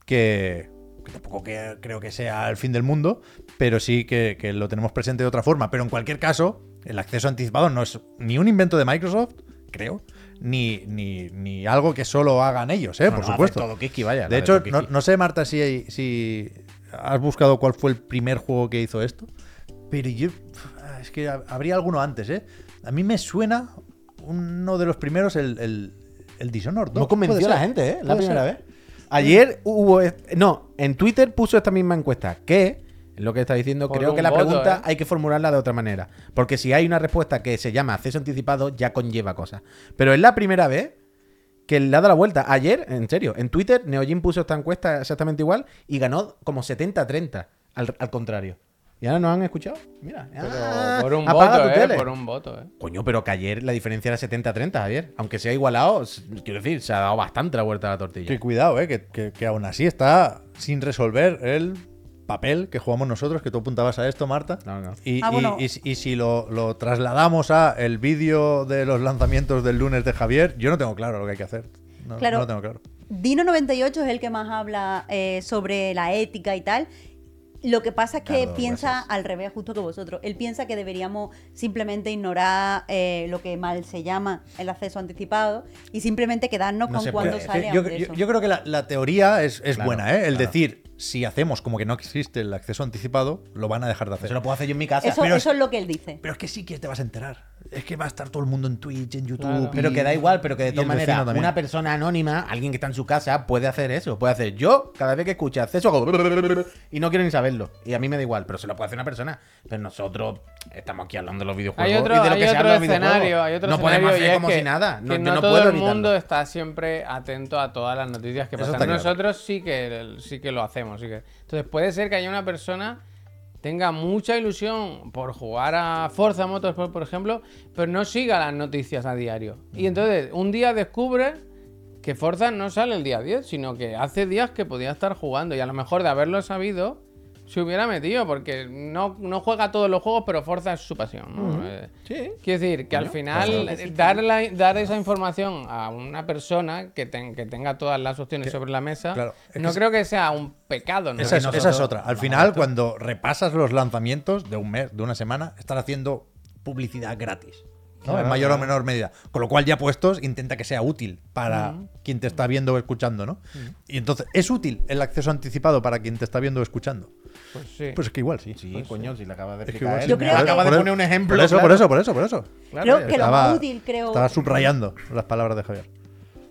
Speaker 4: que, que tampoco que- creo que sea el fin del mundo, pero sí que, que lo tenemos presente de otra forma. Pero en cualquier caso, el acceso anticipado no es ni un invento de Microsoft, creo, ni, ni, ni algo que solo hagan ellos, ¿eh?
Speaker 3: No,
Speaker 4: por
Speaker 3: no,
Speaker 4: supuesto.
Speaker 3: todo Kiki, vaya,
Speaker 4: de hecho, no, sé, Marta, si, si has buscado cuál fue el primer juego que hizo esto, pero yo. Es que hab- habría alguno antes, ¿eh? A mí me suena uno de los primeros, el, el, el Dishonored 2.
Speaker 3: No convenció a la gente, ¿eh? La primera
Speaker 4: ser.
Speaker 3: vez. Ayer hubo. No, en Twitter puso esta misma encuesta. Que, lo que está diciendo,
Speaker 2: Por
Speaker 3: creo que la
Speaker 2: voto,
Speaker 3: pregunta
Speaker 2: ¿eh?
Speaker 3: hay que formularla de otra manera. Porque si hay una respuesta que se llama acceso anticipado, ya conlleva cosas. Pero es la primera vez que le ha dado la vuelta. Ayer, en serio, en Twitter, Neojin puso esta encuesta exactamente igual y ganó como 70-30. Al, al contrario. ¿Y ahora nos han escuchado? Mira.
Speaker 2: Pero
Speaker 3: Ah,
Speaker 2: por un voto,
Speaker 3: tu
Speaker 2: ¿eh?
Speaker 3: tele.
Speaker 2: Por un voto, ¿eh?
Speaker 3: Coño, pero que ayer la diferencia era 70-30, Javier. Aunque se ha igualado, quiero decir, se ha dado bastante la vuelta a la tortilla.
Speaker 4: Que cuidado, eh, que, que- que aún así está sin resolver el papel que jugamos nosotros, que tú apuntabas a esto, Marta.
Speaker 3: No, no.
Speaker 4: Y,
Speaker 1: Ah, bueno.
Speaker 4: y si lo, lo trasladamos a el vídeo de los lanzamientos del lunes de Javier, yo no tengo claro lo que hay que hacer. No,
Speaker 1: Claro.
Speaker 4: no lo tengo claro.
Speaker 1: Dino98 es el que más habla eh, sobre la ética y tal. Lo que pasa es que
Speaker 3: Carlos,
Speaker 1: piensa
Speaker 3: gracias.
Speaker 1: al revés justo que vosotros. Él piensa que deberíamos simplemente ignorar eh, lo que mal se llama el acceso anticipado y simplemente quedarnos
Speaker 3: No
Speaker 1: con
Speaker 3: puede.
Speaker 1: sale
Speaker 4: yo, yo-
Speaker 1: eso.
Speaker 4: yo creo que la, la teoría es, es
Speaker 3: Claro,
Speaker 4: buena, ¿eh? El
Speaker 3: claro.
Speaker 4: decir, si hacemos como que no existe el acceso anticipado, lo van a dejar de hacer.
Speaker 3: Eso lo puedo hacer yo en mi casa.
Speaker 1: Eso,
Speaker 4: pero
Speaker 1: eso
Speaker 4: es-
Speaker 1: es lo que él dice.
Speaker 4: Pero es que sí que te vas a enterar. Es que va a estar todo el mundo en Twitch, en YouTube.
Speaker 2: Claro.
Speaker 4: y-
Speaker 3: Pero que da igual, pero que de todas maneras, una persona anónima, alguien que está en su casa, puede hacer eso. Puede hacer yo, cada vez que escuche acceso, hago y no quiero ni saberlo. Y a mí me da igual, pero se lo puede hacer una persona. Pero nosotros estamos aquí hablando de los videojuegos
Speaker 2: Hay otro,
Speaker 3: y de lo que se habla de los
Speaker 2: escenario, hay otro
Speaker 3: no
Speaker 2: escenario
Speaker 3: podemos hacer como si nada. No,
Speaker 2: que
Speaker 3: yo
Speaker 2: no
Speaker 3: no
Speaker 2: todo
Speaker 3: puedo
Speaker 2: el mundo está siempre atento a todas las noticias que
Speaker 4: Eso
Speaker 2: pasan.
Speaker 4: claro.
Speaker 2: Nosotros sí que sí que lo hacemos, sí que. Entonces puede ser que haya una persona tenga mucha ilusión por jugar a Forza Motorsport, por ejemplo, pero no siga las noticias a diario. Y entonces un día descubre que Forza no sale el día 10, sino que hace días que podía estar jugando y a lo mejor de haberlo sabido se hubiera metido porque no, no juega todos los juegos, pero Forza es su pasión. ¿no? Eh,
Speaker 3: Sí.
Speaker 2: Quiero decir, que al final eh, dar, la- dar esa información a una persona que, ten- que tenga todas las opciones sobre la mesa,
Speaker 4: claro, es
Speaker 2: no
Speaker 4: que
Speaker 2: creo que sea un pecado. ¿no?
Speaker 4: Esa es,
Speaker 3: nosotros-
Speaker 4: esa es otra. Al final, cuando repasas los lanzamientos de un mes, de una semana, están haciendo publicidad gratis. ¿No? en mayor o menor medida. Con lo cual, ya puestos, intenta que sea útil para quien te está viendo o escuchando, ¿no? Y entonces, ¿es útil el acceso anticipado para quien te está viendo o escuchando?
Speaker 2: Pues sí.
Speaker 4: Pues es que igual sí.
Speaker 3: Sí, coño, si le acabas de
Speaker 4: Es que
Speaker 3: explicar
Speaker 4: igual
Speaker 3: él.
Speaker 4: sí.
Speaker 1: Yo creo
Speaker 3: acaba de poner un ejemplo.
Speaker 4: Por eso,
Speaker 3: claro.
Speaker 4: por eso, por eso, por eso.
Speaker 3: Claro,
Speaker 1: Creo que lo más útil, creo,
Speaker 4: Estaba subrayando las palabras de Javier.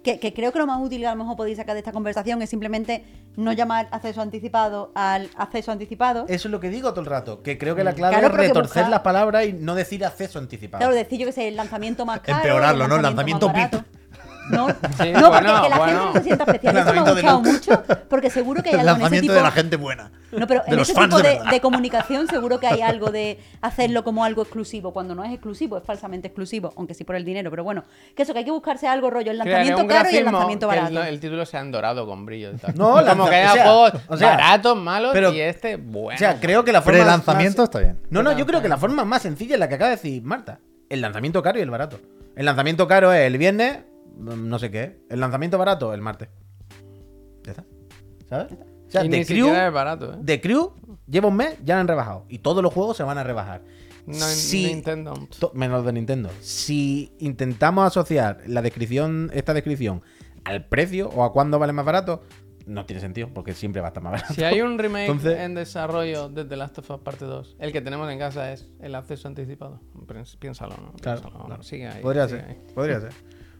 Speaker 1: Que, que creo que lo más útil que a lo mejor podéis sacar de esta conversación es simplemente no llamar acceso anticipado al acceso anticipado.
Speaker 3: Eso es lo que digo todo el rato, que creo que la clave
Speaker 1: Claro,
Speaker 3: es retorcer
Speaker 1: busca-
Speaker 3: las palabras y no decir acceso anticipado.
Speaker 1: Claro, decir yo que sé, el lanzamiento más caro.
Speaker 4: Empeorarlo,
Speaker 1: el
Speaker 4: ¿no? El
Speaker 1: lanzamiento más
Speaker 4: lanzamiento
Speaker 1: barato. No,
Speaker 2: Sí,
Speaker 1: no porque
Speaker 2: bueno,
Speaker 1: que la
Speaker 2: bueno.
Speaker 1: gente no se sienta especial. Esto me ha
Speaker 3: Lanzamiento
Speaker 1: gustado mucho porque seguro que hay
Speaker 4: El
Speaker 1: algo en ese
Speaker 4: lanzamiento
Speaker 1: tipo
Speaker 4: de la gente buena.
Speaker 1: No, pero
Speaker 4: de
Speaker 1: en ese tipo
Speaker 4: de
Speaker 1: de,
Speaker 4: verdad.
Speaker 1: de comunicación seguro que hay algo de hacerlo como algo exclusivo. Cuando no es exclusivo, es falsamente exclusivo, aunque sí por el dinero. Pero bueno, que eso, que hay que buscarse algo rollo, el lanzamiento caro y el lanzamiento
Speaker 2: que
Speaker 1: barato.
Speaker 2: el, el título sea en dorado con brillo y tal.
Speaker 3: No,
Speaker 2: como que haya
Speaker 3: o sea,
Speaker 2: juegos
Speaker 3: o sea,
Speaker 2: baratos, malos
Speaker 3: pero-
Speaker 2: y este bueno.
Speaker 3: O sea, creo que la forma
Speaker 4: Pre-lanzamiento
Speaker 3: más-
Speaker 4: está bien.
Speaker 3: No, no, yo creo que la forma más sencilla es la que acaba de decir Marta. El lanzamiento caro y el barato. El lanzamiento caro es el viernes, no sé qué. El lanzamiento barato, el martes. Ya está. ¿Sabes? O sea, The Crew,
Speaker 2: barato, ¿eh?
Speaker 3: The Crew lleva un mes, ya lo han rebajado. Y todos los juegos se van a rebajar.
Speaker 2: No,
Speaker 3: Si-
Speaker 2: Nintendo.
Speaker 3: To- menos de Nintendo. Si intentamos asociar la descripción, esta descripción, al precio o a cuándo vale más barato, no tiene sentido, porque siempre va a estar más barato.
Speaker 2: Si hay un remake
Speaker 3: Entonces-
Speaker 2: en desarrollo de The Last of Us Parte 2, el que tenemos en casa es el acceso anticipado. Piénsalo, ¿no?
Speaker 3: Claro,
Speaker 2: Piénsalo.
Speaker 3: claro.
Speaker 2: Sigue ahí.
Speaker 3: Podría
Speaker 2: sigue
Speaker 3: ser,
Speaker 2: ahí.
Speaker 3: podría ser.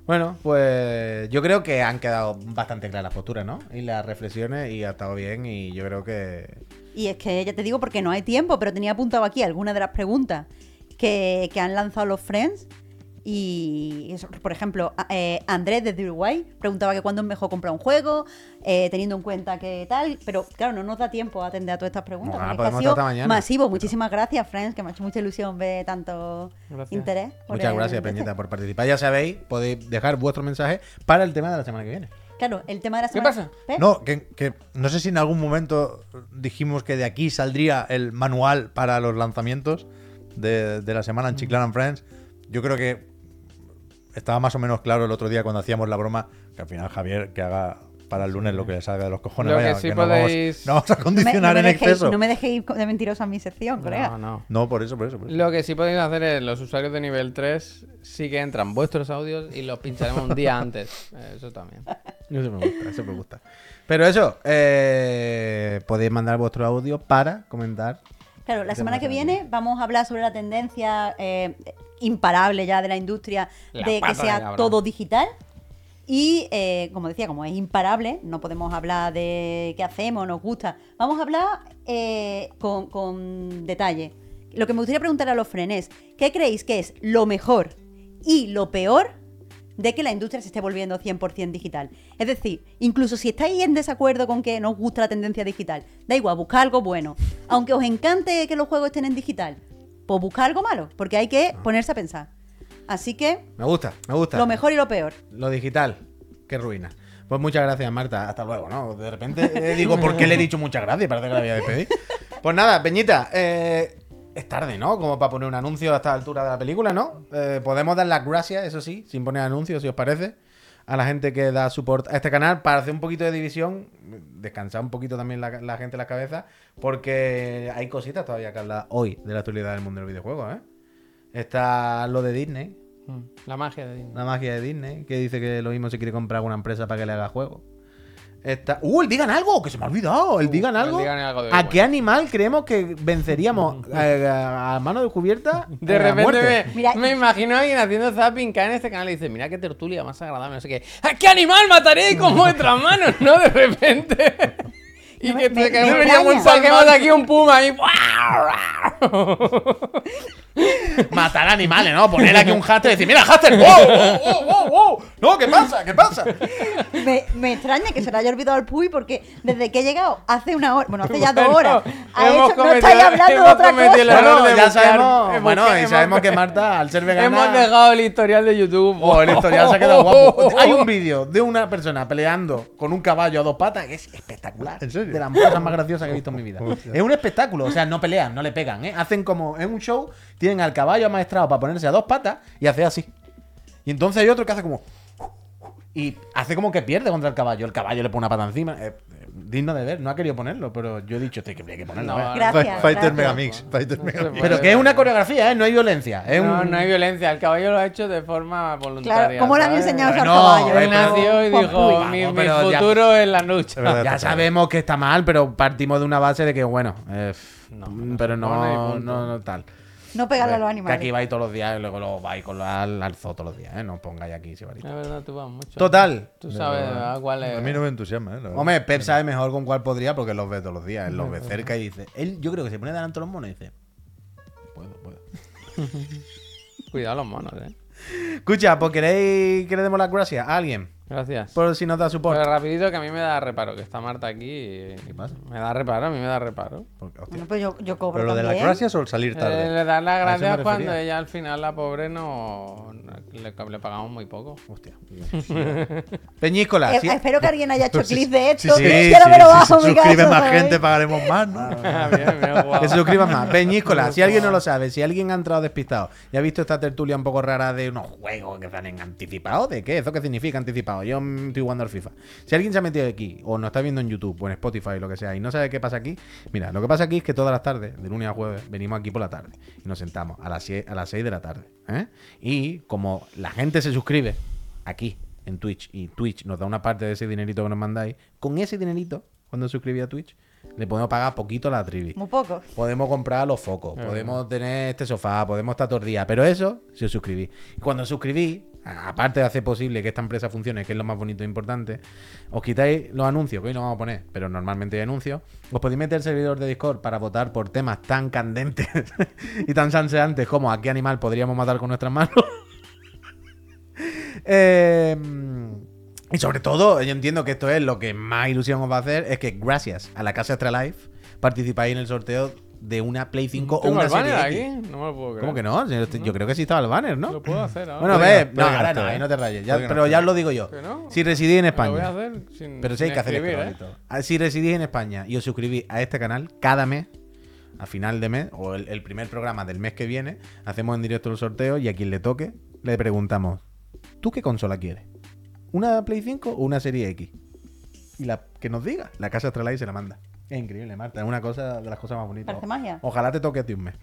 Speaker 3: Bueno, pues yo creo que han quedado bastante claras las posturas, ¿no? Y las reflexiones y ha estado bien y yo creo que...
Speaker 1: Y es que ya te digo porque no hay tiempo, pero tenía apuntado aquí algunas de las preguntas que, que han lanzado los Friends. Y, eso, por ejemplo, eh, Andrés desde Uruguay preguntaba que cuándo es mejor comprar un juego, eh, teniendo en cuenta que tal, pero claro, no nos da tiempo a atender a todas estas preguntas.
Speaker 3: No,
Speaker 1: porque es que
Speaker 3: podemos
Speaker 1: ha sido
Speaker 3: mañana.
Speaker 1: masivo. Muchísimas gracias, Friends, que me ha hecho mucha ilusión ver tanto
Speaker 2: Gracias.
Speaker 1: interés.
Speaker 3: Muchas
Speaker 1: el-
Speaker 3: gracias, Peñita, por participar. Ya sabéis, podéis dejar vuestro mensaje para el tema de la semana que viene.
Speaker 1: Claro, el tema de la
Speaker 2: ¿Qué
Speaker 1: semana.
Speaker 2: pasa?
Speaker 1: ¿Ves?
Speaker 4: No, que, que no sé si en algún momento dijimos que de aquí saldría el manual para los lanzamientos de, de la semana en Chiclan and Friends. Yo creo que estaba más o menos claro el otro día cuando hacíamos la broma que al final Javier que haga para el lunes lo que le salga de los cojones.
Speaker 2: Lo que
Speaker 4: no, vamos, no vamos a
Speaker 1: No me,
Speaker 4: condicionar
Speaker 1: no me
Speaker 4: en
Speaker 1: dejéis,
Speaker 4: exceso.
Speaker 1: no me dejéis de mentiroso a mi sección, colega.
Speaker 2: No, no.
Speaker 4: No, por eso, por eso. por eso.
Speaker 2: Lo que sí podéis hacer es, los usuarios de nivel 3 sí que entran vuestros audios y los pincharemos un día antes. *laughs* Eso también.
Speaker 3: Eso me gusta, eso me gusta. Pero eso, eh, podéis mandar vuestro audio para comentar.
Speaker 1: Claro, la semana que viene vamos a hablar sobre la tendencia eh, imparable ya de la industria
Speaker 2: La
Speaker 1: de que sea todo digital. Y eh, como decía, como es imparable, no podemos hablar de qué hacemos, nos gusta. Vamos a hablar eh, con, con detalle. Lo que me gustaría preguntar a los frenes, ¿qué creéis que es lo mejor y lo peor de que la industria se esté volviendo 100% digital. Es decir, incluso si estáis en desacuerdo con que no os gusta la tendencia digital, da igual, buscad algo bueno. Aunque os encante que los juegos estén en digital, pues buscad algo malo, porque hay que ponerse a pensar. Así que,
Speaker 3: Me gusta, me gusta.
Speaker 1: lo mejor y lo peor.
Speaker 3: Lo digital, qué ruina. Pues muchas gracias, Marta. Hasta luego, ¿no? De repente eh, digo, *laughs* ¿por qué le he dicho muchas gracias? Parece que la voy a despedir. Pues nada, Peñita, eh, es tarde, ¿no? Como para poner un anuncio a esta altura de la película, ¿no? Eh, podemos dar las gracias, eso sí, sin poner anuncios, si os parece, a la gente que da support a este canal para hacer un poquito de división, descansar un poquito también la, la gente en la cabeza, porque hay cositas todavía que hablar hoy de la actualidad del mundo del videojuego, ¿eh? Está lo de Disney,
Speaker 2: Mm, La magia de Disney.
Speaker 3: la magia de Disney, que dice que lo mismo se quiere comprar una empresa para que le haga juego. Está... ¡Uh, el digan algo! Que se me ha olvidado. El digan
Speaker 2: el
Speaker 3: algo.
Speaker 2: digan algo de
Speaker 3: ¿A qué animal creemos que venceríamos *laughs* eh, a, a mano descubierta?
Speaker 2: De
Speaker 3: la
Speaker 2: repente me,
Speaker 1: Mira-
Speaker 2: me imagino a alguien haciendo zapping cae en este canal y dice, mira qué tertulia más agradable, no sé qué. ¿A qué animal mataré con *laughs* vuestras manos? ¿No? De repente. *laughs* y
Speaker 1: No,
Speaker 2: que
Speaker 1: me-
Speaker 2: te
Speaker 1: me
Speaker 2: caemos-
Speaker 1: extraña.
Speaker 2: saquemos aquí un puma ahí.
Speaker 3: Matar animales, ¿no? Poner aquí un háster y decir, mira, háster, wow, wow, wow, wow, wow. No, ¿qué pasa? ¿Qué pasa?
Speaker 1: Me, me extraña que se le haya olvidado al Puy porque desde que he llegado hace una hora, bueno, hace ya dos horas, a
Speaker 2: hemos
Speaker 1: eso no estáis hablando de otra
Speaker 2: cometido el
Speaker 1: cosa.
Speaker 2: error
Speaker 3: Bueno,
Speaker 2: de
Speaker 3: ya
Speaker 2: buscar-
Speaker 3: sabemos.
Speaker 2: hemos-
Speaker 3: Bueno, y sabemos que Marta, al ser vegana.
Speaker 2: Hemos dejado el historial de YouTube.
Speaker 3: Oh, el historial se ha quedado guapo. *laughs* Hay un vídeo de una persona peleando con un caballo a dos patas que es espectacular.
Speaker 4: ¿En serio?
Speaker 3: De las cosas más graciosas que he visto en mi vida. Es un espectáculo. O sea, no pelean, no le pegan. ¿eh? Hacen como en un show, tienen al caballo amaestrado para ponerse a dos patas y hace así. Y entonces hay otro que hace como. Y hace como que pierde contra el caballo. El caballo le pone una pata encima. Eh, eh, digno de ver. No ha querido ponerlo, pero yo he dicho "Tío, que habría que ponerlo.
Speaker 2: No,
Speaker 3: ¿eh".
Speaker 1: Gracias.
Speaker 4: Fighter
Speaker 1: gracias.
Speaker 4: Megamix. Fighter Megamix.
Speaker 3: Pero que es una coreografía, ¿eh? No hay violencia. Es
Speaker 2: No,
Speaker 3: un...
Speaker 2: no hay violencia. El caballo lo ha hecho de forma voluntaria.
Speaker 1: Claro, ¿cómo le han enseñado al caballo?
Speaker 2: Él nació y
Speaker 1: Juan
Speaker 2: dijo, mi, mi
Speaker 3: ya-
Speaker 2: futuro es la lucha.
Speaker 4: Verdad.
Speaker 3: Ya sabemos que está mal, pero partimos de una base de que, bueno, eh,
Speaker 2: No, no
Speaker 3: pero no, no, no tal.
Speaker 1: No pegarle a los
Speaker 3: Que
Speaker 1: animales.
Speaker 3: aquí vais todos los días y luego lo vais con la, al, zoo todos los días, ¿eh? No os pongáis aquí, sibarita.
Speaker 2: Es verdad, tú vas mucho.
Speaker 3: Total.
Speaker 2: Tú sabes ¿verdad? cuál es.
Speaker 4: A mí no me entusiasma, ¿eh? La.
Speaker 3: Hombre, Pep sabe mejor con cuál podría porque los ve todos los días. Él los ve cerca y dice. Él, yo creo que se pone delante de los monos y dice. Puedo, puedo. *laughs*
Speaker 2: Cuidado los monos, eh.
Speaker 3: Escucha, pues queréis que le demos las gracias a alguien.
Speaker 2: Gracias.
Speaker 3: Por si nos da support.
Speaker 2: Pero rapidito que a mí me da reparo, que está Marta aquí y...
Speaker 3: ¿Qué pasa?
Speaker 2: Me da reparo, a mí me da reparo.
Speaker 4: Porque.
Speaker 1: Bueno, pues yo, yo cobro
Speaker 4: Pero lo de las gracias o el salir
Speaker 2: Eh,
Speaker 4: tarde.
Speaker 2: le dan las gracias cuando ella al final, la pobre, no... no- Le, le pagamos muy poco.
Speaker 3: Hostia. *laughs* Peñíscola.
Speaker 1: Eh,
Speaker 3: sí-
Speaker 1: Espero que alguien haya hecho *laughs* clip de
Speaker 4: Sí,
Speaker 1: esto.
Speaker 4: sí,
Speaker 1: Quiero
Speaker 4: sí,
Speaker 1: verlo
Speaker 4: sí,
Speaker 1: bajo
Speaker 4: si suscribe
Speaker 1: casa,
Speaker 4: más gente, pagaremos más, ¿no? *laughs*
Speaker 2: Ah, bien, bien jugado.
Speaker 3: Que se suscriban más. Peñíscola, si alguien no lo sabe, si alguien ha entrado despistado y ha visto esta tertulia un poco rara de unos juegos que salen anticipados, ¿de qué? ¿Eso qué significa anticipado? Yo mm, estoy jugando al FIFA. Si alguien se ha metido aquí, o nos está viendo en YouTube, o en Spotify, lo que sea, y no sabe qué pasa aquí, mira, lo que pasa aquí es que todas las tardes, de lunes a jueves, venimos aquí por la tarde y nos sentamos a las 6, a las 6 de la tarde. ¿eh? Y como la gente se suscribe aquí, en Twitch, y Twitch nos da una parte de ese dinerito que nos mandáis, con ese dinerito, cuando suscribí a Twitch, le podemos pagar poquito a la trivi.
Speaker 1: Muy poco.
Speaker 3: Podemos comprar los focos, podemos tener este sofá, podemos estar todo el día, pero eso si os suscribís. Y cuando os suscribís, aparte de hacer posible que esta empresa funcione, que es lo más bonito e importante, os quitáis los anuncios, que hoy no vamos a poner, pero normalmente hay anuncios, os podéis meter el servidor de Discord para votar por temas tan candentes *laughs* y tan sanseantes como a qué animal podríamos matar con nuestras manos. *laughs* Eh, y sobre todo, yo entiendo que esto es lo que más ilusión os va a hacer, es que gracias a la Casa Extra Life participáis en el sorteo de una Play 5 o
Speaker 2: ¿Tengo
Speaker 3: una
Speaker 2: el banner
Speaker 3: Serie X.
Speaker 2: aquí? No me lo puedo creer.
Speaker 3: ¿Cómo que no? Yo, yo creo que sí estaba el banner, ¿no?
Speaker 2: Lo puedo hacer ahora.
Speaker 3: Bueno, ve,
Speaker 4: no-
Speaker 3: ahora no,
Speaker 4: ¿eh?
Speaker 3: ahí no te rayes. ya- pero ya os lo digo yo. Si residís en
Speaker 2: Lo voy a
Speaker 3: España,
Speaker 2: hacer sin,
Speaker 3: pero sí hay que hacer y
Speaker 2: ¿eh?
Speaker 3: Ah, Si residís en España y os suscribís a este canal cada mes, a final de mes, o el, el primer programa del mes que viene, hacemos en directo el sorteo y a quien le toque, le preguntamos: ¿Tú qué consola quieres? ¿Una Play 5 o una Serie X? Y la que nos diga, la casa Astralife se la manda. Es increíble, Marta. Es una cosa de las cosas más bonitas.
Speaker 1: Parece magia.
Speaker 3: Ojalá te toque a ti un mes.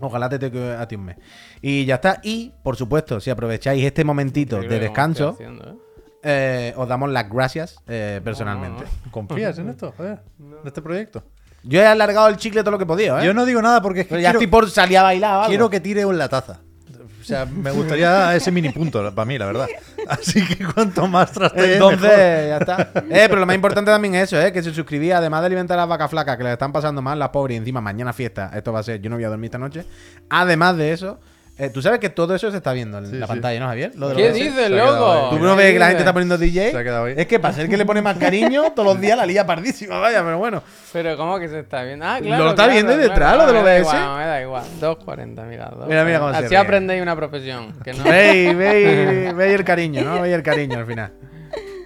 Speaker 3: Ojalá te toque a ti un mes. Y ya está. Y, por supuesto, si aprovecháis este momentito
Speaker 2: Increíble
Speaker 3: de descanso,
Speaker 2: haciendo, ¿eh?
Speaker 3: eh, os damos las gracias eh, personalmente.
Speaker 2: No,
Speaker 4: ¿Confías en esto? *laughs* Joder, en este proyecto.
Speaker 3: Yo he alargado el chicle todo lo que he podido, ¿eh?
Speaker 4: Yo no digo nada porque es que
Speaker 3: Pero ya
Speaker 4: quiero,
Speaker 3: estoy por salir a bailar. o algo.
Speaker 4: quiero que tire en la taza. O sea, me gustaría ese mini punto para mí, la verdad. *laughs* Así que cuanto más traste
Speaker 3: Entonces, ya está. Eh, pero lo más importante también es eso, ¿eh? Que se suscribía, además de alimentar a las vacas flacas que le están pasando mal, las pobres, y encima mañana fiesta, esto va a ser, yo no voy a dormir esta noche. Además de eso, Eh, Tú sabes que todo eso se está viendo en
Speaker 4: Sí,
Speaker 3: la
Speaker 4: sí.
Speaker 3: pantalla, ¿no, Javier? Lo de
Speaker 2: ¿Qué dices,
Speaker 4: Se ha quedado
Speaker 2: loco?
Speaker 4: ahí.
Speaker 3: Tú no ves que la gente está poniendo DJ.
Speaker 4: Se ha quedado ahí.
Speaker 3: Es que para ser que le pone más cariño, todos los días la lía pardísima, vaya, pero bueno.
Speaker 2: Pero ¿cómo que se está viendo? Ah,
Speaker 3: Lo
Speaker 2: claro.
Speaker 3: está
Speaker 2: claro,
Speaker 3: viendo ahí detrás,
Speaker 2: claro.
Speaker 3: lo de los
Speaker 2: me da
Speaker 3: DS.
Speaker 2: igual, me da igual. 2.40, mira. 2.40.
Speaker 3: Mira, mira cómo se
Speaker 2: Así
Speaker 3: ríe.
Speaker 2: aprendéis una profesión. Que no.
Speaker 3: Veis, veis, veis el cariño, ¿no? Veis el cariño al final.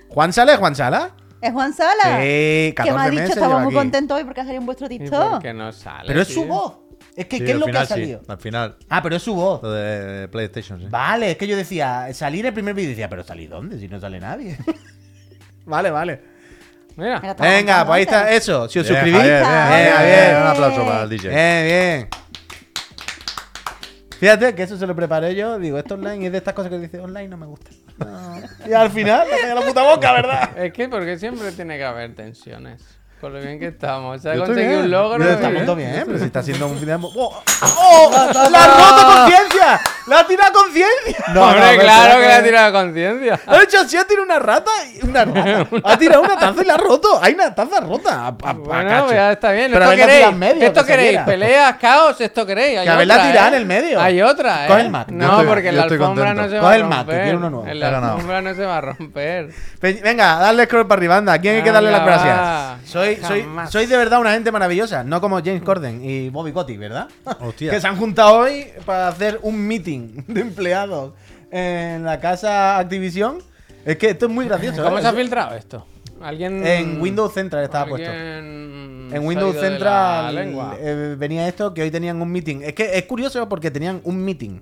Speaker 3: ¿Juan Sala es Juan Sala?
Speaker 1: Es Juan Sala.
Speaker 3: Sí, 14
Speaker 1: que me ha dicho,
Speaker 3: meses
Speaker 1: estaba
Speaker 3: lleva
Speaker 1: muy
Speaker 3: aquí.
Speaker 1: contento hoy porque ha salido en vuestro
Speaker 2: ¿Y
Speaker 1: TikTok.
Speaker 2: qué no sale?
Speaker 3: Pero es su
Speaker 2: tío?
Speaker 3: voz. Es que,
Speaker 4: Sí,
Speaker 3: ¿qué es lo que ha
Speaker 4: sí,
Speaker 3: salido?
Speaker 4: al final.
Speaker 3: Ah, pero es su voz.
Speaker 4: Lo de PlayStation, sí.
Speaker 3: Vale, es que yo decía, salir el primer vídeo y decía, pero ¿salí dónde? Si no sale nadie. *laughs* vale, vale.
Speaker 2: Mira.
Speaker 3: Venga,
Speaker 1: contando
Speaker 3: pues ahí está eso. Si os
Speaker 4: Bien,
Speaker 3: suscribís,
Speaker 4: bien,
Speaker 3: Venga,
Speaker 4: bien,
Speaker 3: bien.
Speaker 4: Un aplauso para el DJ.
Speaker 3: Bien, bien. Fíjate que eso se lo preparé yo. Digo, esto online es de estas cosas que dice online no me gusta. No. *laughs* Y al final, me calla la puta boca, ¿verdad?
Speaker 2: Es que porque siempre tiene que haber tensiones. Con lo bien que estamos. Se ha
Speaker 4: Yo
Speaker 2: conseguido un logro.
Speaker 3: Pero
Speaker 2: y-
Speaker 3: estamos bien, pero si está siendo un final. ¡Oh! ¡Oh! ¡La ha roto conciencia! ¡La ha tirado conciencia!
Speaker 4: No,
Speaker 2: Hombre,
Speaker 4: no,
Speaker 2: claro que le ha tirado conciencia.
Speaker 3: Ha hecho así, ha tirado una rata y una *laughs* rata. Ha tirado una taza y la ha roto. Hay una taza rota. A, a- a
Speaker 2: Bueno,
Speaker 3: cacho.
Speaker 2: pues ya está bien.
Speaker 3: Pero
Speaker 2: esto queréis.
Speaker 3: medio,
Speaker 2: esto
Speaker 3: que
Speaker 2: queréis. Peleas, caos, esto queréis. Hay
Speaker 3: Que haberla tirado
Speaker 2: ¿eh?
Speaker 3: en el medio.
Speaker 2: Hay otra, ¿eh?
Speaker 3: Coge el mate.
Speaker 2: No,
Speaker 4: estoy-
Speaker 2: porque la alfombra no se va
Speaker 3: Coge
Speaker 2: a
Speaker 3: el
Speaker 2: romper.
Speaker 3: mate, quiero uno nuevo.
Speaker 2: La alfombra no se va a romper.
Speaker 3: Pe- Venga, dale scroll para arriba, anda. ¿Quién hay que darle las gracias? Soy, soy, soy de verdad una gente maravillosa, no como James Corden y Bobby Kotick, ¿verdad?
Speaker 4: Hostia. *laughs*
Speaker 3: que se han juntado hoy para hacer un meeting de empleados en la casa Activision. Es que esto es muy gracioso.
Speaker 2: ¿Cómo
Speaker 3: ¿eh?
Speaker 2: se ha filtrado esto? ¿Alguien.
Speaker 3: En Windows Central estaba puesto.
Speaker 2: ¿Alguien
Speaker 3: En Windows Central
Speaker 2: lengua?
Speaker 3: eh, venía esto que hoy tenían un meeting. Es que es curioso porque tenían un meeting.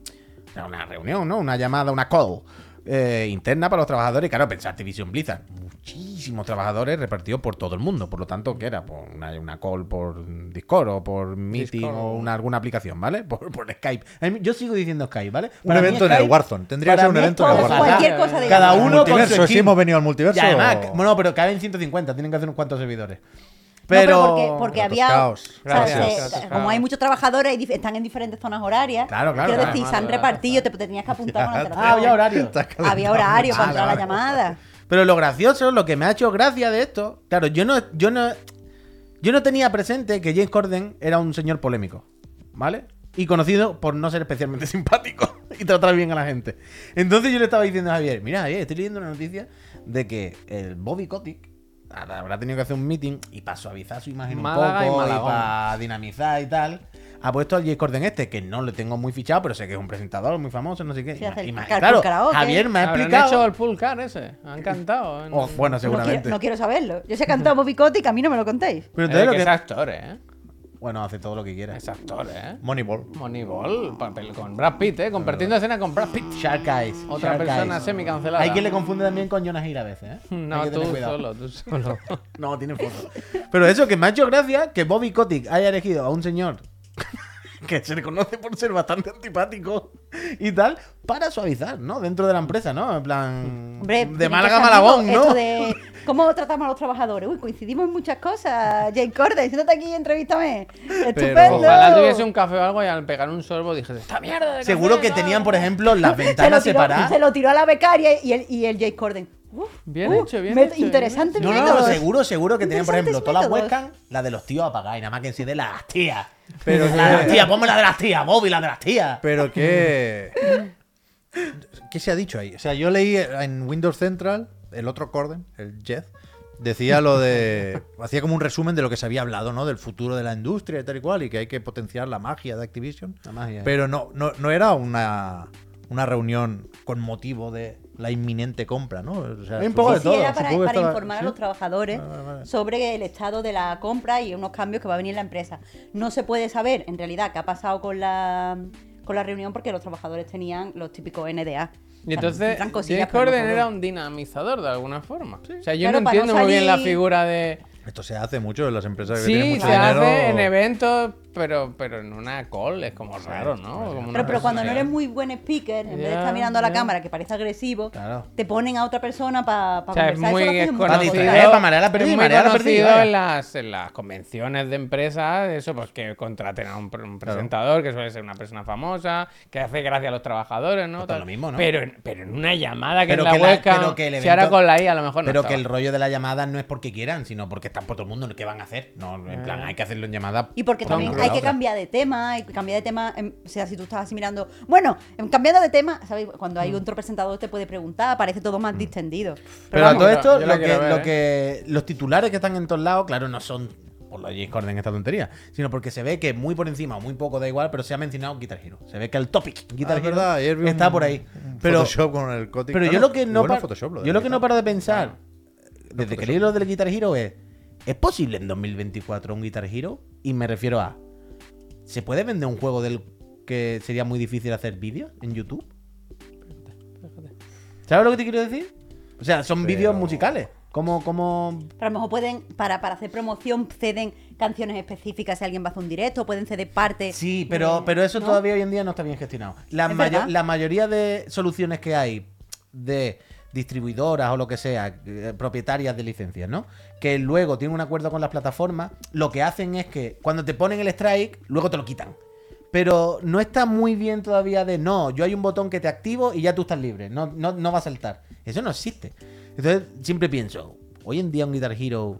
Speaker 3: Una reunión, ¿no? Una llamada, una call eh, interna para los trabajadores. Y claro, pensar Activision Blizzard. Muchísimos trabajadores repartidos por todo el mundo. Por lo tanto, ¿qué era? Por una, una call por Discord o por Meeting
Speaker 2: Discord.
Speaker 3: o una, alguna aplicación, ¿vale? *laughs* Por, por Skype. Yo sigo diciendo Skype, ¿vale?
Speaker 4: Un
Speaker 3: Para mí
Speaker 4: evento en el Warzone. Tendría que ser un evento en el Warzone.
Speaker 1: Cualquier cosa de
Speaker 3: Cada uno con su skin.
Speaker 4: hemos venido al multiverso.
Speaker 3: Y además, bueno, pero caben 150, tienen que hacer unos cuantos servidores. Pero,
Speaker 1: No, pero porque, había.
Speaker 4: caos.
Speaker 1: o sea,
Speaker 2: Gracias,
Speaker 1: se-
Speaker 2: gracias,
Speaker 1: como hay muchos trabajadores y están en diferentes zonas horarias.
Speaker 3: Claro, claro,
Speaker 1: Quiero
Speaker 3: claro.
Speaker 1: decir, se han repartido, te, te tenías que apuntar con la
Speaker 3: Ah, había horario.
Speaker 1: Había horario para entrar a la llamada.
Speaker 3: Pero lo gracioso, lo que me ha hecho gracia de esto, claro, yo no, yo no, yo no tenía presente que James Corden era un señor polémico, ¿vale? Y conocido por no ser especialmente *laughs* simpático y tratar bien a la gente. Entonces yo le estaba diciendo a Javier, mira, Javier, estoy leyendo una noticia de que el Bobby Kotick habrá tenido que hacer un meeting y para suavizar su imagen
Speaker 2: Málaga
Speaker 3: un poco y, para dinamizar y tal. Ha puesto al James Corden este, que no le tengo muy fichado, pero sé que es un presentador muy famoso, no sé qué.
Speaker 1: Sí,
Speaker 3: Y
Speaker 1: Carpool
Speaker 3: claro,
Speaker 1: Karaoke.
Speaker 3: Javier me ha explicado.
Speaker 2: hecho el pool car ese. Han cantado. en-
Speaker 3: Oh, bueno,
Speaker 1: No
Speaker 3: seguramente.
Speaker 1: quiero, no quiero saberlo. Yo sé cantar Bobby Kotick, a mí no me lo contéis.
Speaker 3: Pero
Speaker 2: Eh,
Speaker 3: entonces lo
Speaker 2: que
Speaker 3: que-
Speaker 2: es actor, ¿eh?
Speaker 3: Bueno, hace todo lo que quiera.
Speaker 2: Es actor, ¿eh?
Speaker 4: Moneyball.
Speaker 2: Moneyball, papel con Brad Pitt, ¿eh? Compartiendo escena con Brad Pitt.
Speaker 3: Shark Eyes.
Speaker 2: Otra
Speaker 3: Shark
Speaker 2: persona
Speaker 3: Eyes.
Speaker 2: semi cancelada.
Speaker 3: Hay quien le confunde también con Jonas Hill a veces, ¿eh? *laughs*
Speaker 2: No, tú
Speaker 3: cuidado.
Speaker 2: solo, tú solo. *laughs*
Speaker 3: No, tiene foto. Pero eso, que me ha hecho gracia que Bobby Kotick haya elegido a un señor que se le conoce por ser bastante antipático y tal, para suavizar, ¿no? Dentro de la empresa, ¿no? En plan.
Speaker 1: Hombre,
Speaker 3: de Málaga a Malagón, ¿no?
Speaker 1: esto de ¿Cómo tratamos a los trabajadores? Uy, coincidimos en muchas cosas. Jane Corden, siéntate aquí y entrevístame. Estupendo.
Speaker 2: Ojalá tuviese un café o algo y al pegar un sorbo dijese, ¡esta mierda! de
Speaker 3: Seguro
Speaker 2: café,
Speaker 3: que
Speaker 2: no".
Speaker 3: tenían, por ejemplo, las
Speaker 1: se
Speaker 3: ventanas
Speaker 1: tiró,
Speaker 3: separadas.
Speaker 1: se lo tiró a la becaria y el, y el Jay Corden. Uf,
Speaker 2: Bien
Speaker 1: uh,
Speaker 2: hecho, bien hecho, bien
Speaker 1: Interesante
Speaker 3: No, no,
Speaker 1: método.
Speaker 3: no, seguro, seguro que tenían, por ejemplo, todas las webcams, la de los tíos apagadas y nada más que en sí de las tías.
Speaker 4: Pero
Speaker 3: La de las tías, ponme la de las tías, Bobby, la de las tías.
Speaker 4: Pero qué. *laughs* ¿Qué se ha dicho ahí? O sea, yo leí en Windows Central, el otro Corden, el Jeff, decía lo de. *laughs* Hacía como un resumen de lo que se había hablado, ¿no? Del futuro de la industria y tal y cual, y que hay que potenciar la magia de Activision.
Speaker 3: La magia.
Speaker 4: Pero no, no, no era una, una reunión con motivo de la inminente compra, ¿no? O sea,
Speaker 3: un poco
Speaker 1: Sí,
Speaker 3: de
Speaker 1: sí,
Speaker 3: todo.
Speaker 1: era para,
Speaker 4: estaba-
Speaker 1: informar a los trabajadores
Speaker 4: Vale, vale.
Speaker 1: sobre el estado de la compra y unos cambios que va a venir en la empresa. No se puede saber, en realidad, qué ha pasado con la, con la reunión porque los trabajadores tenían los típicos NDA.
Speaker 2: Y entonces,
Speaker 1: Tendrán cosillas,
Speaker 2: James
Speaker 1: pero no
Speaker 2: Corden
Speaker 1: todo.
Speaker 2: era un dinamizador de alguna forma. O sea, yo
Speaker 1: Claro,
Speaker 2: no entiendo muy bien la figura de...
Speaker 4: Esto se hace mucho en las empresas que tienen
Speaker 2: Sí,
Speaker 4: mucho
Speaker 2: se
Speaker 4: dinero.
Speaker 2: hace en eventos, pero, pero en una call es como raro, ¿no? Como
Speaker 1: Pero, pero cuando no eres muy buen speaker, en vez de estar mirando a la cámara que parece agresivo,
Speaker 3: Claro.
Speaker 1: te ponen a otra persona para
Speaker 2: O sea, es muy
Speaker 1: Eso
Speaker 3: Para
Speaker 2: conocido,
Speaker 3: para marear la perdida,
Speaker 2: es muy
Speaker 3: marear la
Speaker 2: en las, en las convenciones de empresas, eso, pues que contraten a un, pre- un presentador, que suele ser una persona famosa, que hace gracia a los trabajadores, ¿no?
Speaker 3: Pues
Speaker 2: Tal.
Speaker 3: lo mismo, ¿no?
Speaker 2: Pero, en- pero en una llamada que
Speaker 3: Pero
Speaker 2: en la
Speaker 3: que la- pero que el
Speaker 2: si ahora con la I a lo mejor no
Speaker 3: Pero que el rollo de la llamada no es porque quieran, sino porque están por todo el mundo. ¿Qué van a hacer? No, en plan, hay que hacerlo en llamada.
Speaker 1: Y porque también hay que
Speaker 3: otra.
Speaker 1: cambiar de tema, hay que cambiar de tema, em, o sea, si tú estás así mirando, bueno, em, cambiando de tema, ¿sabes? Cuando hay otro presentador te puede preguntar, parece todo más distendido. Pero,
Speaker 3: Mm. A todo esto, lo, que,
Speaker 2: quiero ver,
Speaker 3: lo
Speaker 2: ¿eh?
Speaker 3: que. Los titulares que están en todos lados, claro, no son por la James Corden esta tontería, sino porque se ve que muy por encima o muy poco da igual, pero se ha mencionado Guitar Hero. Se ve que el topic Guitar
Speaker 4: Ah, es
Speaker 3: Hero
Speaker 4: verdad,
Speaker 3: está
Speaker 4: un-
Speaker 3: por ahí. Pero,
Speaker 4: Photoshop con el Kotick.
Speaker 3: pero yo lo que no par-
Speaker 4: Photoshop, lo de
Speaker 3: yo lo que no
Speaker 4: Guitar.
Speaker 3: paro de pensar desde que leí lo del Guitar Hero es ¿es posible en 2024 un Guitar Hero? Y me refiero a ¿se puede vender un juego del que sería muy difícil hacer vídeos en YouTube? ¿Sabes lo que te quiero decir? O sea, son vídeos musicales. Como, como
Speaker 1: Pero a lo mejor pueden, para, para hacer promoción, ceden canciones específicas si alguien va a hacer un directo, pueden ceder parte.
Speaker 3: Sí, pero,
Speaker 1: de-
Speaker 3: pero eso
Speaker 1: ¿no?
Speaker 3: todavía hoy en día no está bien gestionado. La, mayo- la mayoría de soluciones que hay de distribuidoras o lo que sea, eh, propietarias de licencias, ¿no? Que luego tienen un acuerdo con las plataformas, lo que hacen es que cuando te ponen el strike, luego te lo quitan. Pero no está muy bien todavía de no, yo hay un botón que te activo y ya tú estás libre, no, no, no va a saltar. Eso no existe. Entonces siempre pienso, hoy en día un Guitar Hero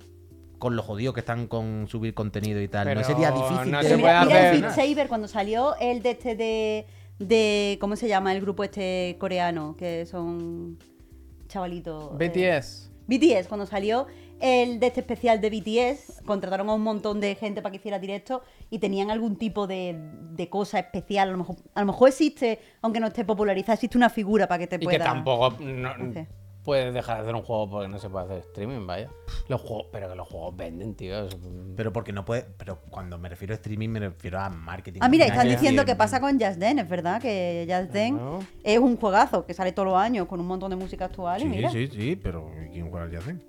Speaker 3: con los jodidos que están con subir contenido y tal,
Speaker 2: Pero
Speaker 3: no sería difícil
Speaker 2: no
Speaker 3: de
Speaker 2: se
Speaker 1: mira, mira el Saber cuando salió el de este de, de. ¿Cómo se llama? El grupo este coreano, que son chavalitos. eh,
Speaker 2: BTS.
Speaker 1: BTS, cuando salió el de este especial de BTS, contrataron a un montón de gente para que hiciera directo y tenían algún tipo de, de cosa especial. A lo, mejor, a lo mejor existe, aunque no esté popularizada, existe una figura para que te
Speaker 2: Y
Speaker 1: pueda.
Speaker 2: que tampoco no-
Speaker 1: no sé.
Speaker 2: Puedes dejar de hacer un juego porque no se puede hacer streaming, vaya. Los juegos, pero que los juegos venden, tío. es-
Speaker 3: Pero porque no puede. Pero cuando me refiero a streaming, me refiero a marketing.
Speaker 1: Ah, mira, están diciendo que pasa con Just Dance, es verdad que Just Dance
Speaker 2: Claro.
Speaker 1: es un juegazo que sale todos los años con un montón de música actual y
Speaker 4: Sí,
Speaker 1: mira.
Speaker 4: sí, sí, pero ¿quién juega al Yacen?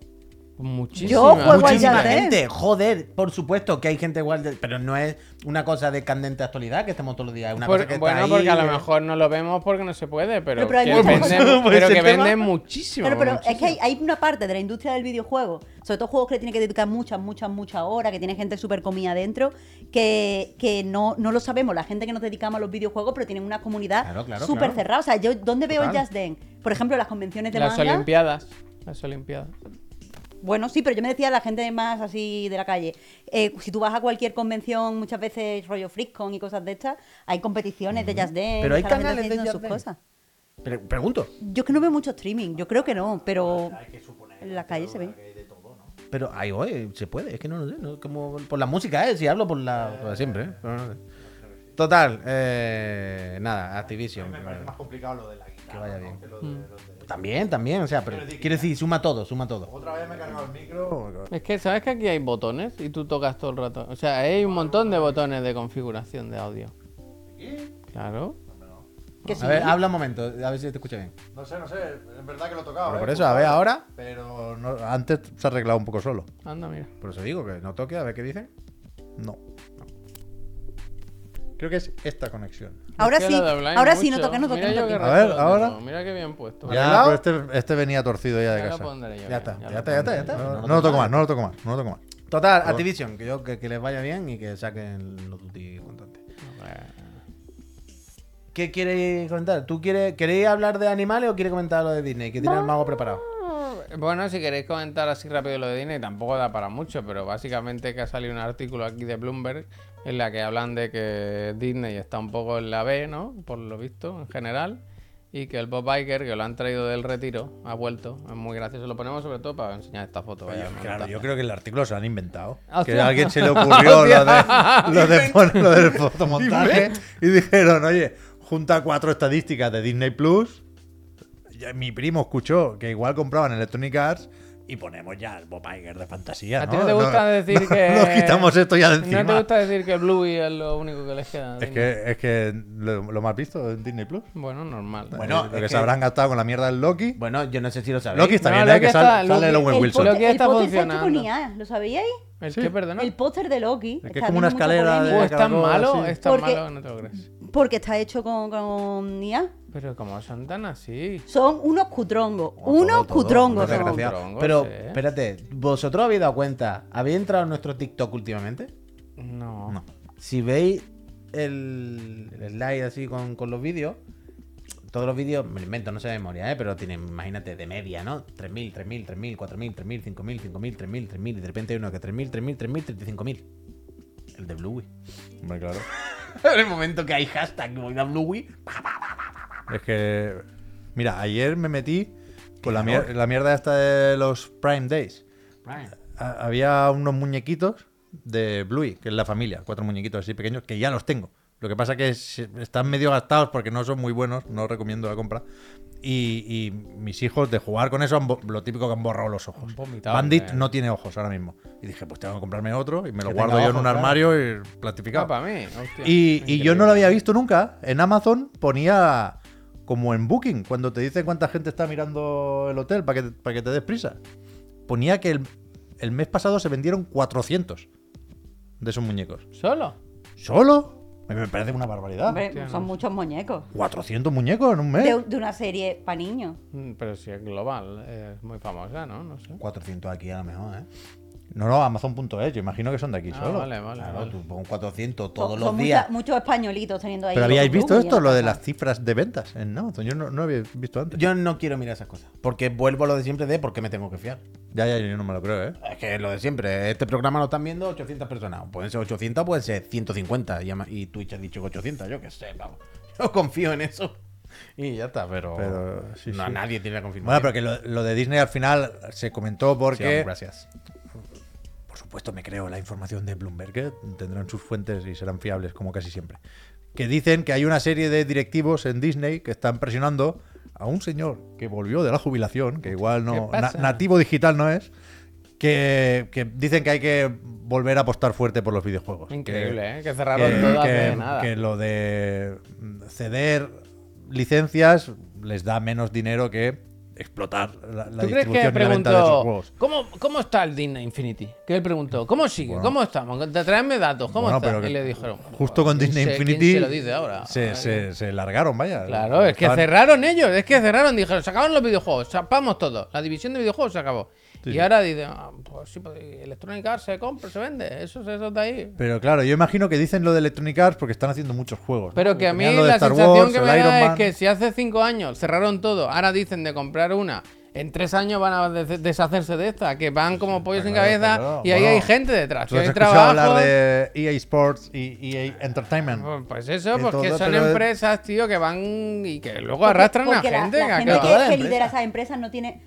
Speaker 2: Muchísima.
Speaker 1: Yo juego al
Speaker 3: Muchísima
Speaker 1: Just Dance.
Speaker 3: gente, joder, por supuesto que hay gente igual, de- pero no es una cosa de candente actualidad que estemos todos los días. Es una
Speaker 2: Por-
Speaker 3: cosa que está
Speaker 2: bueno,
Speaker 3: ahí,
Speaker 2: porque a lo
Speaker 3: que-
Speaker 2: mejor no lo vemos porque no se puede, pero,
Speaker 1: Pero-
Speaker 2: que venden. *laughs*
Speaker 3: Pues
Speaker 2: pero que venden muchísimo.
Speaker 1: Pero es que hay, hay una parte de la industria del videojuego, sobre todo juegos que le tienen que dedicar muchas, muchas, muchas horas, que tiene gente súper comida adentro, que, que no, no lo sabemos, la gente que nos dedicamos a los videojuegos, pero tienen una comunidad
Speaker 3: Claro, claro,
Speaker 1: súper
Speaker 3: claro.
Speaker 1: cerrada. O sea, yo, ¿dónde veo el. Just Dance? Por ejemplo, las convenciones de
Speaker 2: Las
Speaker 1: manga.
Speaker 2: Olimpiadas. Las Olimpiadas.
Speaker 1: Bueno, sí, pero yo me decía la gente más así de la calle. Eh, si tú vas a cualquier convención, muchas veces rollo FreakCon y cosas de estas, hay competiciones de Just Dance.
Speaker 3: Pero hay canales de
Speaker 1: sus cosas.
Speaker 3: Pre- pregunto.
Speaker 1: Yo es que no veo mucho streaming, yo creo que no, pero en la calle se ve.
Speaker 3: Pero ahí hoy se puede, es que no lo sé. No, como por la música, ¿eh? Si hablo por la. por siempre, ¿eh? No sé. Total, eh, nada, Activision. eh,
Speaker 4: complicado lo de la guitarra.
Speaker 3: Que vaya bien.
Speaker 2: Mm.
Speaker 3: También, también, o sea, pero quiero decir, suma todo, suma todo.
Speaker 4: Otra vez me he cargado el micro.
Speaker 2: Es que, ¿sabes que aquí hay botones? Y tú tocas todo el rato. O sea, hay un montón de botones de configuración de audio. Claro.
Speaker 1: Sí.
Speaker 3: A ver, habla un momento, a ver si te escucha bien.
Speaker 4: No sé, no sé, es verdad que lo he tocado.
Speaker 3: Pero
Speaker 4: ¿eh?
Speaker 3: por eso, a ver ahora.
Speaker 4: Pero no- antes se ha arreglado un poco solo.
Speaker 2: Anda, mira.
Speaker 3: Por eso digo que no toque, a ver qué dicen.
Speaker 4: No. Creo que es esta conexión.
Speaker 1: Ahora sí, ahora sí, no toque, no toque,
Speaker 2: Mira
Speaker 1: no toque.
Speaker 4: A ver, ahora.
Speaker 2: tengo. Mira qué bien puesto.
Speaker 3: ¿Ya?
Speaker 4: Pero este, este venía torcido ya de casa.
Speaker 3: Ya está,
Speaker 2: lo
Speaker 3: ya está, ya está, ya está.
Speaker 4: No, no lo toco más, no lo toco más, no lo toco más.
Speaker 3: Total, Activision, que yo que, que les vaya bien y que saquen los duty constantes. ¿Qué queréis comentar? ¿Tú quieres, queréis hablar de animales o quieres comentar lo de Disney? Que tiene el mago preparado.
Speaker 2: Bueno, si queréis comentar así rápido lo de Disney, tampoco da para mucho, pero básicamente que ha salido un artículo aquí de Bloomberg en la que hablan de que Disney está un poco en la B, ¿no? Por lo visto, en general. Y que el Bob Iger, que lo han traído del retiro, ha vuelto. Es muy gracioso. Lo ponemos sobre todo para enseñar esta foto. vaya,
Speaker 4: Claro, yo creo que el artículo se lo han inventado.
Speaker 2: Ah,
Speaker 4: Que a alguien se le ocurrió lo, de, *laughs* lo, de lo del fotomontaje y dijeron, oye, junta cuatro estadísticas de Disney Plus. Mi primo escuchó que igual compraban Electronic Arts y ponemos ya el Bob Iger de fantasía.
Speaker 2: ¿A ti
Speaker 4: ¿no?
Speaker 2: no te gusta decir
Speaker 4: no-
Speaker 2: que-
Speaker 4: Nos quitamos esto ya de
Speaker 2: ¿No
Speaker 4: encima.
Speaker 2: te gusta decir que Bluey es lo único que les queda?
Speaker 4: Es que, es que lo, lo más visto en Disney Plus.
Speaker 2: Bueno, normal.
Speaker 3: Bueno,
Speaker 4: lo que,
Speaker 3: que-
Speaker 4: se habrán gastado con la mierda del Loki.
Speaker 3: Bueno, yo no sé si lo sabéis.
Speaker 4: Loki está
Speaker 2: No,
Speaker 4: bien,
Speaker 2: Loki
Speaker 4: ¿eh? Que
Speaker 2: está-
Speaker 4: sale,
Speaker 2: Loki-
Speaker 4: sale el Owen
Speaker 1: el
Speaker 4: Wilson.
Speaker 2: Loki está
Speaker 1: con
Speaker 2: funcionando.
Speaker 1: ¿lo sabíais?
Speaker 2: ¿El
Speaker 4: Sí.
Speaker 2: qué, perdona?
Speaker 1: El póster de Loki.
Speaker 4: Es que
Speaker 1: está
Speaker 4: es como una escalera de-
Speaker 1: polémica
Speaker 2: ¿O es tan malo? Es tan
Speaker 1: Porque-
Speaker 2: malo que no te lo crees.
Speaker 1: Porque está hecho con, con IA.
Speaker 2: Pero como son tan así.
Speaker 1: Son unos cutrongos.
Speaker 3: Oh,
Speaker 1: unos
Speaker 3: todo, todo,
Speaker 1: cutrongos.
Speaker 3: unos
Speaker 1: son.
Speaker 3: Pero,
Speaker 2: sí.
Speaker 3: espérate, ¿vosotros habéis dado cuenta? ¿Habéis entrado en nuestro TikTok últimamente?
Speaker 2: No.
Speaker 4: No.
Speaker 3: Si veis el, el slide así con, con los vídeos, todos los vídeos, me lo invento, no sé de memoria, ¿eh? pero tienen, imagínate, de media, ¿no? 3.000, 3.000, 3.000, 4.000, 3.000, 5.000, 5.000, 3.000, 3.000, y de repente hay uno que 3.000, 3.000, 3.000, 35.000. El de Bluey.
Speaker 4: Hombre, claro. *laughs*
Speaker 3: en el momento que hay hashtag Moida Bluey.
Speaker 4: Es que. Mira, ayer me metí con la, mier- la mierda esta de los Prime Days. A- había unos muñequitos de Bluey, que es la familia, cuatro muñequitos así pequeños, que ya los tengo. Lo que pasa que es- están medio gastados porque no son muy buenos, no recomiendo la compra. Y, y mis hijos de jugar con eso, han lo típico que han borrado los ojos.
Speaker 2: Vomitado,
Speaker 4: Bandit
Speaker 2: eh.
Speaker 4: no tiene ojos ahora mismo. Y dije, pues tengo que comprarme otro y me lo
Speaker 3: Que
Speaker 4: guardo yo en un
Speaker 3: claro.
Speaker 4: armario y plastificado.
Speaker 2: para mí. hostia.
Speaker 4: Y, y yo no lo había visto nunca. En Amazon ponía como en Booking, cuando te dice cuánta gente está mirando el hotel para que, para que te des prisa. Ponía que el, el mes pasado se vendieron 400 de esos muñecos.
Speaker 2: ¿Solo?
Speaker 4: ¿Solo? Me me parece una barbaridad.
Speaker 1: Hombre,
Speaker 2: Hostia,
Speaker 1: son
Speaker 2: no.
Speaker 1: muchos muñecos.
Speaker 4: 400 muñecos en un mes.
Speaker 1: De, de una serie para niños.
Speaker 2: Mm, Pero si es global, es muy famosa, ¿no? No sé.
Speaker 3: 400 aquí a lo mejor, ¿eh?
Speaker 4: No, no, Amazon.es. Yo imagino que son de aquí
Speaker 2: Ah,
Speaker 4: solo.
Speaker 2: vale, vale.
Speaker 3: Claro,
Speaker 2: vale.
Speaker 3: tú pon 400 todos
Speaker 1: Son-
Speaker 3: los
Speaker 1: son
Speaker 3: días.
Speaker 1: mucha- muchos españolitos teniendo ahí.
Speaker 4: Pero habíais visto esto, lo de las cifras de ventas en Amazon. Yo no, no había visto antes.
Speaker 3: Yo no quiero mirar esas cosas. Porque vuelvo a lo de siempre de por qué me tengo que fiar.
Speaker 4: Ya, ya, yo no me lo creo, ¿eh?
Speaker 3: Es que es lo de siempre. Este programa lo están viendo 800 personas. Pueden ser 800, pueden ser 150. Y ama- Y Twitch ha dicho que 800. Yo qué sé, vamos. *laughs* Yo confío en eso. Y ya está, pero.
Speaker 4: Pero, sí,
Speaker 3: no,
Speaker 4: sí.
Speaker 3: nadie tiene la confirmación.
Speaker 4: Bueno, pero que lo, lo de Disney al final se comentó porque...
Speaker 3: gracias.
Speaker 4: Supuesto, me creo la información de Bloomberg, que tendrán sus fuentes y serán fiables, como casi siempre. Que dicen que hay una serie de directivos en Disney que están presionando a un señor que volvió de la jubilación, que igual no. Na- nativo digital no es, que, que dicen que hay que volver a apostar fuerte por los videojuegos.
Speaker 2: Increíble, ¿eh? Que
Speaker 4: Que,
Speaker 2: cerraron
Speaker 4: que-
Speaker 2: todo
Speaker 4: que-
Speaker 2: hace nada.
Speaker 4: que lo de ceder licencias les da menos dinero que explotar la, la
Speaker 2: ¿Tú crees
Speaker 4: distribución
Speaker 2: que
Speaker 4: y la venta de esos juegos.
Speaker 2: ¿cómo, ¿cómo está el Disney Infinity? Que él preguntó, ¿cómo sigue?
Speaker 4: Bueno.
Speaker 2: ¿Cómo estamos? Traedme datos, ¿cómo
Speaker 4: Bueno,
Speaker 2: está?
Speaker 4: pero
Speaker 2: Y le dijeron,
Speaker 4: Justo con
Speaker 2: ¿quién
Speaker 4: Disney
Speaker 2: se-
Speaker 4: Infinity.
Speaker 2: ¿quién se lo dice ahora?
Speaker 4: Se, se- se largaron, vaya.
Speaker 2: Claro, es que
Speaker 4: Estaban-
Speaker 2: cerraron ellos, es que cerraron, dijeron, se acabaron los videojuegos, chapamos todo, la división de videojuegos se acabó.
Speaker 4: Sí,
Speaker 2: y ahora dicen, ah, pues sí, pues, Electronic Arts se compra, se vende, eso, eso está ahí.
Speaker 4: Pero claro, yo imagino que dicen lo de Electronic Arts porque están haciendo muchos juegos. ¿no?
Speaker 2: Pero que a mí la sensación
Speaker 4: Wars,
Speaker 2: que me da es que si hace cinco años cerraron todo, ahora dicen de comprar una, en tres años van a des- deshacerse de esta, que van como pollos sin cabeza
Speaker 4: claro.
Speaker 2: y ahí
Speaker 4: Bueno,
Speaker 2: hay gente detrás,
Speaker 4: ¿Tú
Speaker 2: que
Speaker 4: has
Speaker 2: hay trabajo.
Speaker 4: hablar de EA Sports y EA Entertainment?
Speaker 2: Pues- Pues eso,
Speaker 4: Que
Speaker 2: porque
Speaker 4: todo,
Speaker 2: son empresas, tío, que van y que luego
Speaker 1: Porque-
Speaker 2: arrastran
Speaker 1: porque
Speaker 2: a
Speaker 1: la-
Speaker 2: gente.
Speaker 1: La,
Speaker 2: ha
Speaker 1: gente que,
Speaker 2: la
Speaker 1: que lidera esas empresas no tiene.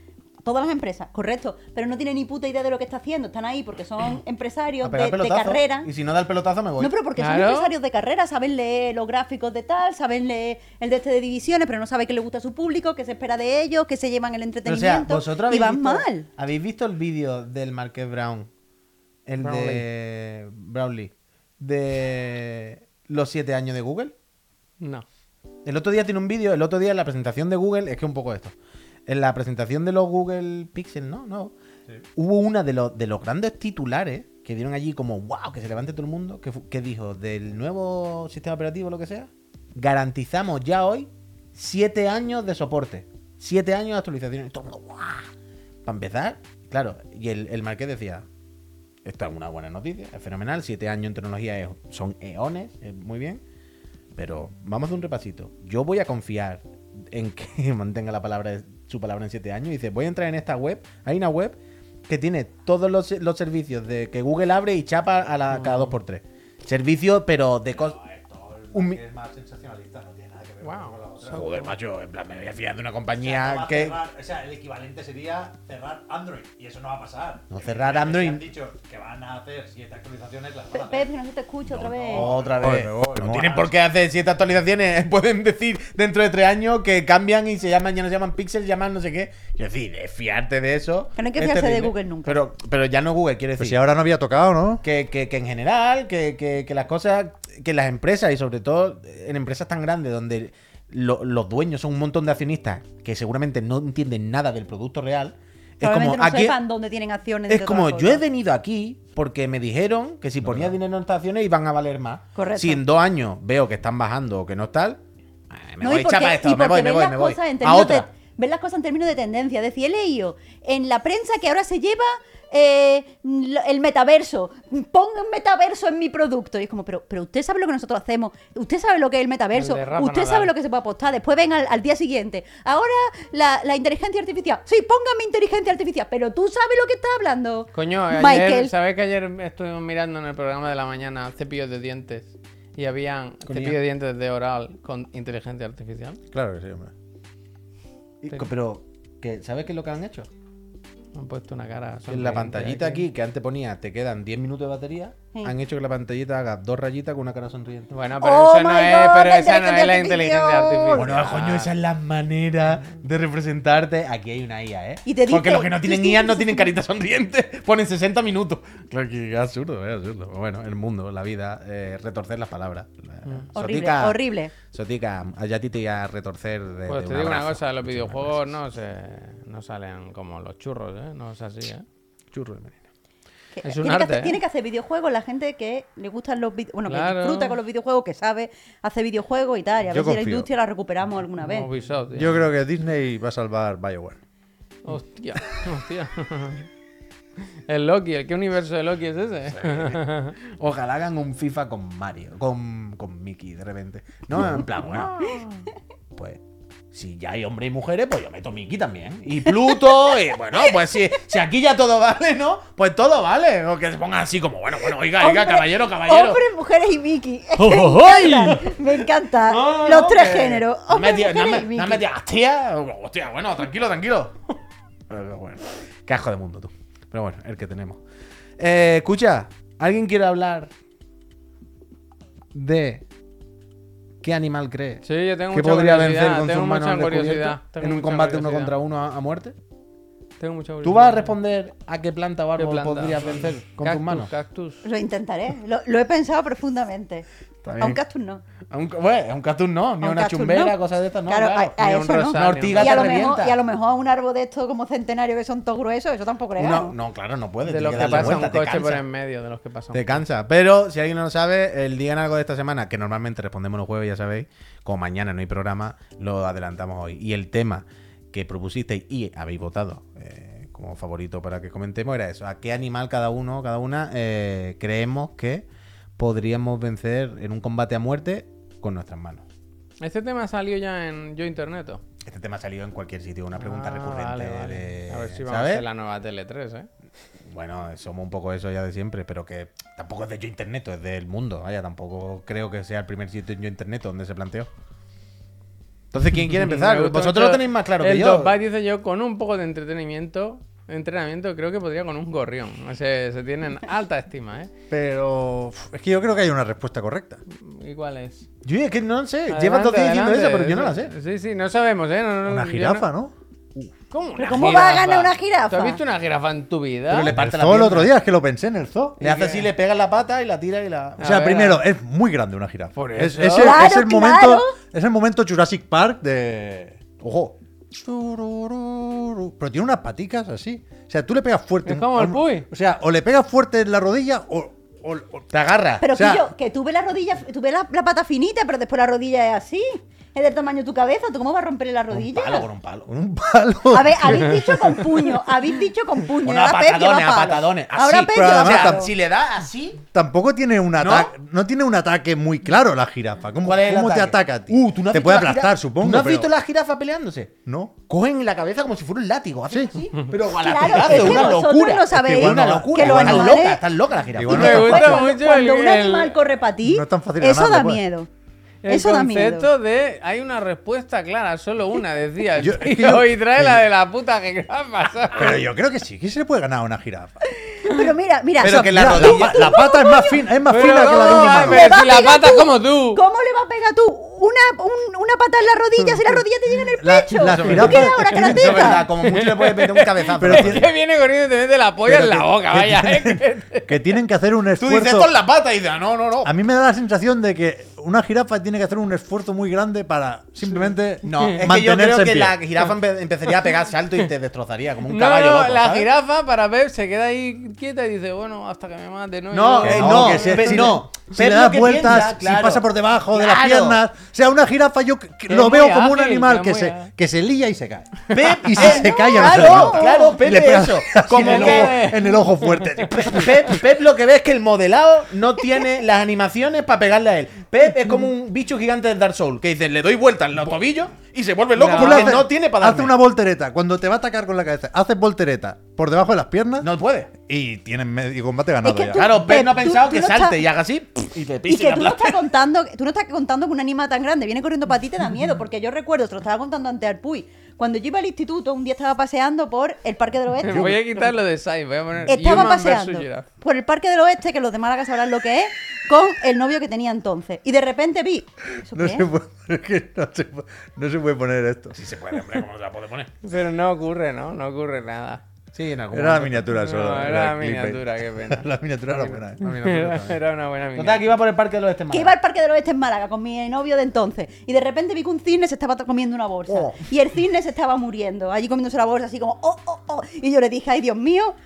Speaker 1: Todas las empresas, correcto, pero no tiene ni puta idea de lo que está haciendo. Están ahí porque son *clears throat* empresarios de, carrera.
Speaker 3: Y si no da el pelotazo, me voy.
Speaker 1: No, pero porque
Speaker 2: Claro.
Speaker 1: son empresarios de carrera, saben leer los gráficos de tal, saben leer el de este de divisiones, pero no saben qué le gusta a su público, qué se espera de ellos, que se llevan el
Speaker 3: o
Speaker 1: entretenimiento.
Speaker 3: sea, vosotros
Speaker 1: y
Speaker 3: habéis
Speaker 1: van
Speaker 3: visto,
Speaker 1: mal.
Speaker 3: ¿Habéis visto el vídeo del Marqués Brown? El de Brownlee. De los siete años de Google.
Speaker 2: No.
Speaker 3: El otro día tiene un vídeo, el otro día en la presentación de Google, es que un poco esto. En la presentación de los Google Pixel, ¿no? No. Hubo una de los, de los grandes titulares que dieron allí como, wow, que se levante todo el mundo, que, dijo, del nuevo sistema operativo, lo que sea, garantizamos ya hoy siete años de soporte. Siete años de actualización. Y todo el mundo, "Guau". Para empezar, claro, y el, el marqués decía, esta es una buena noticia, es fenomenal, siete años en tecnología son eones, es muy bien. Pero vamos hacer un repasito. Yo voy a confiar en que *laughs* mantenga la palabra, su palabra en siete años. Y dice, voy a entrar en esta web. Hay una web que tiene todos los, los servicios de que Google abre y chapa a la, cada dos por tres. Servicios, pero de cosas. Un mi-
Speaker 4: más sensacionalista, no tiene nada que ver
Speaker 2: Wow.
Speaker 3: Joder, macho, en plan, me voy a fiar de una compañía que.
Speaker 4: o sea, el equivalente sería cerrar Android. Y eso no va a pasar.
Speaker 3: No, cerrar Android.
Speaker 4: han dicho que van a hacer siete actualizaciones, las
Speaker 1: Pe- Pepe, no se te escucha otra vez.
Speaker 3: Otra
Speaker 4: Joder,
Speaker 3: vez.
Speaker 4: voy,
Speaker 3: no tienen por qué hacer siete actualizaciones. *laughs* Pueden decir dentro de tres años que cambian y se llaman, ya no se llaman Pixel, llaman no sé qué. Es decir, fiarte de eso.
Speaker 1: Que no hay que fiarse de. Google nunca.
Speaker 3: Pero, pero ya no Google, quiere decir.
Speaker 4: Pues si ahora no había tocado, ¿no?
Speaker 3: que, que- que en general, que, que- que las cosas, que las empresas y sobre todo en empresas tan grandes donde lo- los dueños son un montón de accionistas que seguramente no entienden nada del producto real, es como
Speaker 1: no
Speaker 3: aquí
Speaker 1: sepan dónde tienen acciones.
Speaker 3: es como yo he venido aquí porque me dijeron que si ponía dinero en estas acciones iban a valer más.
Speaker 1: Correcto.
Speaker 3: Si en dos años veo que están bajando o que no tal, eh, me
Speaker 1: No,
Speaker 3: voy
Speaker 1: porque-
Speaker 3: echar para esto, me voy, me voy,
Speaker 1: las
Speaker 3: me voy.
Speaker 1: cosas en
Speaker 3: A
Speaker 1: términos
Speaker 3: otra.
Speaker 1: de- ven las cosas en términos de tendencia. Es decir, he leído en la prensa que ahora se lleva eh, el metaverso, ponga un metaverso en mi producto. Y es como, pero, pero usted sabe lo que nosotros hacemos, usted sabe lo que es el metaverso,
Speaker 2: El
Speaker 1: usted
Speaker 2: Nadal.
Speaker 1: sabe lo que se puede apostar. Después ven al, al día siguiente. Ahora la, la inteligencia artificial. Sí, póngame inteligencia artificial, pero tú sabes lo que estás hablando.
Speaker 2: Coño, ayer,
Speaker 1: Michael.
Speaker 2: ¿sabes que ayer estuvimos mirando en el programa de la mañana cepillos de dientes? Y habían cepillos de dientes de oral con inteligencia artificial.
Speaker 4: Claro que sí, hombre.
Speaker 3: Y Pero, ¿qué- ¿sabes qué es lo que han hecho?
Speaker 2: Me han puesto una cara.
Speaker 3: En la pantallita aquí, que antes ponía te quedan 10 minutos de batería,
Speaker 1: Sí.
Speaker 3: han hecho que la pantallita haga dos rayitas con una cara sonriente.
Speaker 2: Bueno, pero
Speaker 1: Oh
Speaker 2: eso no
Speaker 1: my
Speaker 2: es,
Speaker 1: God,
Speaker 2: pero
Speaker 1: la
Speaker 2: esa no es la
Speaker 1: inteligencia artificial.
Speaker 3: Bueno, coño, esa es la manera de representarte. Aquí hay una IA, ¿eh?
Speaker 1: Y te
Speaker 3: Porque los que no tienen IA no tienen carita sonriente. *laughs* Ponen 60 minutos. Claro que es absurdo, es absurdo. Bueno, el mundo, la vida, eh, retorcer las palabras.
Speaker 1: Horrible,
Speaker 3: Sotica-
Speaker 1: horrible.
Speaker 3: Sotica, allá a ti te iba a retorcer de,
Speaker 2: Pues
Speaker 3: de
Speaker 2: te digo una cosa, los videojuegos no se no salen como los churros, ¿eh? No es así, ¿eh?
Speaker 3: Churro de marina.
Speaker 1: Que-
Speaker 2: Es un
Speaker 1: tiene, que
Speaker 2: arte,
Speaker 1: hacer,
Speaker 2: ¿eh?
Speaker 1: tiene que hacer videojuegos la gente que le gustan los videojuegos, bueno,
Speaker 2: Claro.
Speaker 1: que disfruta con los videojuegos, que sabe hacer videojuegos y tal. Y a
Speaker 4: Yo
Speaker 1: ver si la industria la recuperamos alguna vez.
Speaker 2: Ubisoft.
Speaker 4: Yo creo que Disney va a salvar BioWare.
Speaker 2: Hostia, *laughs* hostia. El Loki, ¿el qué universo de Loki es ese?
Speaker 3: Ojalá hagan un FIFA con Mario, con, con Mickey de repente. No, en plan, bueno. *laughs* Pues si ya hay hombres y mujeres, pues yo meto Mickey también. Y Pluto, y bueno, pues si, si aquí ya todo vale, ¿no? Pues todo vale. O que se pongan así como, bueno, bueno, oiga, oiga,
Speaker 1: Hombre-
Speaker 3: caballero, caballero.
Speaker 1: Hombres, mujeres y Mickey.
Speaker 3: ¡Oh,
Speaker 1: me
Speaker 3: oh,
Speaker 1: encanta. Me encanta.
Speaker 3: No, no,
Speaker 1: los
Speaker 3: no,
Speaker 1: tres
Speaker 3: que-
Speaker 1: géneros.
Speaker 3: No
Speaker 1: Hombres,
Speaker 3: me tía- no
Speaker 1: mujeres
Speaker 3: me-
Speaker 1: y
Speaker 3: no
Speaker 1: Mickey.
Speaker 3: me tía- hostia, hostia, bueno, tranquilo, tranquilo. Pero bueno, qué asco de mundo tú. Pero bueno, el que tenemos. Eh, escucha, ¿alguien quiere hablar de qué animal cree
Speaker 2: Sí, yo tengo
Speaker 3: que
Speaker 2: mucha
Speaker 3: podría
Speaker 2: curiosidad.
Speaker 3: vencer con
Speaker 2: tengo
Speaker 3: sus manos
Speaker 2: mucha
Speaker 3: al
Speaker 2: curiosidad.
Speaker 3: descubierto
Speaker 2: tengo
Speaker 3: en un
Speaker 2: mucha
Speaker 3: combate uno contra uno a, a muerte?
Speaker 2: Tengo mucha
Speaker 3: ¿Tú
Speaker 2: curiosidad.
Speaker 3: vas a responder a qué planta o
Speaker 2: ¿Qué
Speaker 3: árbol
Speaker 2: planta?
Speaker 3: podrías vencer con
Speaker 2: Cactus,
Speaker 3: tus manos?
Speaker 2: Cactus.
Speaker 1: Lo intentaré. Lo, lo he pensado profundamente. A un cactus no.
Speaker 3: A un, bueno, a un cactus no, ni
Speaker 1: A
Speaker 3: a
Speaker 1: un
Speaker 3: una chumbera,
Speaker 1: no.
Speaker 3: cosas de estas, no.
Speaker 1: Claro,
Speaker 3: claro.
Speaker 1: a- a eso no.
Speaker 3: Una
Speaker 2: un
Speaker 3: ortiga
Speaker 1: Y a, lo mejor, y a lo mejor a un árbol de estos como centenario que son todos gruesos, eso tampoco creo.
Speaker 3: Uno- no, claro, no puedes.
Speaker 2: De los que pasa un
Speaker 3: vuelta,
Speaker 2: coche por en medio, de los que pasa un
Speaker 3: Te cansa. Pero si alguien no lo sabe, el Digan algo de esta semana, que normalmente respondemos los jueves, ya sabéis, como mañana no hay programa, lo adelantamos hoy. Y el tema que propusisteis y habéis votado eh, como favorito para que comentemos era eso. ¿A qué animal cada uno, cada una, eh, creemos que podríamos vencer en un combate a muerte con nuestras manos?
Speaker 2: Este tema salió ya en Yo Internet. ¿o?
Speaker 3: Este tema ha salido en cualquier sitio, una pregunta
Speaker 2: Ah,
Speaker 3: recurrente.
Speaker 2: vale, vale.
Speaker 3: de-
Speaker 2: A ver si vamos a hacer la nueva Tele 3, ¿eh?
Speaker 3: Bueno, somos un poco eso ya de siempre, pero que tampoco es de yo internet, es del mundo. Vaya, tampoco creo que sea el primer sitio en yo internet donde se planteó. Entonces, ¿quién *laughs* quiere empezar? Vosotros lo tenéis más claro que yo.
Speaker 2: Top dice yo, con un poco de entretenimiento, entrenamiento, creo que podría con un gorrión. Se, se tienen alta estima, ¿eh?
Speaker 4: Pero es que yo creo que hay una respuesta correcta.
Speaker 2: ¿Y cuál es?
Speaker 3: Yo es que no sé,
Speaker 2: Adelante,
Speaker 3: llevas dos días diciendo eso, pero yo no la sé.
Speaker 2: Sí, sí, no sabemos, ¿eh? No, no,
Speaker 4: Una jirafa,
Speaker 2: no-
Speaker 4: ¿no?
Speaker 2: ¿Cómo, una
Speaker 1: ¿Pero cómo va a ganar una jirafa?
Speaker 2: ¿Tú has visto una jirafa en tu vida?
Speaker 3: Pero le
Speaker 4: El
Speaker 3: parte la
Speaker 4: zoo el
Speaker 3: pierna.
Speaker 4: otro día, es que lo pensé en el zoo.
Speaker 3: Le hace así, le pega en la pata y la tira y la.
Speaker 4: O sea,
Speaker 2: ver,
Speaker 4: primero, es muy grande una jirafa.
Speaker 2: Por
Speaker 4: Es,
Speaker 2: eso.
Speaker 4: es el,
Speaker 1: Claro,
Speaker 4: es el
Speaker 1: claro.
Speaker 4: momento, es el momento Jurassic Park de. Ojo. Pero tiene unas paticas así. O sea, tú le pegas fuerte.
Speaker 2: Es como el
Speaker 4: a un-
Speaker 2: Puy.
Speaker 4: O sea, o le pegas fuerte en la rodilla o, o- o te agarra.
Speaker 1: Pero
Speaker 4: o sea,
Speaker 1: que yo, que tuve la rodilla, tuve la, la pata finita, pero después la rodilla es así. Es del tamaño de tu cabeza. ¿Tú cómo vas a romperle la
Speaker 3: Un
Speaker 1: rodilla?
Speaker 3: palo con un palo.
Speaker 4: con un palo.
Speaker 1: A ver, habéis *laughs* dicho con puño, habéis dicho con puño. Lleva
Speaker 3: patadones, a patadones. Así.
Speaker 1: Ahora
Speaker 4: pero.
Speaker 3: Si le da así.
Speaker 4: Tampoco tiene un ataque. ¿No? tiene un ataque muy claro la jirafa. ¿Cómo,
Speaker 3: ¿Cuál es el
Speaker 4: cómo te ataca a ti?
Speaker 3: Uh, ¿tú no has
Speaker 4: te
Speaker 3: visto
Speaker 4: puede
Speaker 3: la
Speaker 4: aplastar,
Speaker 3: jirafa?
Speaker 4: supongo.
Speaker 3: ¿Tú no has
Speaker 4: pero-
Speaker 3: visto la jirafa peleándose?
Speaker 4: No.
Speaker 3: Cogen la cabeza como si fuera un látigo. Hacen
Speaker 4: Sí.
Speaker 3: así, pero a
Speaker 1: Claro,
Speaker 3: latigazo,
Speaker 1: es que
Speaker 3: una locura.
Speaker 1: no sabéis
Speaker 3: Es que una
Speaker 4: que
Speaker 3: locura.
Speaker 1: los
Speaker 3: Están
Speaker 1: animales-
Speaker 3: loca, están loca la jirafa.
Speaker 4: Igual
Speaker 1: Y
Speaker 4: no
Speaker 1: que
Speaker 4: es
Speaker 2: Me
Speaker 1: después,
Speaker 2: gusta
Speaker 1: cuando,
Speaker 2: mucho
Speaker 1: cuando
Speaker 2: el-
Speaker 1: un animal corre para ti,
Speaker 4: No es tan fácil
Speaker 1: eso da
Speaker 4: pues.
Speaker 1: miedo.
Speaker 2: El
Speaker 1: Eso da miedo.
Speaker 2: concepto de hay una respuesta clara, solo una, decía. *laughs* el
Speaker 4: Yo-
Speaker 2: tío,
Speaker 4: yo-
Speaker 2: y trae la de la puta jirafa, ¿sabes?
Speaker 4: Pero yo creo que sí, que se le puede ganar a una jirafa.
Speaker 1: Pero mira, mira.
Speaker 3: Pero
Speaker 1: so-
Speaker 3: que la
Speaker 4: la pata es más fina, es más fina que la de un
Speaker 2: no,
Speaker 4: humano.
Speaker 2: pero si la pata es
Speaker 1: tú.
Speaker 2: como tú.
Speaker 1: ¿Cómo le va a pegar tú una, un- una pata en la rodilla si la rodilla te llega en el
Speaker 4: La-
Speaker 1: pecho?
Speaker 4: la
Speaker 1: ¿Tú
Speaker 4: jirafa-
Speaker 1: quieres ahora
Speaker 3: Eso es verdad,
Speaker 1: karateka?
Speaker 3: como mucho le puedes meter un cabezazo.
Speaker 4: Pero tiene-
Speaker 2: Que viene corriendo y te mete la polla en la
Speaker 4: que-
Speaker 2: boca,
Speaker 4: que
Speaker 2: vaya. eh, que-
Speaker 4: Que tienen que hacer un
Speaker 3: Tú dices
Speaker 4: esfuerzo.
Speaker 3: esto en la pata y dices, "Ah, no, no, no.
Speaker 4: A mí me da la sensación de que una jirafa tiene que hacer un esfuerzo muy grande para simplemente
Speaker 3: No, es que yo
Speaker 4: mantenerse
Speaker 3: creo que
Speaker 4: pie.
Speaker 3: la jirafa empe- empezaría a pegar salto y te destrozaría como un
Speaker 2: No,
Speaker 3: caballo
Speaker 2: no,
Speaker 3: loco,
Speaker 2: la
Speaker 3: ¿sabes?
Speaker 2: jirafa para Pep se queda ahí quieta y dice, bueno, hasta que me mate, ¿no?
Speaker 3: No, eh,
Speaker 4: no, que si-
Speaker 3: no.
Speaker 4: Si
Speaker 3: Pep
Speaker 4: le das vueltas,
Speaker 3: piensa,
Speaker 4: si
Speaker 3: claro.
Speaker 4: pasa por debajo de las
Speaker 3: Claro.
Speaker 4: piernas. O sea, una jirafa yo lo veo como un animal
Speaker 2: que
Speaker 4: se,
Speaker 2: ágil.
Speaker 4: que se lía y se cae.
Speaker 3: Pep,
Speaker 4: Y si se cae ya no se
Speaker 3: claro, claro, Pep
Speaker 4: le
Speaker 3: eso. Como
Speaker 4: en, el ojo, en el ojo fuerte.
Speaker 3: Pep, Pep lo que ve es que el modelado no tiene las animaciones para pegarle a él. Pep es como un bicho gigante del Dark Souls que dice, le doy vuelta en los tobillos y se vuelve loco
Speaker 2: No.
Speaker 3: Porque
Speaker 4: haces-
Speaker 3: no tiene para
Speaker 4: Hace
Speaker 3: darme.
Speaker 4: una voltereta. Cuando te va a atacar con la cabeza, haces voltereta por debajo de las piernas
Speaker 3: No puede.
Speaker 4: y tienes medio combate ganado
Speaker 1: Es que
Speaker 4: ya.
Speaker 1: tú-
Speaker 3: Claro, Pep no ha pensado
Speaker 1: tú-
Speaker 3: que
Speaker 1: tú no
Speaker 3: salte
Speaker 1: estás-
Speaker 3: y haga así y te
Speaker 1: Y
Speaker 3: pise
Speaker 1: que
Speaker 3: la
Speaker 1: tú no estás *laughs* contando, tú no estás contando que un animal tan grande viene corriendo para ti te da miedo, porque yo recuerdo, te lo estaba contando antes al Puy, cuando yo iba al instituto, un día estaba paseando por el Parque del Oeste.
Speaker 2: Me voy a quitar lo de Sai, voy a poner
Speaker 1: Estaba paseando por el Parque del Oeste, que los de Málaga sabrán lo que es, con el novio que tenía entonces. Y de repente vi. ¿Eso
Speaker 4: No
Speaker 1: qué
Speaker 4: se,
Speaker 1: es?
Speaker 4: puede, *laughs* es que no, se, puede- no se puede poner esto.
Speaker 3: Sí se puede, hombre, ¿cómo se la puede poner? *laughs*
Speaker 2: Pero no ocurre, ¿no? No ocurre nada.
Speaker 3: Sí, en algún
Speaker 4: Era la miniatura solo.
Speaker 2: No, era la miniatura, qué pena. *laughs*
Speaker 4: la miniatura era buena.
Speaker 2: Era, era una buena
Speaker 3: Total,
Speaker 2: miniatura.
Speaker 3: que iba por el parque del oeste en
Speaker 1: Que iba al Parque del Oeste en Málaga con mi novio de entonces. Y de repente vi que un cisne se estaba comiendo una bolsa.
Speaker 3: Oh.
Speaker 1: Y el cisne se estaba muriendo. Allí comiéndose la bolsa, así como, oh, oh, oh. Y yo le dije, ay, Dios mío,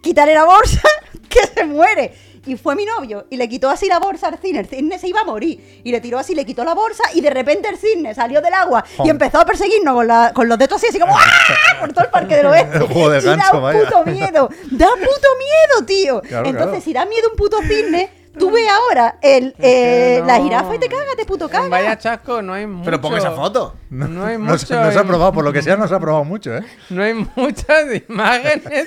Speaker 1: quítale la bolsa, *laughs* que se muere. Y fue mi novio y le quitó así la bolsa al cisne. El cisne se iba a morir. Y le tiró así, le quitó la bolsa. Y de repente el cisne salió del agua y empezó a perseguirnos con, la- con los dedos así, así como, *laughs* ¡ah! Por todo el Parque del Oeste. *laughs*
Speaker 4: El juego de
Speaker 1: y da
Speaker 4: gancho,
Speaker 1: un
Speaker 4: vaya.
Speaker 1: puto miedo. Da puto miedo, tío.
Speaker 4: Claro,
Speaker 1: Entonces,
Speaker 4: claro.
Speaker 1: si da miedo un puto cisne, tú ves ahora el, eh,
Speaker 2: no.
Speaker 1: la jirafa y te cagas de puto caga.
Speaker 2: Vaya chasco, no hay mucho.
Speaker 3: Pero ponga esa foto.
Speaker 2: No, hay
Speaker 4: No, se-
Speaker 2: mucho.
Speaker 4: no se ha probado, por lo que sea, no se ha probado mucho, ¿eh? *laughs*
Speaker 2: No hay muchas imágenes.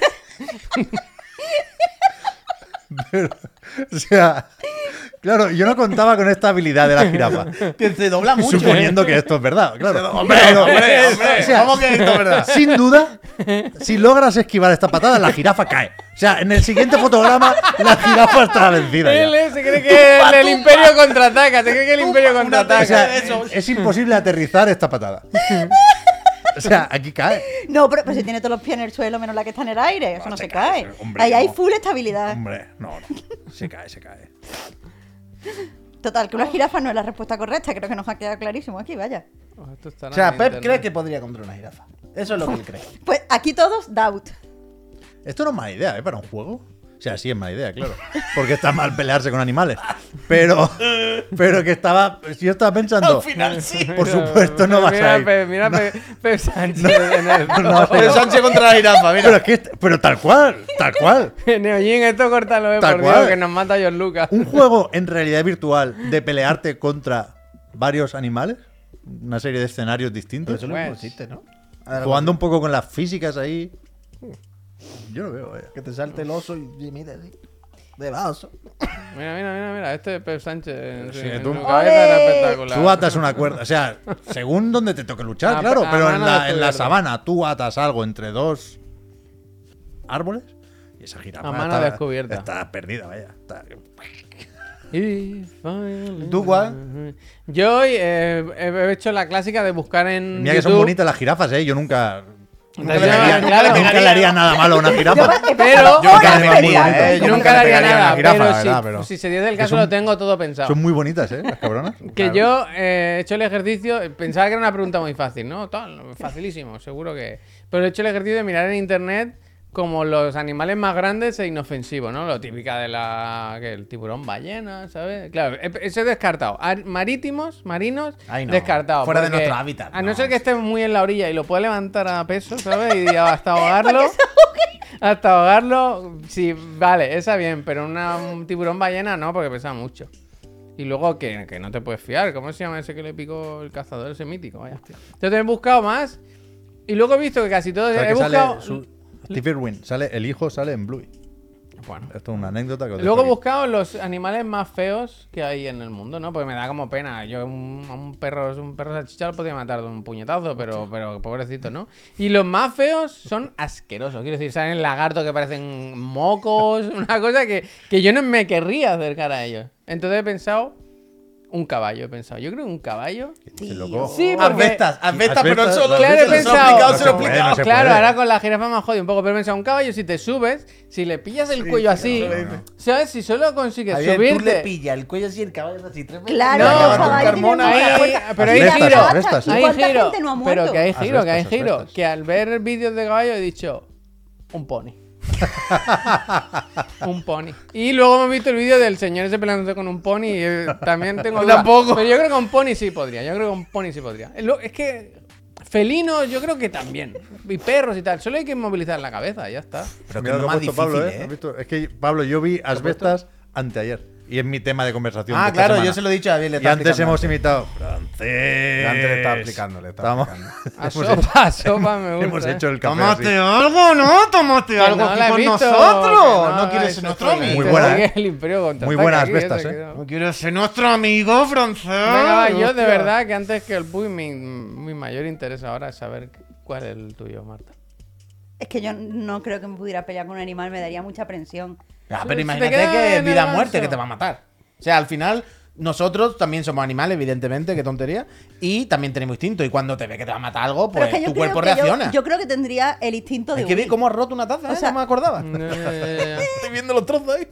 Speaker 2: *laughs*
Speaker 4: O sea, claro, yo no contaba con esta habilidad de la jirafa.
Speaker 3: Que se dobla mucho.
Speaker 4: Suponiendo que esto es verdad, claro.
Speaker 3: Hombre,
Speaker 4: Pero-
Speaker 3: hombre, hombre.
Speaker 4: o sea,
Speaker 3: ¿Cómo que esto es verdad?
Speaker 4: Sin duda, si logras esquivar esta patada, la jirafa cae. O sea, en el siguiente fotograma, la jirafa está vencida.
Speaker 2: Él eh, se cree que el, el Imperio contraataca. Se cree que el Imperio
Speaker 3: Una
Speaker 4: O
Speaker 2: contraataca.
Speaker 4: sea, es imposible aterrizar esta patada. O sea, aquí cae.
Speaker 1: No, pero, pero si tiene todos los pies en el suelo menos la que está en el aire, eso no se cae.
Speaker 4: hombre,
Speaker 1: Ahí hay
Speaker 4: no.
Speaker 1: full estabilidad.
Speaker 4: Hombre, no, no. Se cae, se cae.
Speaker 1: Total, que una jirafa no es la respuesta correcta, creo que nos ha quedado clarísimo aquí, vaya.
Speaker 2: Oh,
Speaker 3: O sea, Pep cree que podría contra una jirafa. Eso es lo que él cree.
Speaker 1: Pues aquí todos, doubt.
Speaker 4: Esto no es mala idea, ¿eh? Para un juego. O sea, sí es mala idea, claro. Porque está mal pelearse con animales. Pero, pero que estaba. Yo estaba pensando.
Speaker 3: final sí.
Speaker 4: Por supuesto, no vas a ir.
Speaker 2: Mira,
Speaker 4: No.
Speaker 2: Pep, Pep *laughs* Sánchez el.
Speaker 4: No,
Speaker 3: Pero Sánchez contra la jirafa, mira.
Speaker 4: Pero es que. Pero tal cual, tal cual. *laughs*
Speaker 2: Neojin, esto córtalo, eh,
Speaker 4: Tal
Speaker 2: por Dios,
Speaker 4: cual.
Speaker 2: que nos mata George Lucas.
Speaker 4: Un juego en realidad virtual de pelearte contra varios animales. Una serie de escenarios distintos.
Speaker 3: Eso lo
Speaker 2: Pues.
Speaker 3: existe, ¿no?
Speaker 4: Jugando un poco con las físicas ahí. Yo lo veo, vaya.
Speaker 3: Que te salte el oso y y mira así. De vaso.
Speaker 2: Mira, mira, mira, mira. Este es Pep Sánchez.
Speaker 4: Sí,
Speaker 2: en
Speaker 4: tú-
Speaker 2: su cabeza era espectacular.
Speaker 4: Tú atas una cuerda, o sea, según donde te toque luchar,
Speaker 2: A-
Speaker 4: claro,
Speaker 2: a
Speaker 4: pero en
Speaker 2: mano
Speaker 4: la, en la sabana tú atas algo entre dos árboles y esa jirafa
Speaker 2: A mano
Speaker 4: está,
Speaker 2: descubierta.
Speaker 4: está perdida, vaya. está-
Speaker 2: If I
Speaker 3: ¿Tú cuál?
Speaker 2: Yo eh, he hecho la clásica de buscar en.
Speaker 4: Mira que son
Speaker 2: YouTube-
Speaker 4: bonitas las jirafas, eh. Yo nunca, nunca, le, haría,
Speaker 2: claro.
Speaker 4: nunca le haría nada malo a una jirafa.
Speaker 2: Pero-
Speaker 4: Yo nunca le eh, yo nunca
Speaker 2: haría
Speaker 4: una
Speaker 2: nada,
Speaker 4: jirafa,
Speaker 2: pero,
Speaker 4: la
Speaker 2: si,
Speaker 4: verdad, pero-
Speaker 2: si se diese el caso
Speaker 4: son-
Speaker 2: lo tengo todo pensado.
Speaker 4: Son muy bonitas, eh, las cabronas.
Speaker 2: Que
Speaker 4: Claro.
Speaker 2: yo eh, he hecho el ejercicio, pensaba que era una pregunta muy fácil, ¿no? Tal, facilísimo, seguro que. Pero he hecho el ejercicio de mirar en internet como los animales más grandes e inofensivos, ¿no? Lo típica de la. que el tiburón ballena, ¿sabes? Claro, he- eso he descartado. Ar- marítimos, marinos,
Speaker 3: Ay, no.
Speaker 2: descartado.
Speaker 3: Fuera de nuestro hábitat,
Speaker 2: A no,
Speaker 3: no.
Speaker 2: ser que esté muy en la orilla y lo pueda levantar a peso, ¿sabes? Y hasta *laughs* ahogarlo. hasta ahogarlo, sí, vale, esa bien, pero una- un tiburón ballena no, porque pesa mucho. Y luego que, que no te puedes fiar. ¿Cómo se llama ese que le picó el cazador? Ese mítico, vaya. Entonces he buscado más. Y luego he visto que casi todos.
Speaker 4: O sea,
Speaker 2: He
Speaker 4: que sale
Speaker 2: buscado.
Speaker 4: su- Steve Irwin, sale, el hijo sale en Bluey.
Speaker 2: Bueno.
Speaker 4: Esto es una anécdota que os
Speaker 2: Luego he buscado los animales más feos que hay en el mundo, ¿no? Porque me da como pena. Yo un, a un perro, un perro salchicha lo podía matar de un puñetazo, pero, pero pobrecito, ¿no? Y los más feos son asquerosos. Quiero decir, salen lagartos que parecen mocos, *laughs* una cosa que, que yo no me querría acercar a ellos. Entonces he pensado Un caballo, he pensado. Yo creo que un caballo.
Speaker 1: Sí,
Speaker 4: loco.
Speaker 2: Sí, porque-
Speaker 3: Asbestas, asbestas, pero
Speaker 4: Asbestas,
Speaker 3: solo.
Speaker 2: Claro, he pensado-
Speaker 3: se lo
Speaker 4: No puede, no se
Speaker 2: claro,
Speaker 4: puede.
Speaker 2: ahora con la jirafa me ha jodido un poco, pero he pensado, un caballo, si te subes, si le pillas el cuello así, ¿sabes? Si solo consigues
Speaker 3: Javier, tú le
Speaker 2: subirte.
Speaker 3: pillas el cuello así, el caballo así tres.
Speaker 1: Claro,
Speaker 2: No,
Speaker 3: Carmona
Speaker 1: fuerza.
Speaker 2: pero hay giro.
Speaker 1: racha,
Speaker 4: Asbestas,
Speaker 1: ¿y
Speaker 2: Hay giro,
Speaker 1: gente no ha muerto?
Speaker 2: pero que hay giro, que hay giro.
Speaker 4: asbestas.
Speaker 2: Que al ver vídeos de caballo he dicho, un pony. *laughs* un pony. Y luego hemos visto el vídeo del señor ese peleándose con un pony. Y eh, también tengo
Speaker 3: Yo *laughs*
Speaker 2: dudas.
Speaker 3: tampoco.
Speaker 2: Pero yo creo que un pony sí podría. Yo creo que un pony sí podría. Es lo- Es que felinos, yo creo que también. Y perros y tal. Solo hay que movilizar la cabeza, ya está.
Speaker 3: Pero que
Speaker 4: Mira
Speaker 3: es
Speaker 4: lo
Speaker 3: lo
Speaker 4: que ha
Speaker 3: más difícil,
Speaker 4: Pablo, ¿eh?
Speaker 3: ¿eh?
Speaker 4: ¿Has visto? Es que, Pablo, yo vi asbestas anteayer. Y es mi tema de conversación. de
Speaker 3: Ah,
Speaker 4: esta
Speaker 3: claro,
Speaker 4: semana.
Speaker 3: yo se lo he dicho a le
Speaker 4: Y antes hemos imitado francés.
Speaker 3: Antes le estaba explicando, le estaba
Speaker 4: Estamos-
Speaker 3: explicando. *laughs*
Speaker 2: A sopa, a sopa me gusta.
Speaker 4: Hemos hecho el café
Speaker 3: Tómate
Speaker 4: así.
Speaker 3: algo, ¿no? Tómate algo
Speaker 2: no
Speaker 3: aquí con
Speaker 2: visto,
Speaker 3: nosotros. No, quieres ser nuestro
Speaker 2: sí,
Speaker 3: amigo.
Speaker 4: Muy
Speaker 2: que
Speaker 4: buena,
Speaker 2: sigue
Speaker 4: ¿eh?
Speaker 2: el imperio contraataca
Speaker 4: Muy buenas bestas, ¿eh?
Speaker 2: no.
Speaker 3: Quieres ser nuestro amigo francés.
Speaker 2: Venga, va, yo de
Speaker 3: Hostia.
Speaker 2: verdad que antes que el Puy, mi, mi mayor interés ahora es saber cuál es el tuyo, Marta.
Speaker 1: Es que yo no creo que me pudiera pelear con un animal, me daría mucha presión.
Speaker 3: Ah, pero
Speaker 2: te
Speaker 3: imagínate
Speaker 2: queda
Speaker 3: que es
Speaker 2: en el
Speaker 3: vida o muerte que te va a matar. O sea, al final, nosotros también somos animales, evidentemente, qué tontería. Y también tenemos instinto. Y cuando te ve que te va a matar algo, pues
Speaker 1: es que
Speaker 3: tu cuerpo
Speaker 1: yo-
Speaker 3: reacciona.
Speaker 1: Yo, creo que tendría el instinto de
Speaker 3: Hay que
Speaker 1: huir.
Speaker 3: cómo has roto una taza,
Speaker 1: O
Speaker 3: ¿eh?
Speaker 1: sea-
Speaker 3: no me acordaba. *laughs* Estoy viendo los trozos ahí.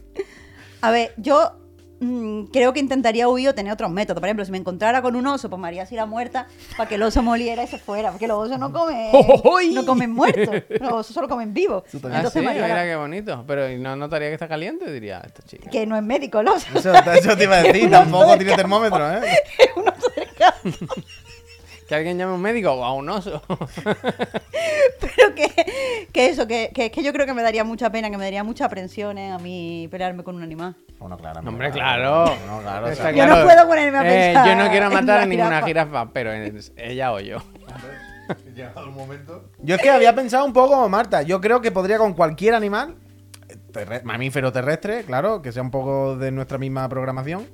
Speaker 1: A ver, yo mm, creo que intentaría huir o tener otros métodos. Por ejemplo, si me encontrara con un oso, pues me haría así la muerta para que el oso moliera y se fuera. Porque los osos no comen, *laughs* no comen muertos. Los osos solo comen vivos.
Speaker 2: Ah,
Speaker 1: Entonces
Speaker 2: sí, mira
Speaker 1: la-
Speaker 2: qué bonito. Pero ¿y no notaría que está caliente? Diría, esta chica.
Speaker 1: Que no es médico el oso.
Speaker 3: Eso, eso te iba a decir, *laughs* tampoco tiene termómetro, ¿eh? *laughs*
Speaker 1: un oso campo.
Speaker 2: Que alguien llame a un médico o a un oso. *laughs*
Speaker 1: Pero que, que eso, que, que es que yo creo que me daría mucha pena, que me daría mucha aprensión eh, a mí pelearme con un animal.
Speaker 3: Bueno, claro.
Speaker 2: No, hombre, claro.
Speaker 3: No, claro. o
Speaker 2: Está
Speaker 3: sea,
Speaker 1: Yo no puedo ponerme a
Speaker 2: Eh,
Speaker 1: pensar
Speaker 2: yo no quiero matar a ninguna
Speaker 1: jirafa.
Speaker 2: jirafa, pero es ella o yo.
Speaker 4: Llegado el momento.
Speaker 3: Yo es que había pensado un poco como Marta. Yo creo que podría con cualquier animal, terre- mamífero terrestre, claro, que sea un poco de nuestra misma programación,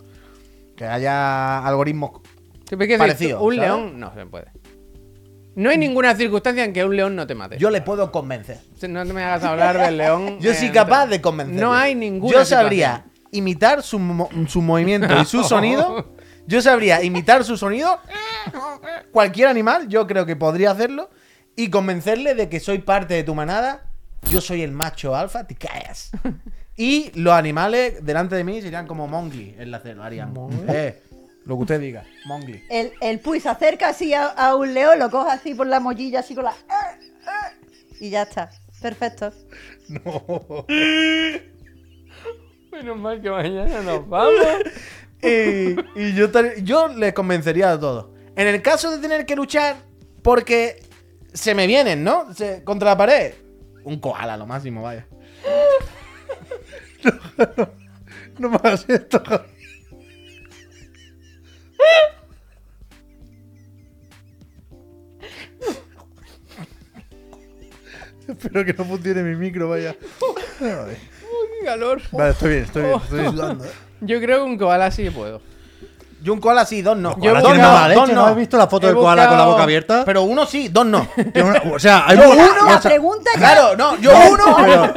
Speaker 3: que haya algoritmos.
Speaker 2: Sí,
Speaker 3: Parecido,
Speaker 2: un
Speaker 3: ¿sabes?
Speaker 2: león no se puede. No hay ninguna circunstancia en que un león no te mate.
Speaker 3: Yo le puedo convencer.
Speaker 2: No te me hagas hablar del león. *laughs*
Speaker 3: Yo
Speaker 2: eh,
Speaker 3: soy capaz de convencer.
Speaker 2: No hay ninguna
Speaker 3: Yo sabría
Speaker 2: situación.
Speaker 3: imitar su, mo- su movimiento y su *laughs* sonido. Yo sabría imitar su sonido. Cualquier animal, yo creo que podría hacerlo. Y convencerle de que soy parte de tu manada. Yo soy el macho alfa, te callas. *laughs* Y los animales delante de mí serían como Mowgli en la. Harían. Eh, lo que usted diga. Mowgli.
Speaker 1: El, el Puy se acerca así a, a un león, lo coge así por la mollilla, así con la... Y ya está. Perfecto. *laughs*
Speaker 2: Menos mal que mañana nos vamos. *laughs*
Speaker 3: Y, y yo, yo les convencería de todo. En el caso de tener que luchar, porque se me vienen, ¿no? Se- contra la pared. Un koala, lo máximo, vaya. *laughs*
Speaker 4: No me hagas esto. Espero que no funcione mi micro, vaya. Ay.
Speaker 2: Qué calor.
Speaker 4: Vale, estoy bien, estoy bien. Estoy sudando. eh.
Speaker 2: Yo creo que un koala sí puedo.
Speaker 3: Yo un koala sí, dos no.
Speaker 2: Yo
Speaker 4: Koala
Speaker 3: dos
Speaker 4: tiene
Speaker 2: buscado-
Speaker 4: mala
Speaker 3: dos
Speaker 4: leche, ¿no has visto la foto
Speaker 2: He
Speaker 4: del koala con la
Speaker 2: buscado-
Speaker 4: boca abierta?
Speaker 3: Pero uno sí, dos no. *laughs*
Speaker 4: Tiene una- o sea, hay
Speaker 3: Yo
Speaker 4: uno.
Speaker 3: uno-
Speaker 1: La
Speaker 4: o sea,
Speaker 1: pregunta ya...
Speaker 3: Claro, no, yo uno,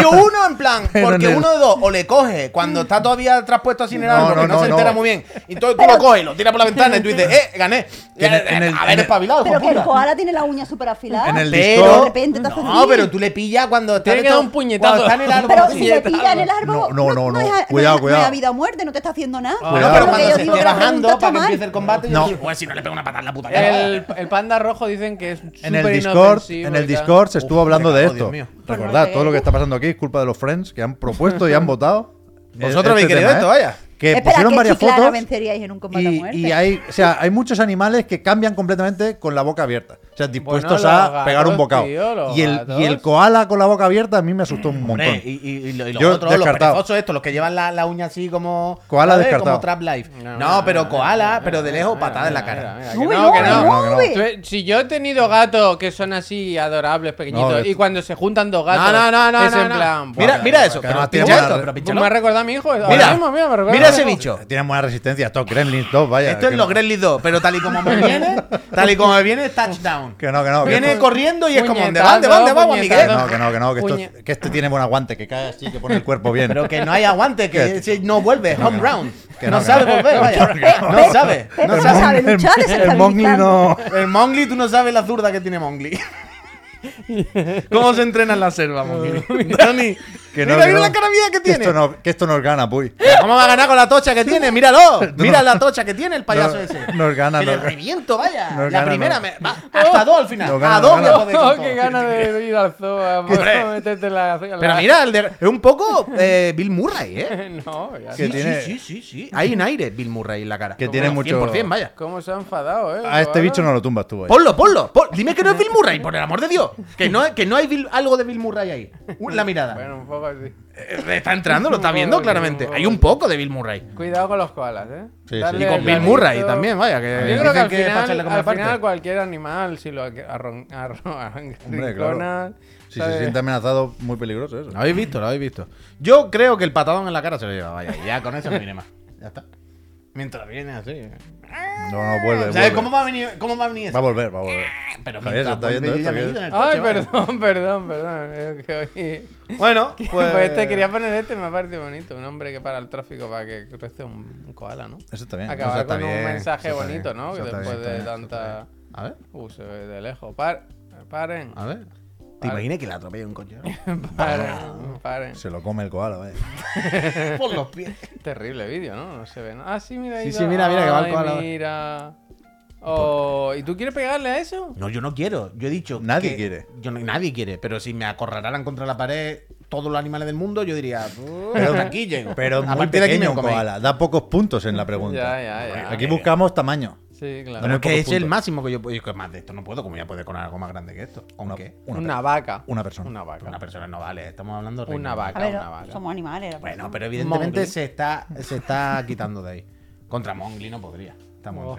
Speaker 3: yo uno en plan,
Speaker 4: Pero
Speaker 3: porque uno de dos o le coge cuando está todavía traspuesto así en el
Speaker 4: No,
Speaker 3: árbol,
Speaker 4: no,
Speaker 3: que no,
Speaker 4: no,
Speaker 3: se
Speaker 4: no.
Speaker 3: entera muy bien, y entonces tú lo coges, lo tiras por la ventana y tú dices, eh, gané. Y
Speaker 4: En el- en el-
Speaker 3: a
Speaker 4: en
Speaker 3: ver,
Speaker 4: el-
Speaker 3: espabilado,
Speaker 1: Pero que el
Speaker 3: puta.
Speaker 1: koala tiene la uña súper afilada.
Speaker 4: En el
Speaker 3: Pero,
Speaker 1: de repente te hace
Speaker 3: no,
Speaker 1: así.
Speaker 3: pero tú le pillas cuando está,
Speaker 2: Tiene que
Speaker 3: esto-
Speaker 2: dar un puñetazo.
Speaker 3: cuando está en el árbol.
Speaker 1: Pero si le pilla en el árbol,
Speaker 4: No, no, no, no.
Speaker 1: es-
Speaker 4: Cuidado,
Speaker 1: es- no es
Speaker 4: cuidado.
Speaker 1: a vida o muerte, no te está haciendo nada.
Speaker 3: No,
Speaker 4: Cuidado.
Speaker 3: pero
Speaker 1: Porque
Speaker 3: cuando se
Speaker 1: la
Speaker 3: bajando para que empiece el combate,
Speaker 4: No.
Speaker 3: digo, pues si no le pego una patada en la puta cara.
Speaker 2: El, el panda rojo dicen que es
Speaker 4: En el Discord, en
Speaker 2: y
Speaker 4: el. Discord se estuvo
Speaker 3: Uf,
Speaker 4: hablando de esto.
Speaker 1: Pues
Speaker 4: Recordad,
Speaker 1: sé.
Speaker 4: todo lo que está pasando aquí es culpa de los friends que han propuesto y han *laughs* votado.
Speaker 3: Vosotros
Speaker 4: este
Speaker 3: habéis querido esto,
Speaker 4: ¿eh?
Speaker 3: vaya.
Speaker 4: Que
Speaker 1: Espera,
Speaker 4: pusieron
Speaker 1: que
Speaker 4: varias fotos.
Speaker 1: venceríais en un combate a
Speaker 4: Y,
Speaker 1: muerte.
Speaker 4: y hay, o sea, hay muchos animales que cambian completamente con la boca abierta. Sea, dispuestos
Speaker 2: los
Speaker 4: a pegar un bocado.
Speaker 2: tío, los
Speaker 4: y, el,
Speaker 2: gatos.
Speaker 4: y el koala con la boca abierta a mí me asustó un montón.
Speaker 3: Hombre, y, y, y lo- y los
Speaker 4: Yo
Speaker 3: otros, los
Speaker 4: descartado.
Speaker 3: perezosos estos, los que llevan la, la uña así como.
Speaker 4: Koala
Speaker 3: ¿sabes?
Speaker 4: descartado.
Speaker 3: Como Trap Life.
Speaker 2: No,
Speaker 3: pero koala, pero de lejos, patada en la cara.
Speaker 2: que no, que
Speaker 4: que
Speaker 2: Si yo he tenido gatos que son así adorables, pequeñitos, y cuando se juntan dos gatos,
Speaker 3: No, no, no, no.
Speaker 2: es en
Speaker 3: no.
Speaker 2: plan.
Speaker 3: Mira, mira eso.
Speaker 4: tiene
Speaker 2: me ha recordado a mi hijo.
Speaker 3: Mira,
Speaker 2: mismo, mira, me recuerda
Speaker 3: mira
Speaker 2: a mi
Speaker 3: ese bicho.
Speaker 4: Tienen buena resistencia. Estos Gremlins 2, vaya.
Speaker 3: Esto es los Gremlins 2, pero tal y como me *laughs* viene, tal y como me viene, touchdown. *laughs*
Speaker 4: Que no, que no. Que
Speaker 3: Viene
Speaker 4: esto-
Speaker 3: corriendo y es como, ¿dónde va, dónde va, dónde va, Miguel?
Speaker 4: no, que no, que no, que, esto-
Speaker 2: Puñe-
Speaker 4: que este tiene buen aguante, que cae así, que pone el cuerpo bien.
Speaker 3: Pero que no hay aguante, que no vuelve, home round.
Speaker 4: Que
Speaker 3: no,
Speaker 4: no,
Speaker 3: sabe
Speaker 4: no.
Speaker 3: volver, vaya. No sabe, no sabe.
Speaker 1: luchar,
Speaker 4: el Mongli no.
Speaker 3: El Mongli, tú no sabes la zurda que tiene Mongli. *laughs* ¿Cómo se entrena en la selva, Mongli? Tony, *laughs*
Speaker 4: Que no,
Speaker 3: mira,
Speaker 4: que
Speaker 3: mira
Speaker 4: no.
Speaker 3: la cara mía que
Speaker 4: Que
Speaker 3: tiene.
Speaker 4: esto, no, que esto nos gana, puy.
Speaker 3: ¿Cómo va a ganar con la tocha que *laughs* tiene? Míralo. *laughs* Mira la tocha que tiene el payaso
Speaker 4: No-
Speaker 3: ese.
Speaker 4: Nos gana,
Speaker 3: Que le
Speaker 4: nos-
Speaker 3: reviento, vaya.
Speaker 4: Nos
Speaker 3: la
Speaker 4: gana,
Speaker 3: primera
Speaker 4: no.
Speaker 3: me. Va, hasta dos al final.
Speaker 4: Nos gana,
Speaker 3: a dos
Speaker 4: gana.
Speaker 3: con
Speaker 2: Oh,
Speaker 3: todo.
Speaker 2: qué ganas de ir al zoo a meterte en la, la-
Speaker 3: Pero mira, el de- es un poco eh, Bill Murray, ¿eh? *laughs*
Speaker 2: no, ya
Speaker 4: Que
Speaker 3: Sí,
Speaker 4: tiene-
Speaker 3: sí, sí, sí, sí. Hay un aire Bill Murray en la cara.
Speaker 4: Que tiene mucho-
Speaker 3: 100%, vaya.
Speaker 2: ¿Cómo se ha enfadado, eh?
Speaker 4: A este bicho no lo tumbas tú, vaya.
Speaker 3: Ponlo, ponlo. pon- Dime que no es Bill Murray, por el amor de Dios. Que no, que no hay Bill- algo de Bill Murray ahí. La mirada.
Speaker 2: Bueno, un poco así.
Speaker 3: Eh, Está entrando, lo está viendo claramente. Hay un poco de Bill Murray.
Speaker 2: Cuidado con los koalas, eh.
Speaker 4: Sí, sí.
Speaker 2: Darle
Speaker 3: Y con Bill Murray también, vaya. Que
Speaker 2: Yo creo que al
Speaker 3: que
Speaker 2: final,
Speaker 3: como
Speaker 2: al final cualquier animal, si lo arron, arron, *laughs*
Speaker 4: Hombre, claro. Si se siente amenazado, muy peligroso eso.
Speaker 3: Lo habéis visto, lo habéis visto. Yo creo que el patadón en la cara se lo lleva, vaya. Ya con eso no viene más. Ya está. Mientras viene así.
Speaker 4: No, no, vuelve.
Speaker 3: ¿Sabes
Speaker 4: vuelve.
Speaker 3: cómo va a venir, cómo va a venir eso?
Speaker 4: Va a volver, va a volver.
Speaker 3: Pero
Speaker 4: Javier, ¿se
Speaker 3: mientras
Speaker 4: está
Speaker 3: ya
Speaker 4: esto? ¿Qué?
Speaker 3: ido en el
Speaker 2: Ay, *laughs* perdón, perdón, perdón. *laughs*
Speaker 3: Bueno, *laughs* pues.
Speaker 2: Pues este quería poner este, me ha parecido bonito. Un hombre que para el tráfico para que cruce un, un koala, ¿no?
Speaker 4: Eso está bien.
Speaker 2: Acabar
Speaker 3: Eso está
Speaker 2: con un
Speaker 3: bien,
Speaker 2: mensaje
Speaker 3: eso
Speaker 2: bonito,
Speaker 3: bien,
Speaker 2: ¿no? Que
Speaker 3: eso
Speaker 2: después
Speaker 3: bien,
Speaker 2: de tanta.
Speaker 3: A ver,
Speaker 2: Uh, se ve de lejos. Par- paren.
Speaker 3: a ver. ¿Te
Speaker 2: Vale.
Speaker 3: imaginas que le atropella un coche? *laughs*
Speaker 2: Paren.
Speaker 4: Se lo come el koala, vaya. *laughs*
Speaker 3: Por los pies.
Speaker 2: Terrible vídeo, ¿no? No se ve nada. Ah, sí, mira ahí.
Speaker 3: Sí,
Speaker 2: va.
Speaker 3: sí, mira, mira, que va el koala.
Speaker 2: Mira. Oh, ¿Y tú quieres pegarle a eso?
Speaker 3: No, yo no quiero. Yo he dicho.
Speaker 4: Nadie
Speaker 3: que-
Speaker 4: quiere.
Speaker 3: Yo no- nadie quiere. Pero si me acorralaran contra la pared todos los animales del mundo, yo diría.
Speaker 4: Pero-
Speaker 3: llego.
Speaker 4: Pero
Speaker 3: A
Speaker 4: muy
Speaker 3: de aquí me
Speaker 4: pequeño un koala. Da pocos puntos en la pregunta.
Speaker 2: Ya, ya, ya.
Speaker 4: Aquí buscamos tamaño.
Speaker 2: Sí, claro.
Speaker 3: Pero es que es el máximo que yo puedo. que más de esto no puedo, como ya puede con algo más grande que esto. ¿Con
Speaker 4: Una,
Speaker 3: qué?
Speaker 4: una,
Speaker 2: vaca.
Speaker 4: una persona.
Speaker 2: Una vaca.
Speaker 3: Una persona no vale. Estamos hablando de
Speaker 2: Una vaca.
Speaker 1: Ver,
Speaker 2: una vaca.
Speaker 1: somos animales. la
Speaker 3: Bueno,
Speaker 1: persona.
Speaker 3: pero evidentemente se está, se está quitando de ahí. Contra Mongli no podría. Está muy
Speaker 2: Oh.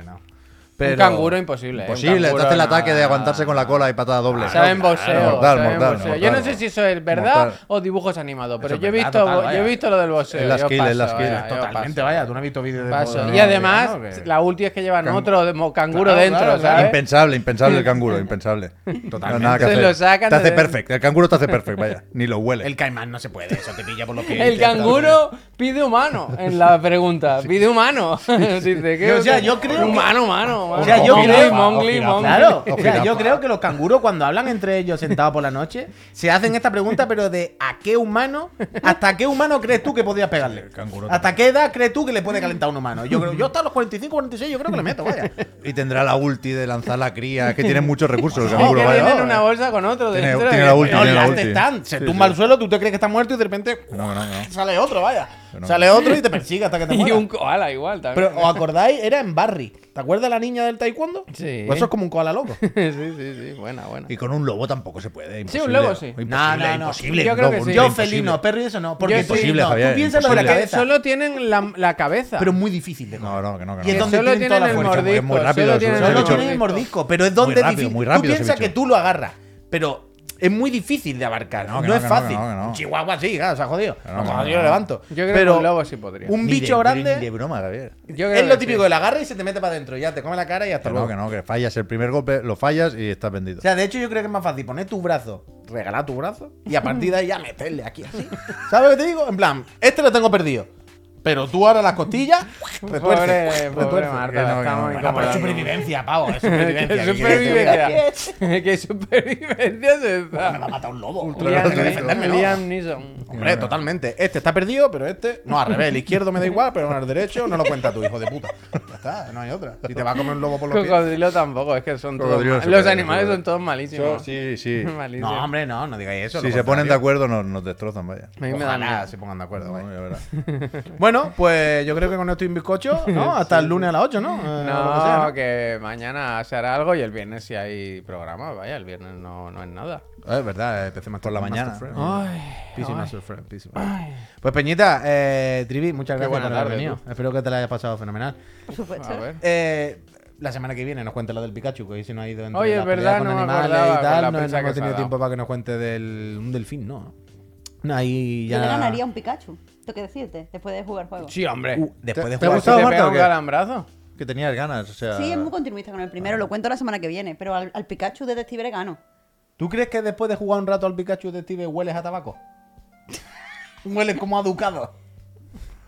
Speaker 2: Un canguro imposible. ¿eh?
Speaker 4: Imposible, te hace el
Speaker 2: no,
Speaker 4: ataque de
Speaker 2: no,
Speaker 4: aguantarse
Speaker 2: no,
Speaker 4: con la
Speaker 2: no.
Speaker 4: cola y patada doble.
Speaker 2: Saben
Speaker 3: Claro,
Speaker 2: boxeo.
Speaker 4: mortal,
Speaker 2: saben
Speaker 4: mortal,
Speaker 2: boxeo.
Speaker 4: mortal.
Speaker 2: Yo no sé si eso es verdad
Speaker 4: Mortal.
Speaker 2: o dibujos animados, pero yo he
Speaker 3: verdad,
Speaker 2: visto,
Speaker 3: total,
Speaker 2: yo he visto lo del boxeo.
Speaker 4: Es la
Speaker 2: yo
Speaker 4: skill, es la
Speaker 2: paso,
Speaker 4: skill.
Speaker 2: vaya, yo
Speaker 3: Totalmente, vaya. Tú no has visto vídeos de
Speaker 2: Paso. y además,
Speaker 3: no, que-
Speaker 2: la ulti es que llevan
Speaker 4: Can-
Speaker 2: otro de canguro
Speaker 3: Claro,
Speaker 2: dentro,
Speaker 3: claro,
Speaker 2: ¿sabes?
Speaker 4: Impensable, impensable el canguro, *laughs* impensable.
Speaker 3: Totalmente.
Speaker 4: nada que
Speaker 2: Se
Speaker 4: hacer.
Speaker 2: lo sacan
Speaker 4: te hace
Speaker 2: de-
Speaker 4: perfect. El canguro te hace perfect, vaya. Ni lo huele.
Speaker 3: El caimán no se puede, eso te pilla por los *laughs* pies.
Speaker 2: El canguro pide humano en la pregunta. Pide humano. *laughs* Dice, ¿qué-
Speaker 3: O sea, yo creo que-
Speaker 2: Humano, humano.
Speaker 3: O sea, yo creo-
Speaker 2: Mongli.
Speaker 3: Claro,
Speaker 4: O
Speaker 3: sea, yo creo que los canguros cuando hablan entre ellos sentados por la noche se hacen esta pregunta, pero de ¿a qué humano? ¿Hasta qué humano crees tú que podrías pegarle?
Speaker 4: canguro
Speaker 3: ¿Hasta qué edad crees tú que le puede calentar a un humano? Yo creo, yo hasta los 45, 46, yo creo que le meto, vaya.
Speaker 4: Y tendrá la ulti de lanzar la cría. Es que tiene muchos recursos el canguro, vaya.
Speaker 2: tienen una bolsa con otro
Speaker 4: Tiene-
Speaker 2: dentro.
Speaker 4: tiene la ulti,
Speaker 3: No,
Speaker 4: tiene la ulti.
Speaker 3: están, se
Speaker 4: Sí,
Speaker 3: tumba
Speaker 4: sí.
Speaker 3: al suelo, tú te crees que está muerto y de repente
Speaker 4: No, no, no.
Speaker 3: sale otro, vaya.
Speaker 4: no.
Speaker 3: Sale otro y te persigue hasta que te *laughs*
Speaker 2: Y
Speaker 3: mueras.
Speaker 2: un koala igual también.
Speaker 3: Pero, ¿os acordáis? Era en Barry. ¿Te acuerdas de la niña del taekwondo?
Speaker 2: Sí.
Speaker 3: Pues eso es como un koala loco. *laughs*
Speaker 2: sí, sí, sí. Buena, buena.
Speaker 4: Y con un lobo tampoco se puede.
Speaker 2: Sí, un lobo sí.
Speaker 4: Imposible,
Speaker 3: No, no, no.
Speaker 4: imposible.
Speaker 2: Yo creo que
Speaker 4: lobo,
Speaker 2: sí.
Speaker 3: Yo felino, perro y eso no. Porque
Speaker 2: Yo sí.
Speaker 4: Imposible,
Speaker 3: no,
Speaker 4: Javier,
Speaker 3: tú piensas lo de
Speaker 2: Porque
Speaker 3: la cabeza.
Speaker 2: solo tienen la, la cabeza.
Speaker 3: Pero muy difícil de
Speaker 4: No, no, que no, que no.
Speaker 3: Y es donde
Speaker 2: solo
Speaker 3: tienen toda
Speaker 2: tienen
Speaker 3: la
Speaker 2: el mordisco.
Speaker 4: es muy rápido,
Speaker 2: solo
Speaker 4: es
Speaker 2: tienen el mordisco.
Speaker 3: pero es donde
Speaker 4: rápido,
Speaker 3: difícil.
Speaker 4: muy rápido
Speaker 3: Tú piensas que tú lo agarras, pero es muy difícil de abarcar.
Speaker 4: No,
Speaker 3: No,
Speaker 4: que no,
Speaker 3: es fácil. Un Chihuahua sí, claro, se ha jodido.
Speaker 4: no,
Speaker 3: No, yo lo levanto.
Speaker 2: Yo creo
Speaker 3: pero
Speaker 2: que un lobo sí podría.
Speaker 3: un
Speaker 4: Ni
Speaker 3: bicho
Speaker 4: de-
Speaker 3: grande
Speaker 4: Ni de broma, Javier.
Speaker 2: Yo creo
Speaker 3: es lo típico la agarra y se te mete para adentro. Ya te come la cara y hasta
Speaker 4: Que no,
Speaker 3: luego.
Speaker 4: que no, que fallas el primer golpe, lo fallas y estás vendido.
Speaker 3: O sea, de hecho, yo creo que es más fácil poner tu brazo, regalar tu brazo y a partir de ahí ya meterle aquí así. *laughs* ¿Sabes lo que te digo? En plan, este lo tengo perdido. Pero tú ahora las costillas, retuerce,
Speaker 2: Pobre, pobre
Speaker 3: retuerce.
Speaker 2: Marta,
Speaker 4: no,
Speaker 2: la estamos.
Speaker 3: Bueno, pero es supervivencia, pavo, es
Speaker 2: ¿Qué *laughs*
Speaker 3: supervivencia. ¿qué
Speaker 2: supervivencia? ¿Qué supervivencia es
Speaker 3: diga? Me va a matar un lobo.
Speaker 2: Liam, Neeson.
Speaker 3: Hombre, totalmente. Este está perdido, pero este. No, al revés. El izquierdo me da igual, pero el derecho no lo cuenta tu hijo de puta. Ya está, no hay otra. Si te va a comer un lobo por los pies.
Speaker 2: Cocodrilo tampoco, es que son todos. Los animales son todos malísimos.
Speaker 4: Sí, sí. *laughs*
Speaker 2: Malísimos.
Speaker 3: No, hombre, no, no digáis eso.
Speaker 4: Si se ponen de acuerdo, nos, nos destrozan, vaya.
Speaker 2: A mí me da
Speaker 3: Ojalá se pongan de acuerdo, vaya.
Speaker 4: ya verás. *laughs*
Speaker 3: Bueno, *laughs* pues yo creo que con esto y un bizcocho, ¿no? Hasta el lunes a las 8, ¿no? Eh,
Speaker 2: No,
Speaker 3: lo que sea, ¿no?
Speaker 2: que mañana se hará algo y el viernes si hay programa, vaya, el viernes no, no es nada.
Speaker 3: Eh, Es verdad, eh, PC Master-
Speaker 4: Por la mañana.
Speaker 3: Friend.
Speaker 2: Ay,
Speaker 3: PC
Speaker 2: ay.
Speaker 3: Master Friend, PC Master. Pues Peñita, eh, Trivi, muchas gracias por haber venido. Espero que te la hayas pasado fenomenal.
Speaker 1: Por supuesto.
Speaker 2: A ver.
Speaker 3: Eh, la semana que viene nos cuente lo del Pikachu, que hoy se nos ha ido entre
Speaker 2: Oye, es verdad,
Speaker 3: con
Speaker 2: no
Speaker 3: animales
Speaker 2: acordaba
Speaker 3: y tal. No, no hemos tenido tiempo para que nos cuente del un delfín, ¿no? No, ahí ya...
Speaker 1: Yo le ganaría un Pikachu. Tengo que decirte, después de jugar el juego.
Speaker 2: Sí, hombre.
Speaker 3: Uh, después de
Speaker 4: ¿Te ha
Speaker 3: jugar
Speaker 4: gustado,
Speaker 2: ¿Te
Speaker 4: Marta,
Speaker 2: pega
Speaker 4: o
Speaker 2: un calambrazo?
Speaker 4: que tenías ganas. O sea,
Speaker 1: Sí, es muy continuista con el primero, lo cuento la semana que viene, pero al, al Pikachu detective le gano.
Speaker 3: ¿Tú crees que después de jugar un rato al Pikachu Detective hueles a tabaco? *laughs* Hueles como a ducado.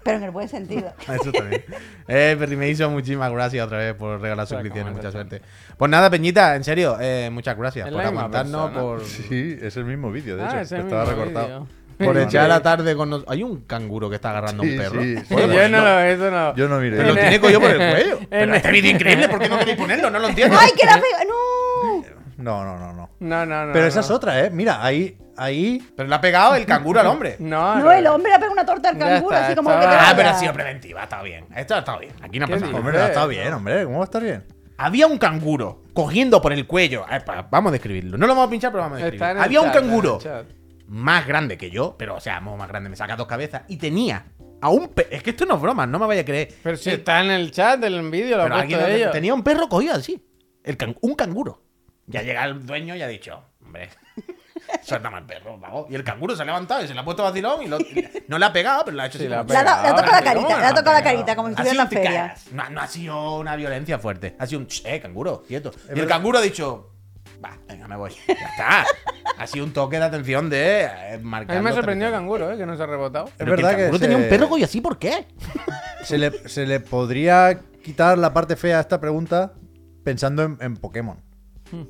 Speaker 1: Pero en el buen sentido. *laughs*
Speaker 3: Eso también. Eh, Perry Mason, muchísimas gracias otra vez por regalar suscripciones. Mucha suerte. Pues nada, Peñita, en serio, eh, muchas gracias
Speaker 2: Es
Speaker 3: por aguantarnos, por,
Speaker 4: Sí, es el mismo vídeo, de
Speaker 2: Ah,
Speaker 4: hecho.
Speaker 2: ese
Speaker 4: Estaba
Speaker 2: mismo
Speaker 4: recortado.
Speaker 3: Por echar la tarde con nosotros. Hay un canguro que está agarrando a un perro.
Speaker 4: sí, sí.
Speaker 3: ¿Puedo
Speaker 2: Yo no lo eso no.
Speaker 4: Yo no miré.
Speaker 3: Pero lo
Speaker 2: En
Speaker 3: tiene cogido por el cuello. *laughs* Pero este vídeo increíble, ¿por qué no queréis ponerlo? No lo entiendo.
Speaker 1: ¡Ay, que la pega! ¡No!
Speaker 4: No, no, no, no.
Speaker 2: No, no, no.
Speaker 4: Pero esa
Speaker 2: no.
Speaker 4: es otra, ¿eh? Mira, ahí, ahí.
Speaker 3: Pero le ha pegado el canguro al hombre.
Speaker 2: No,
Speaker 1: No, el hombre le pega una torta al canguro,
Speaker 2: está,
Speaker 1: así como que te
Speaker 3: Ah, pero ha sido preventiva, ha estado bien. Esto ha estado bien. Aquí no ha
Speaker 2: ¿Qué
Speaker 3: pasado nada.
Speaker 4: Hombre, ha estado
Speaker 2: no.
Speaker 4: bien, hombre. ¿Cómo va a estar bien?
Speaker 3: Había un canguro cogiendo por el cuello. Eh, pa- Vamos a describirlo. No lo vamos a pinchar, pero vamos a
Speaker 2: Está
Speaker 3: describirlo. Había un
Speaker 2: chat, en el
Speaker 3: canguro
Speaker 2: chat.
Speaker 3: Más grande que yo, pero o sea, mucho más grande, me saca dos cabezas. Y tenía a un perro. Es que esto no es broma, no me vaya a creer.
Speaker 2: Pero si
Speaker 3: Eh,
Speaker 2: está en el chat del vídeo, lo ha puesto
Speaker 3: lo-
Speaker 2: ellos.
Speaker 3: tenía un perro cogido así. El can- un canguro. Ya llega el dueño y ha dicho, hombre, *laughs* suéltame al perro, vago. Y el canguro se ha levantado y se le ha puesto vacilón y lo- no le ha pegado, pero le ha hecho
Speaker 2: Sí, le ha
Speaker 3: como-
Speaker 1: Le ha, dado- le ha tocado la
Speaker 2: ¿Cómo
Speaker 1: carita,
Speaker 2: no
Speaker 1: le ha tocado la carita, como si estuviera en la feria.
Speaker 3: No, no ha sido una violencia fuerte. Ha sido un, eh, canguro, quieto. y el canguro ha dicho, va, venga, me voy. Ya está. ha sido un toque de atención de eh, marcar
Speaker 2: A mí me sorprendió el canguro, ¿eh? Que no se ha rebotado.
Speaker 3: Pero
Speaker 4: Es verdad
Speaker 3: el
Speaker 4: que
Speaker 3: canguro
Speaker 4: se-
Speaker 3: tenía un perro y así, ¿por qué?
Speaker 4: Se le, se le podría quitar la parte fea a esta pregunta pensando en, en Pokémon.
Speaker 2: Hmm.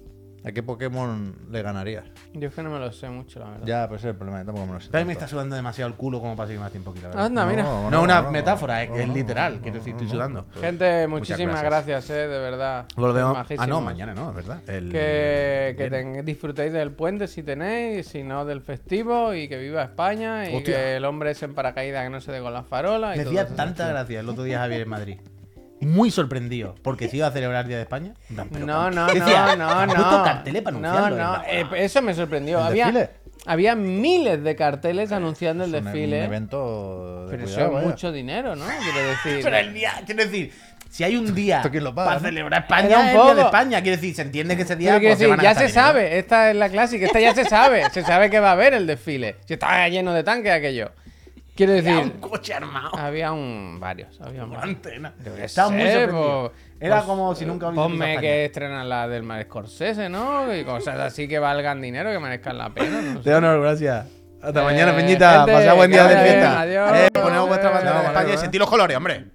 Speaker 4: ¿A qué Pokémon le ganarías?
Speaker 2: Yo es que no me lo sé mucho, la verdad.
Speaker 4: Ya, pues ese es el problema. yo Tampoco me lo sé.
Speaker 3: También me está sudando demasiado el culo como para seguir más tiempo aquí, la verdad.
Speaker 2: Anda, mira.
Speaker 4: No,
Speaker 3: No, una
Speaker 4: no,
Speaker 3: metáfora, es,
Speaker 4: no,
Speaker 3: es
Speaker 4: no,
Speaker 3: literal.
Speaker 4: no,
Speaker 3: Quiero decir, estoy sudando.
Speaker 2: Gente, muchísimas
Speaker 3: gracias.
Speaker 2: gracias, eh, de verdad.
Speaker 3: Volvemos. Ah, no, mañana no, es verdad. El-
Speaker 2: Que, que ten- disfrutéis del puente si tenéis, si no del festivo y que viva España y
Speaker 3: Hostia.
Speaker 2: que el hombre es en paracaídas que no se dé con las farolas. y
Speaker 3: Me
Speaker 2: todo
Speaker 3: hacía tanta gracia el otro día Javier en Madrid. Muy sorprendido, porque se iba a celebrar el Día de España.
Speaker 2: No, no,
Speaker 3: Decía,
Speaker 2: no, no,
Speaker 3: "Han
Speaker 2: no.
Speaker 3: puesto carteles para
Speaker 2: No,
Speaker 3: anunciarlo".
Speaker 2: no, eh, eso me sorprendió.
Speaker 4: ¿El
Speaker 2: Había, había miles de carteles anunciando el
Speaker 4: Es
Speaker 2: desfile.
Speaker 4: Un evento de
Speaker 2: pero eso es mucho dinero, ¿no? Quiero decir.
Speaker 3: Pero el día, quiero decir, si hay un día
Speaker 4: ¿Esto quién lo paga,
Speaker 3: para
Speaker 4: no?
Speaker 3: celebrar España,
Speaker 2: un
Speaker 3: es el Día de. España. Quiero decir, se entiende que ese día pues, se
Speaker 2: decir,
Speaker 3: a
Speaker 2: ya se sabe, esta es la clásica, esta ya se sabe, se sabe que va a haber el desfile. Si estaba lleno de tanques aquello. Quiero decir,
Speaker 3: un coche armado.
Speaker 2: había un varios, había un
Speaker 3: Una
Speaker 2: varios.
Speaker 3: antena. Estaba muy sorprendido.
Speaker 2: pues-
Speaker 3: Era
Speaker 2: pues,
Speaker 3: como si nunca hubiese visto
Speaker 2: Ponme que estrenan la del Mar Scorsese, ¿no? Y cosas así que valgan dinero, que merezcan la pena. No sé.
Speaker 3: Leonor, gracias. Hasta
Speaker 2: Eh,
Speaker 3: mañana, Peñita.
Speaker 2: gente,
Speaker 3: Pasad buen día de fiesta.
Speaker 2: adiós.
Speaker 3: Eh, ponemos vuestra bandera de España y sentí los colores, hombre.